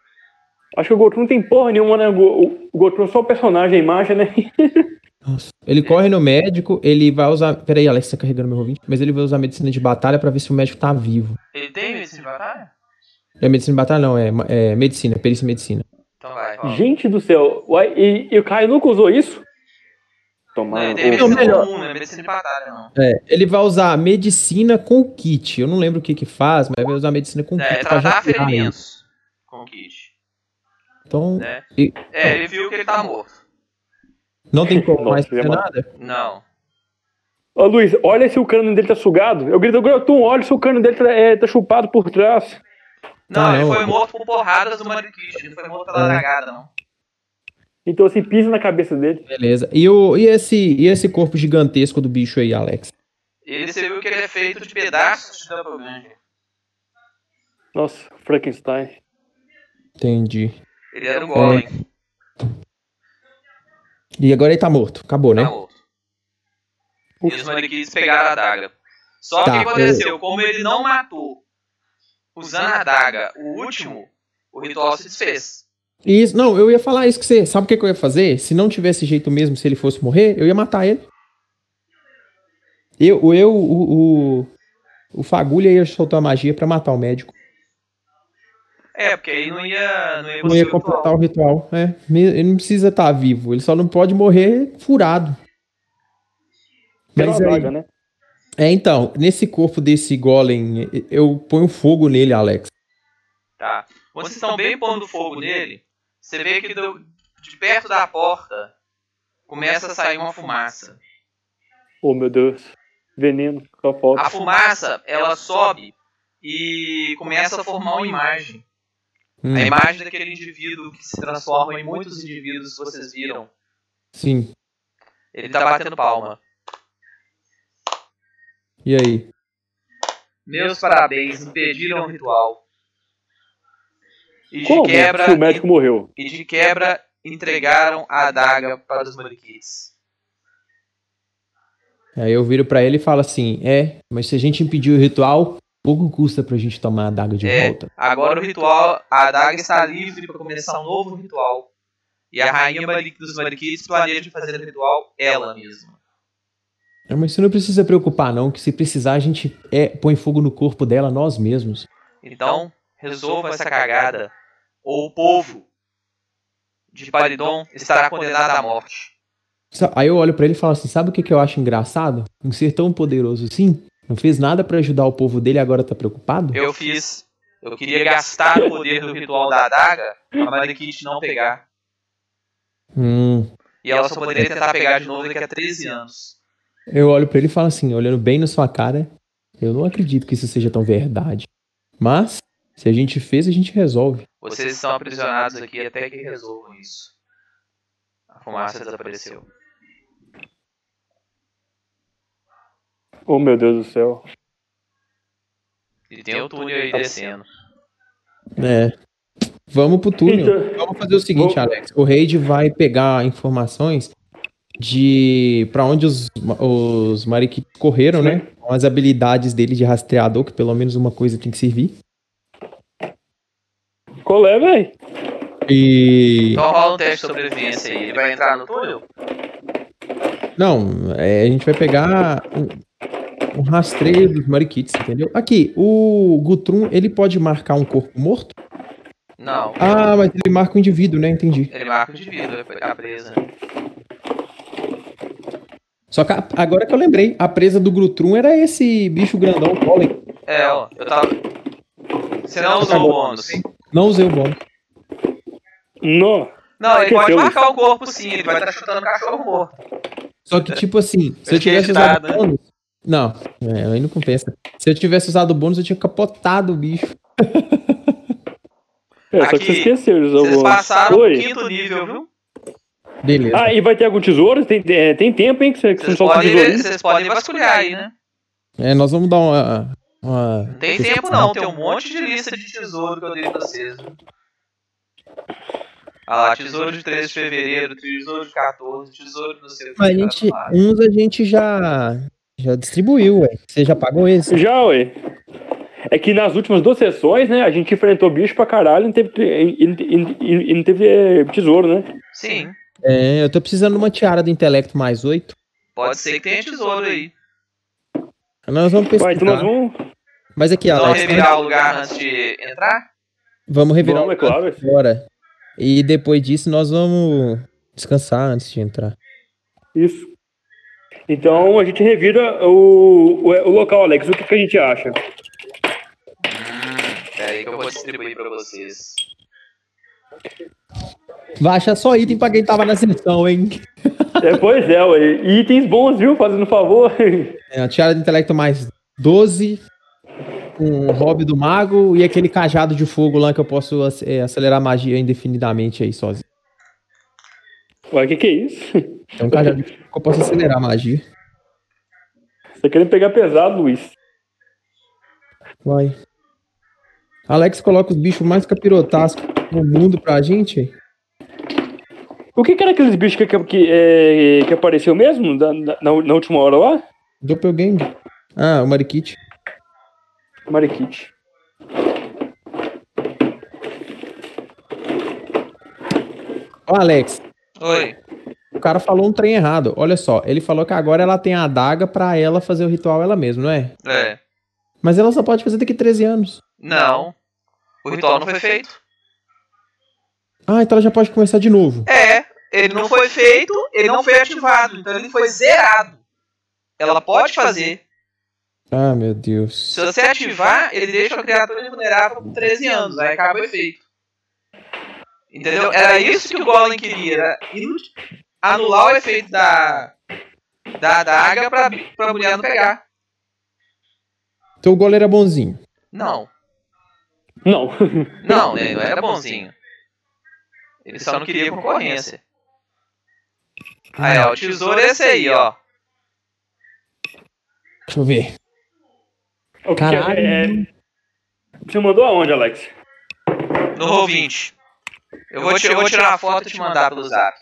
Acho que o Goku não tem porra nenhuma, né? O, Go- o Goku é só o personagem, a imagem, né? Nossa. Ele corre no médico, ele vai usar. Peraí, Alex, tá carregando meu ouvinte. Mas ele vai usar medicina de batalha pra ver se o médico tá vivo. Ele tem medicina de batalha? Não é medicina de batalha, não, é, é medicina, perícia em medicina. Então vai. Gente do céu. Uai, e, e o Caio nunca usou isso? Não, Tomar. ele tem medicina melhor. comum, não é medicina de batalha, não. É, ele vai usar medicina com kit. Eu não lembro o que que faz, mas vai usar medicina com É, kit já tratar ele. ferimentos com o kit. Então, Né? E- É, ele viu que ele tá morto. Não tem como mais fazer nada. Não. Ô, Luiz, olha se o cano dele tá sugado. Eu grito, Grotum, olha se o cano dele tá, é, tá chupado por trás. Não, Ah, ele não. foi morto por porradas do Marikish. Ele foi morto pela É. dragada, não. Então, assim, pisa na cabeça dele. Beleza. E, o, e, esse, e esse corpo gigantesco do bicho aí, Alex? Ele você viu que ele é feito de pedaços de doppelganger. Nossa, Frankenstein. Entendi. Ele era um golem. E agora ele tá morto. Acabou, né? Tá morto. E os Marikish pegaram a adaga. Só Tá, que o que aconteceu? Como ele não matou usando a adaga o último, o ritual se desfez. Isso, não, eu ia falar isso que você. Sabe o que, que eu ia fazer? Se não tivesse jeito mesmo, se ele fosse morrer, eu ia matar ele. Eu, eu o, o, o Fagulha ia soltar a magia pra matar o médico. É, porque aí não ia. Não ia, Não ia o completar ritual. o ritual. É, ele não precisa estar vivo, ele só não pode morrer furado. Pela Mas adaga, né? é, então, nesse corpo desse golem, eu ponho fogo nele, Alex. Tá. Quando vocês estão bem pondo fogo nele, você vê que do- de perto da porta começa a sair uma fumaça. Oh, meu Deus. Veneno, só falta. A fumaça, ela sobe e começa a formar uma imagem. Hum, A imagem daquele indivíduo que se transforma em muitos indivíduos que vocês viram. sim. Ele tá batendo palma. E aí? Meus parabéns, impediram o ritual. E de Como? quebra, o médico morreu. e de quebra entregaram a adaga para os Marikites. Aí eu viro pra ele e falo assim: é, mas se a gente impedir o ritual, pouco custa pra gente tomar a daga de É. volta. Agora o ritual, a adaga está livre para começar um novo ritual. E a rainha Malik dos Malikites planeja fazer o ritual ela mesma. É, mas você não precisa preocupar, não, que se precisar a gente é, põe fogo no corpo dela nós mesmos. Então, resolva essa cagada, ou o povo de Paridon estará condenado à morte. Aí eu olho pra ele e falo assim: sabe o que, que eu acho engraçado? Um ser tão poderoso assim, não fez nada pra ajudar o povo dele e agora tá preocupado? Eu fiz. Eu queria gastar o poder do ritual da adaga pra Malikite não pegar. Hum. E ela só poderia tentar pegar de novo daqui a 13 anos. Eu olho pra ele e falo assim, olhando bem na sua cara, eu não acredito que isso seja tão verdade. Mas, se a gente fez, a gente resolve. Vocês estão aprisionados aqui até que resolvam isso. A fumaça desapareceu. Oh, meu Deus do céu. E tem o túnel aí descendo. É. Vamos pro túnel. Então- Vamos fazer o seguinte, Vou- Alex. O Raid vai pegar informações de pra onde os, os Mariquitos correram, né? Com as habilidades dele de rastreador, que pelo menos uma coisa tem que servir. Qual é, velho? E. Então rola um teste de sobrevivência aí. Ele vai entrar no túnel? Não, é, a gente vai pegar um, um rastreio dos Mariquitos, entendeu? Aqui, o Gutrum, ele pode marcar um corpo morto? Não. Ah, mas ele marca o indivíduo, né? Entendi. Ele marca o indivíduo, a presa. Só que a- agora que eu lembrei, a presa do Gutrum era esse bicho grandão, o Golem. É, ó, eu tava. Você não usou o bônus. Não usei o bom. Não. Não, ele pode marcar o corpo sim, ele vai estar chutando o cachorro morto. Só que, tipo assim, se eu tivesse usado né? o bônus. Não, é, aí não compensa. Se eu tivesse usado o bônus, eu tinha capotado o bicho. É, só que Aqui, você esqueceu de usar o Vocês bônus. passaram o Oi. quinto nível, viu? Beleza. Ah, e vai ter algum tesouro? Tem, é, tem tempo, hein? Que você, que você Vocês podem, tesourinho? vocês podem vasculhar aí, né? É, nós vamos dar uma. uma... Não tem tempo não, tem um monte de lista de tesouro que eu dei pra vocês. viu? Ah lá, tesouro de 13 de fevereiro, tesouro de 14, tesouro não sei o que. Mas a gente, uns a gente já, já distribuiu, ué. Você já pagou esse? Já, ué. É que nas últimas duas sessões, né, a gente enfrentou bicho pra caralho e não teve, e, e- e- e não teve é, tesouro, né? Sim, É, eu tô precisando de uma tiara do intelecto mais oito. pode ser que tenha tesouro aí. Nós vamos pesquisar. Vai, então nós vamos. Mas aqui, Vamos Alex, revirar o lugar antes de entrar? vamos revirar Vamos, é o lugar claro. agora. E depois disso nós vamos descansar antes de entrar. Isso. Então a gente revira o, o, o local, Alex. O que, que a gente acha? Hum, pera aí que eu vou distribuir pra vocês. Vai achar só item pra quem tava na seleção, hein? É, pois é, ué. Itens bons, viu? Fazendo favor. É, a tiara do intelecto mais 12, um hobby do mago e aquele cajado de fogo lá que eu posso é, acelerar a magia indefinidamente aí sozinho. Ué, o que, que é isso? É um cajado que eu posso acelerar a magia. Você tá querendo pegar pesado, Luiz? Vai. Alex coloca os bichos mais capirotascos no mundo pra gente. O que, que era aqueles bichos que, que, é, que apareceu mesmo da- na, na, última hora lá? Doppelganger. Ah, o Marikit. Mariquite. Ó, Alex, Oi. o cara falou um trem errado. Olha só, ele falou que agora ela tem a adaga pra ela fazer o ritual ela mesma, não é? É. Mas ela só pode fazer daqui 13 anos. Não. O ritual não foi feito. Ah, então ela já pode começar de novo. É, ele não foi feito, ele não foi ativado, então ele foi zerado. Ela pode fazer. Ah, meu Deus. Se você ativar, ele deixa a criatura invulnerável por 13 anos, aí acaba o efeito. Entendeu? Era isso que o Golem queria, era anular o efeito da da adaga pra, pra mulher não pegar. Então o goleiro é bonzinho. Não, Não. não, não era bonzinho. Ele só não queria concorrência. Aí, ó, o tesouro é esse aí, ó. Deixa eu ver. O que Caralho. é- é- Você mandou aonde, Alex? No Roll20. Eu vou, eu vou tirar uma foto e te mandar pelo zap.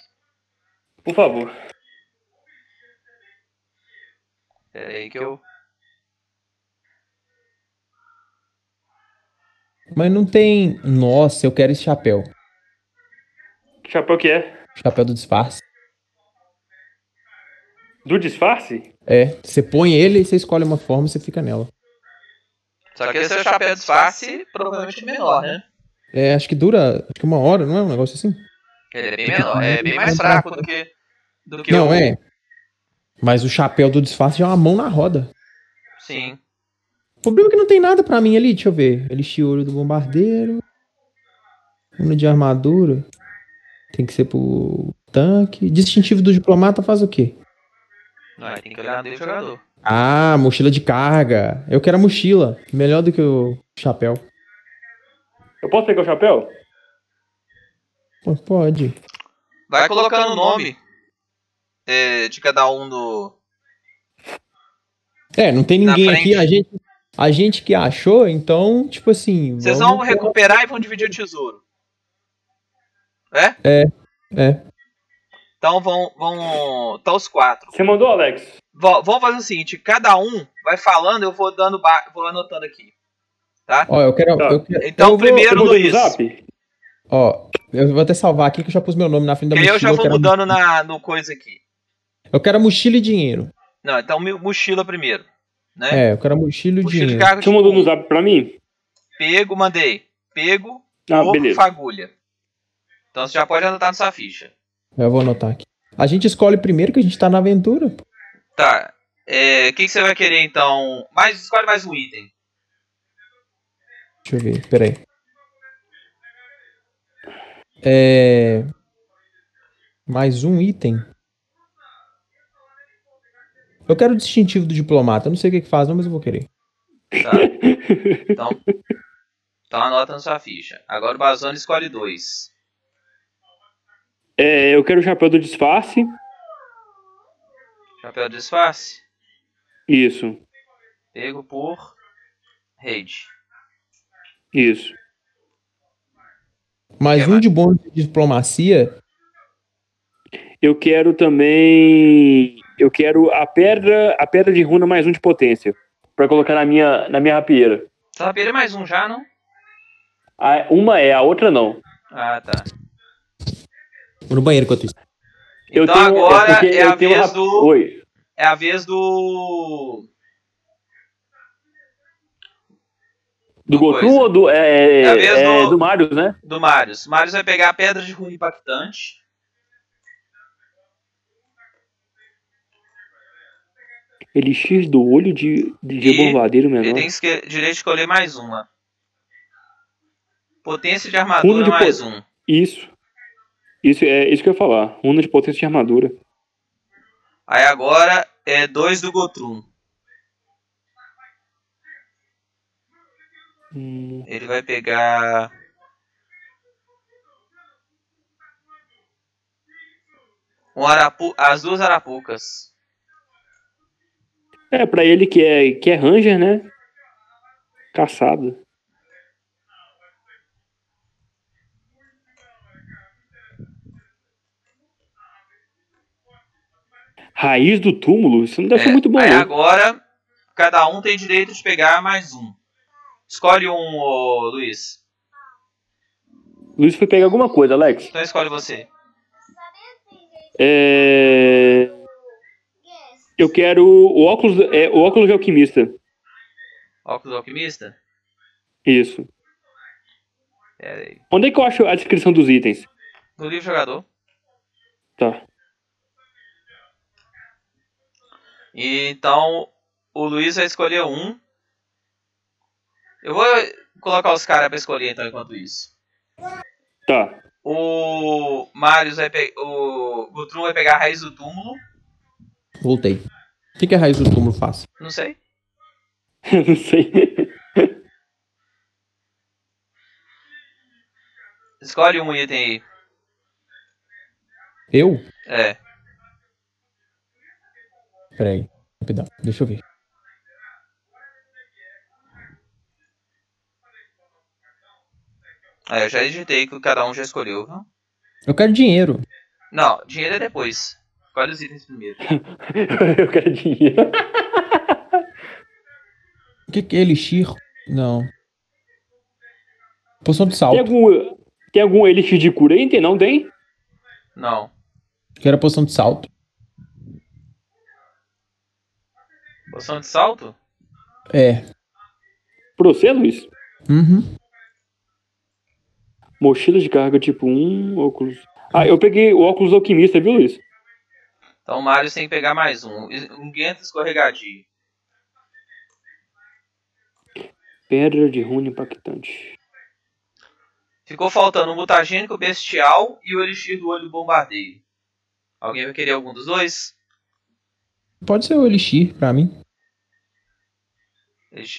Por favor. Pera aí que eu. Mas não tem. Nossa, eu quero esse chapéu. Que chapéu que é? chapéu do disfarce. Do disfarce? É, você põe ele e você escolhe uma forma e você fica nela. Só que esse é o chapéu disfarce, provavelmente menor, né? É, acho que dura acho que uma hora, não é um negócio assim? Ele é bem menor, é bem mais fraco do que, do que Não, o... é. Mas o chapéu do disfarce já é uma mão na roda. Sim. O problema é que não tem nada pra mim ali, deixa eu ver. Elixir ouro do bombardeiro. Runa de armadura. Tem que ser pro tanque. Distintivo do diplomata faz o quê? Não, tem que olhar no jogador. Ah, mochila de carga. Eu quero a mochila. Melhor do que o chapéu. Eu posso pegar o chapéu? Pode. Vai colocando o nome é, de cada um no. É, não tem ninguém aqui. A gente, a gente que achou, então, tipo assim. Vocês vão recuperar e vão dividir o tesouro. É? É. Então vão. vão tá os quatro. Você mandou, Alex? Vó- Vamos fazer o seguinte: cada um vai falando, eu vou dando. vou anotando aqui. Tá? Ó, eu quero. Tá. Eu quero Então, eu vou- primeiro, no Luiz. zap? Ó, eu vou até salvar aqui que eu já pus meu nome na frente da aí mochila. eu já vou a mudando na, no coisa aqui. Eu quero mochila e dinheiro. Não, então mochila primeiro. Né? É, eu quero mochila e mochila dinheiro. Você mandou no zap pra mim? Pego, mandei. Pego, Ah, beleza. fagulha. Então você já pode anotar na sua ficha. Eu vou anotar aqui. A gente escolhe primeiro que a gente tá na aventura. Tá. É, O que, que você vai querer então? Mais, escolhe mais um item. Deixa eu ver, peraí. É. Mais um item. Eu quero o distintivo do diplomata. Eu não sei o que, que faz, não, mas eu vou querer. Tá? Então, então anota na sua ficha. Agora o Bazone escolhe dois. É, eu quero o chapéu do disfarce. Chapéu de disfarce. Isso, Pego por raid. Isso. Mais um de bônus de diplomacia. Eu quero também. Eu quero a pedra, a pedra de runa mais um de potência. Pra colocar na minha, na minha rapieira. Saber é mais um já, não? A- uma é, a outra não. Ah, tá. Vou no banheiro enquanto isso. Eu Então tenho, agora porque é eu a vez rap- do. Oi. É a vez do. Do Goku coisa. ou do. É, É é, do- do Marius, né? Do Marius. Marius vai pegar a pedra de ruim impactante. Elixir do olho de, de E reborvadeiro Ele menor. tem que direito de escolher mais uma. Potência de armadura de mais po- um. Isso. Isso é isso que eu ia falar. Runa de potência de armadura. Aí agora é dois do Gotrum. Hum, Ele vai pegar. Um arapu... As duas arapucas. É, pra ele que é, que é Ranger, né? Caçado. Raiz do túmulo? Isso não deve ser É, muito bom, Aí agora, cada um tem direito de pegar mais um. Escolhe um, ô, Luiz. Luiz foi pegar alguma coisa, Alex. Então escolhe você. É... Eu quero o óculos, é, o óculos de alquimista. Óculos alquimista? Isso. Pera aí. Onde é que eu acho a descrição dos itens? No livro jogador. Tá. Então, o Luiz vai escolher um. Eu vou colocar os caras pra escolher então enquanto isso. Tá. O Marius vai pegar. O Gutrum vai pegar a raiz do túmulo. Voltei. O que, que a raiz do túmulo faz? Não sei. não sei. Escolhe um item aí. Eu? É. Peraí. Rapidão. Deixa eu ver. Aí eu já digitei que cada um já escolheu, viu? Eu quero dinheiro. Não, dinheiro é depois. Escolhe os itens primeiro. eu quero dinheiro. O que, que é elixir? Não. Poção de Tem salto. algum, tem algum elixir de cura aí? Tem, não tem? Não. Que era posição de salto. Posição de salto? É. Pra você, Luiz? Uhum. Mochila de carga tipo 1, óculos. Ah, eu peguei o óculos alquimista, viu, Luiz? Então o Mario tem que pegar mais um. Um guento escorregadio. Pedra de rune impactante. Ficou faltando o mutagênico bestial e o elixir do olho bombardeiro. Alguém vai querer algum dos dois? Pode ser o Elixir pra mim.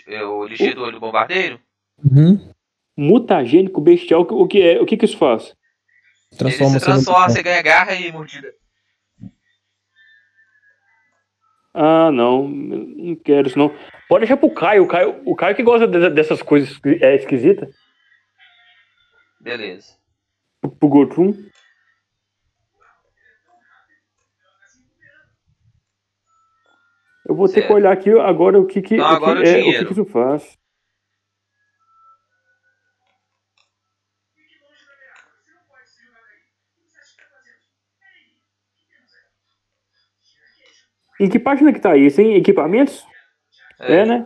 É, O elixir do olho bombardeiro? Uhum. Mutagênico bestial, o que é? O que que isso faz? Transforma Ele se transforma, você ganha garra e mordida. Ah, não, não quero isso não. Pode deixar pro Caio, o Caio, o Caio que gosta de- dessas coisas é, esquisitas. Beleza. Pro Gotrum. Eu vou ter Certo. que olhar aqui agora o que que, Então, o que, agora o é, o que que isso faz. Em que página que tá isso, hein? Equipamentos? É. É, né?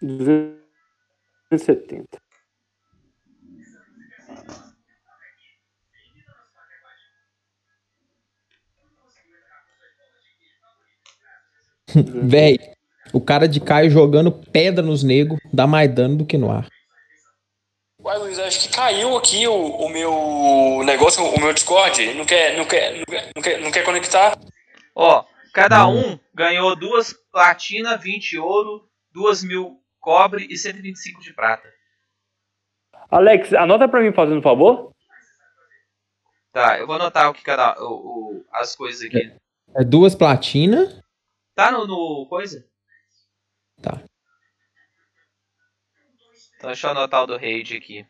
270. Véi, o cara de Caio jogando pedra nos negros dá mais dano do que no ar. Uai, Luiz, acho que caiu aqui o, o meu negócio, o meu Discord. Não quer, não quer, não quer, não quer, não quer conectar? Ó, cada um ganhou duas platina, 20 ouro, 2 mil cobre e 125 de prata. Alex, anota pra mim fazendo um favor. Tá, eu vou anotar o que cada. O, o- as coisas aqui. É duas platina. Tá no, no coisa? Tá. Então deixa eu anotar o do raid aqui.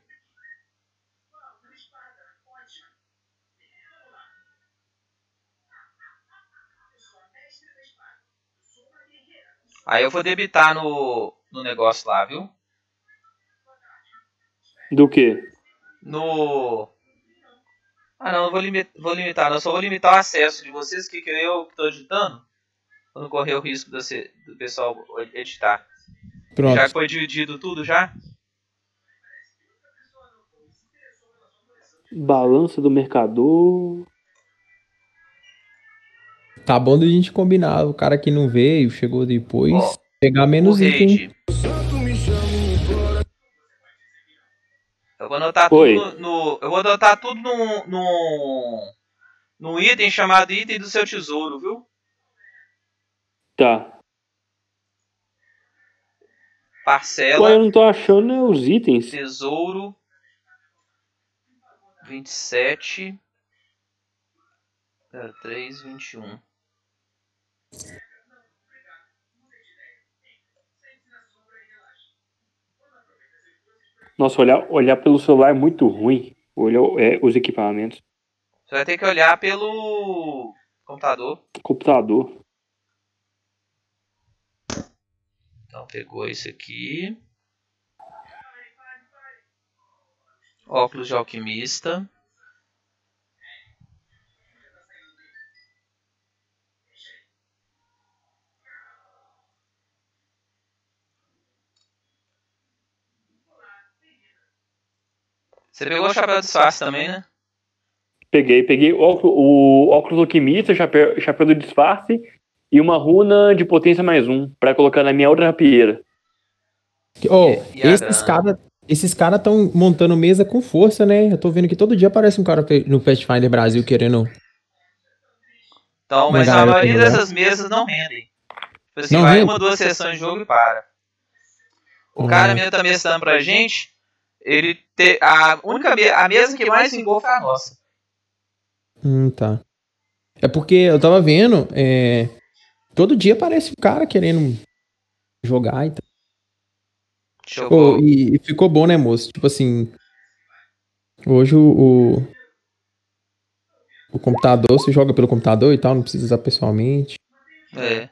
Aí eu vou debitar no, no negócio lá, viu? Do quê? No. Ah não, eu vou, limi vou limitar, não, eu só vou limitar o acesso de vocês, que, que eu que tô editando. Pra não correr o risco do, do pessoal editar. Pronto. Já que foi dividido tudo já? Balança do mercador. Tá bom da gente combinar. O cara que não veio, chegou depois, Ó, pegar menos item. Eu vou anotar Oi. tudo no. Eu vou anotar tudo num. num. num item chamado item do seu tesouro, viu? Tá. Parcela. eu não tô achando os itens. Tesouro 27 03 21. Nossa, olhar, olhar pelo celular é muito ruim. Olhar é, os equipamentos. Você vai ter que olhar pelo computador. Computador. Então pegou isso aqui. Óculos de alquimista. Você pegou o chapéu de disfarce também, né? Peguei, peguei o, óculos- o óculos alquimista, chapéu, chapéu do disfarce e uma runa de potência mais um pra colocar na minha outra rapieira. Oh, esses caras esses cara estão montando mesa com força, né? Eu tô vendo que todo dia aparece um cara no Pathfinder Brasil querendo. Então, mas a maioria jogar. dessas mesas não rendem. Tipo assim, Não vai rende? uma, duas sessões de jogo e para. O cara mesmo tá mestrando pra gente, ele te, a única me- a mesa que mais vingou foi a nossa. Hum, tá. É porque eu tava vendo, é, todo dia aparece um cara querendo jogar e tal. Jogou. Ô, e, e ficou bom, né, moço? Tipo assim. Hoje o, o. o computador, você joga pelo computador e tal, não precisa usar pessoalmente. É.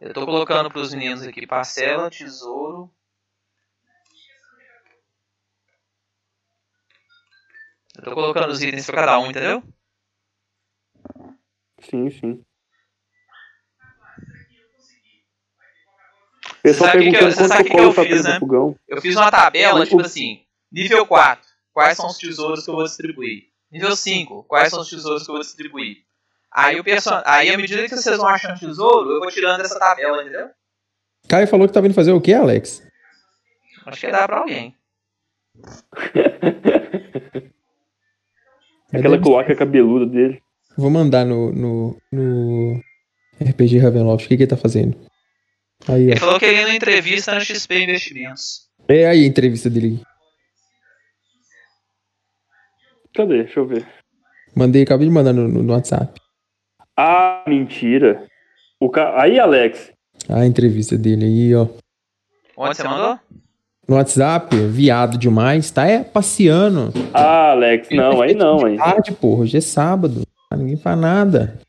Eu tô colocando pros meninos aqui parcela, tesouro. Eu tô colocando os itens pra cada um, entendeu? Sim, sim. Pessoal sabe que que eu- perguntando você quanto que que eu fiz, né? fogão. Eu fiz uma tabela, Mas tipo assim, nível 4, quais são os tesouros que eu vou distribuir? Nível 5, quais são os tesouros que eu vou distribuir? Aí, o perso... Aí à medida que vocês vão achando tesouro, eu vou tirando essa tabela, entendeu? Caio falou que tá vindo fazer o quê, Alex? Acho que dá pra alguém. Aquela cloaca cabeluda dele. Vou mandar no, no, no RPG Ravenloft. O que, que ele tá fazendo? Aí, Ele ó. falou que ele ia na entrevista na XP Investimentos. É aí a entrevista dele. Cadê? Deixa eu ver. Mandei, acabei de mandar no, no- WhatsApp. Ah, mentira. O ca... Aí, Alex. A entrevista dele aí, ó. Onde você mandou? No WhatsApp, viado demais. Tá é, passeando. Ah, Alex. Não, aí não, aí. Tarde, porra. Hoje é sábado. Ah, Ninguém faz nada.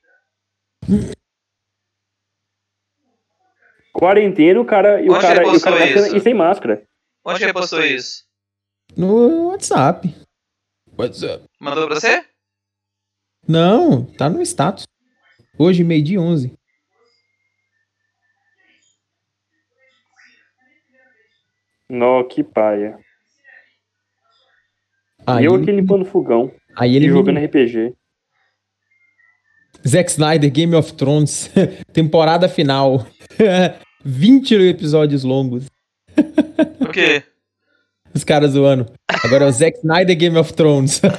Quarentena, o cara. E o Onde cara, ele e o cara isso? e sem máscara. Onde você postou isso? No WhatsApp. WhatsApp. Mandou pra você? Não, tá no status. Hoje, meio dia 11. Nó, que paia. Aí, e eu aqui limpando fogão. aí E ele jogando me... RPG. Zack Snyder, Game of Thrones, temporada final. 20 episódios longos. O quê? Os caras zoando. Agora é o Zack Snyder, Game of Thrones.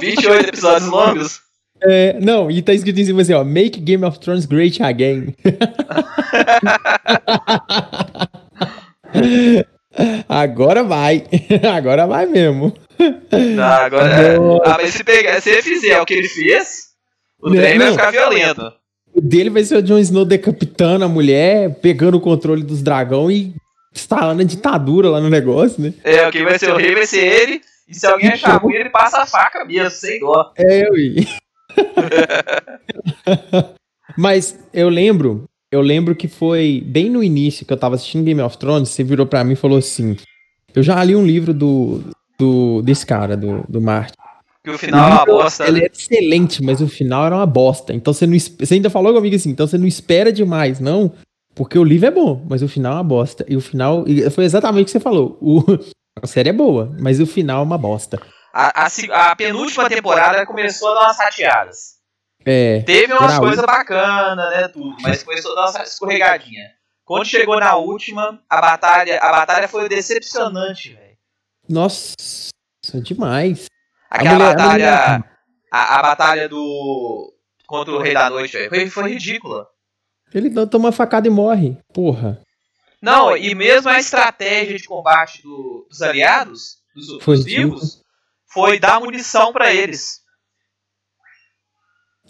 28 episódios longos? É, não, e tá escrito em cima assim, ó. Make Game of Thrones great again. Agora vai. Agora vai mesmo. Tá, agora. Ah, mas se, pegar, se ele fizer o que ele fez, o Não, trem vai ficar violento. O dele vai ser o Jon Snow decapitando a mulher, pegando o controle dos dragão e instalando a ditadura lá no negócio, né? É, o que vai ser o rei vai ser ele. E se alguém achar ruim, ele passa a faca mesmo, sem dó. É, ui. Mas eu lembro, eu lembro que foi bem no início que eu tava assistindo Game of Thrones, você virou pra mim e falou assim: Eu já li um livro do, do desse cara, do, do Martin. Que o final é uma bosta. Ele né? é excelente, mas o final era uma bosta. Então você não você ainda falou comigo assim, então você não espera demais, não, porque o livro é bom, mas o final é uma bosta. E o final foi exatamente o que você falou. O, a série é boa, mas o final é uma bosta. A, a a penúltima temporada começou a dar umas rateadas. É, Teve umas coisas bacanas, né, tudo, mas começou a dar uma escorregadinha. Quando chegou na última, a batalha, a batalha foi decepcionante, velho. nossa, demais. Aquela mulher- a batalha, mulher- a, a batalha do contra o Rei da Noite, velho, foi, foi ridícula. Ele toma uma facada e morre. Porra. Não, e mesmo a estratégia de combate do- dos aliados, dos, dos Foi vivos, foi dar munição pra eles.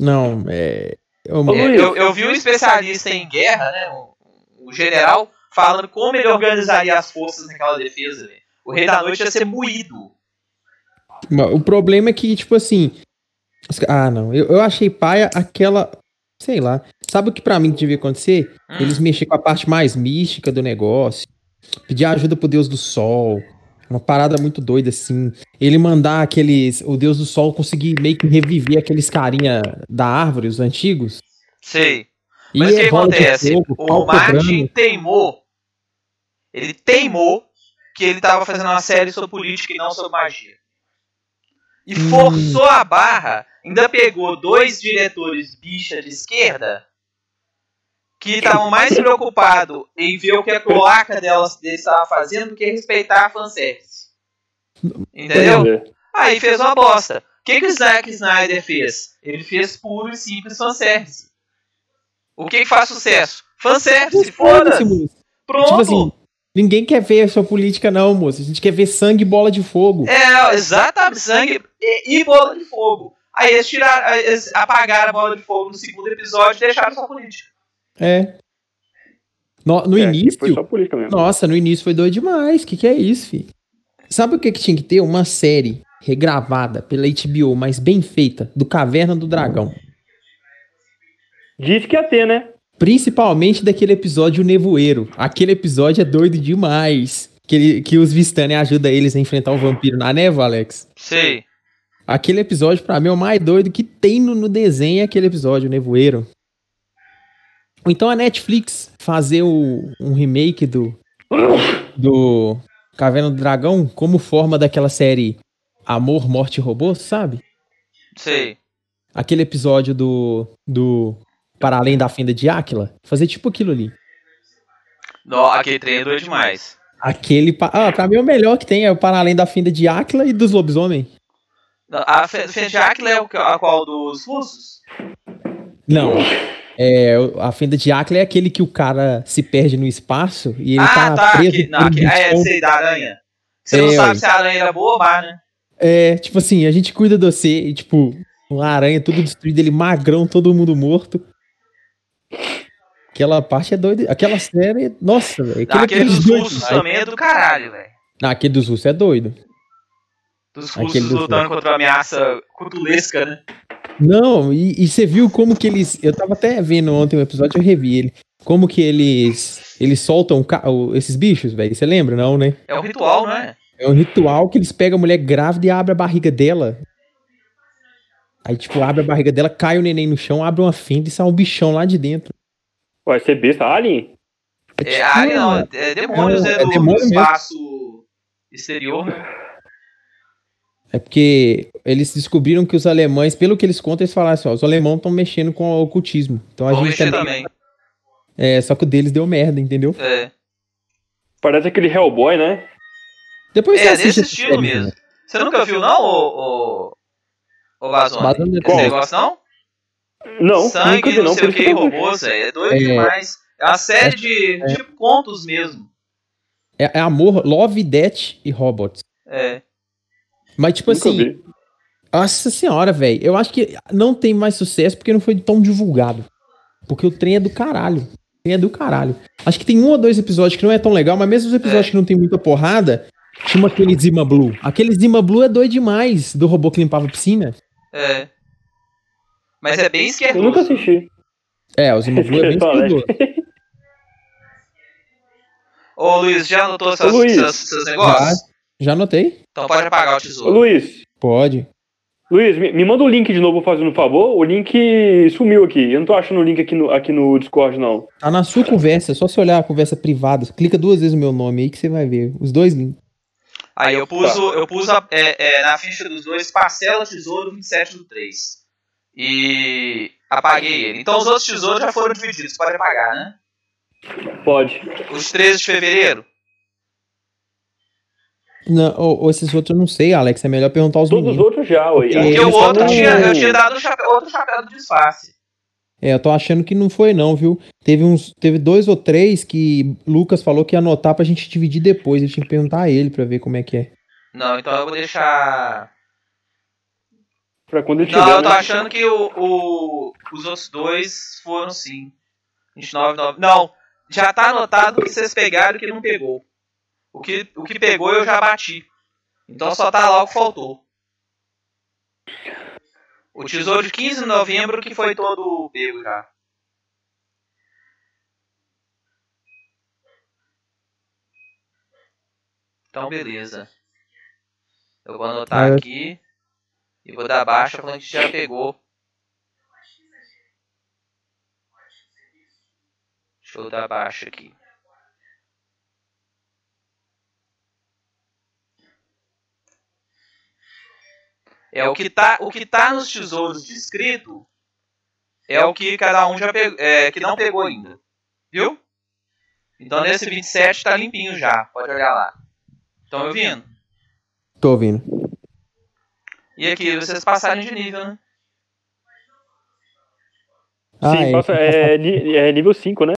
Não, é. Eu, É, eu, eu vi um especialista em guerra, né, o, o general, falando como ele organizaria as forças naquela defesa. velho. O Rei da Noite ia ser moído. O problema é que, tipo assim. Ah, não. Eu, eu achei paia aquela. Sei lá. Sabe o que pra mim devia acontecer? Hum. Eles mexerem com a parte mais mística do negócio. Pedir ajuda pro Deus do Sol. Uma parada muito doida, assim. Ele mandar aqueles. O Deus do Sol conseguir meio que reviver aqueles carinha da árvore, os antigos. Sei. E Mas o que é acontece? fogo, o Martin teimou. Ele teimou que ele tava fazendo uma série sobre política e não sobre magia. E Hum. forçou a barra. Ainda pegou dois diretores bicha de esquerda que estavam mais preocupados em ver o que a cloaca delas deles estava fazendo do que respeitar a fanservice. Entendeu? Aí fez uma bosta. O que, que o Zack Snyder fez? Ele fez puro e simples fanservice. O que, que faz sucesso? Fanservice, Foda-se, moço. Pronto. Tipo assim, ninguém quer ver a sua política, não, moço. A gente quer ver sangue e bola de fogo. É, exatamente, sangue e, e bola de fogo. Aí eles tiraram, eles apagaram a bola de fogo no segundo episódio e deixaram só política. É. No, no É, início. Foi só política mesmo. Nossa, no início foi doido demais. Que que é isso, fi? Sabe o que, que tinha que ter? Uma série regravada pela HBO, mas bem feita, do Caverna do Dragão. Diz que ia ter, né? Principalmente daquele episódio O Nevoeiro. Aquele episódio é doido demais. Que, ele- que os Vistani ajudam eles a enfrentar o vampiro na névoa, Alex. Sei. Aquele episódio, pra mim, é o mais doido que tem no, no desenho é aquele episódio, o Nevoeiro. Então a Netflix fazer o- um remake do, do Caverna do Dragão como forma daquela série Amor, Morte e Robôs, sabe? Sei. Aquele episódio do, do Para Além da Fenda de Áquila. Fazer tipo aquilo ali. Não, aquele trem é doido demais. Aquele. Ah, pra mim o melhor que tem é o Para Além da Fenda de Áquila e dos Lobisomem. A Fe- Fenda de Áquila é o que- a qual dos russos? Não. É, a Fenda de Áquila é aquele que o cara se perde no espaço e ele ah, tá, tá. preso aqui, não, aqui, é, sei, da aranha. Você não É, sabe ué. se a aranha era boa ou má, né? É, tipo assim, a gente cuida de você e, tipo, uma aranha tudo destruído, ele magrão, todo mundo morto. Aquela parte é doida. Aquela série, nossa, velho. Aquele episódio dos é doido russos também é do caralho, velho. Não, aquele dos russos é doido. Dos Aquele russos dos lutando contra uma ameaça cutulesca, né? Não, e, e você viu como que eles. Eu tava até vendo ontem um episódio, eu revi ele. Como que eles. Eles soltam esses bichos, velho. Você lembra, não, né? É um ritual, não é? É um ritual que eles pegam a mulher grávida e abrem a barriga dela. Aí, tipo, abre a barriga dela, cai o neném no chão, abre uma fenda e sai um bichão lá de dentro. Vai ser besta, Alien? É, tipo alien, não, é demônios, É, né? é Do, demônio do mesmo. espaço exterior, né? É porque eles descobriram que os alemães, pelo que eles contam, eles falaram assim, ó, os alemães estão mexendo com o ocultismo. Então a Vou gente também. também. É, só que o deles deu merda, entendeu? É, Parece aquele Hellboy, né? Depois você é assiste desse estilo mesmo. né? Você nunca viu, não, ô, ô, Bazone? Bazone é Esse negócio, não? Não, nunca Sangue, vi não não. sei o que, robôs, velho. É doido É. demais. É uma série de, É. tipo, contos mesmo. É, é amor, love, death e robots. É. Mas, tipo Nunca assim, vi. nossa senhora, velho. Eu acho que não tem mais sucesso porque não foi tão divulgado. Porque o trem é do caralho. O trem é do caralho. Acho que tem um ou dois episódios que não é tão legal, mas mesmo os episódios É. que não tem muita porrada, tinha aquele Zima Blue. Aquele Zima Blue é doido demais, do robô que limpava a piscina. É. Mas é bem Eu esquerdoso. nunca assisti. É, o Zima Blue é bem Parece. esquerdoso. Ô Luiz, já anotou seus, Luiz. seus, seus negócios? Já anotei? Então pode apagar o Ô, tesouro. Luiz, Pode. Luiz, me, me manda o link de novo fazendo um favor. O link sumiu aqui. Eu não tô achando o link aqui no, aqui no Discord, não. Tá na sua conversa, é só você olhar a conversa privada. Clica duas vezes o meu nome aí que você vai ver. Os dois links. Aí eu pus, o- eu pus a- é, é, na ficha dos dois parcela tesouro 27 do 3. E apaguei ele. Então os outros tesouros já foram divididos, pode apagar, né? Pode. Os 13 de fevereiro? Não, ou, esses outros eu não sei, Alex. É melhor perguntar aos Todos os meninos. outros já, ué. Porque Porque o outro tinha, eu tinha dado o chapéu- outro chapéu do disfarce. É, eu tô achando que não foi não, viu? Teve uns, teve dois ou três que Lucas falou que ia anotar pra gente dividir depois. Eu tinha que perguntar a ele pra ver como é que é. Não, então eu vou deixar. Pra quando ele Não, tiver, eu tô né? achando que o, o- os outros dois foram sim. 29, 9. Não, já tá anotado o que vocês pegaram e o que não pegou. O que, o que pegou eu já bati. Então só tá lá o que faltou. O tesouro de 15 de novembro que foi todo pego já. Então beleza. Eu vou anotar eu- aqui. E vou dar baixa falando que já pegou. Deixa eu dar baixa aqui. É o que tá, o que tá nos tesouros descrito é o que cada um já pegou, é, que não pegou ainda. Viu? Então nesse 27 tá limpinho já, pode olhar lá. Estão me ouvindo? Tô ouvindo. E aqui vocês passarem de nível, né? Ah, Sim, é, passa- é, é nível 5, né?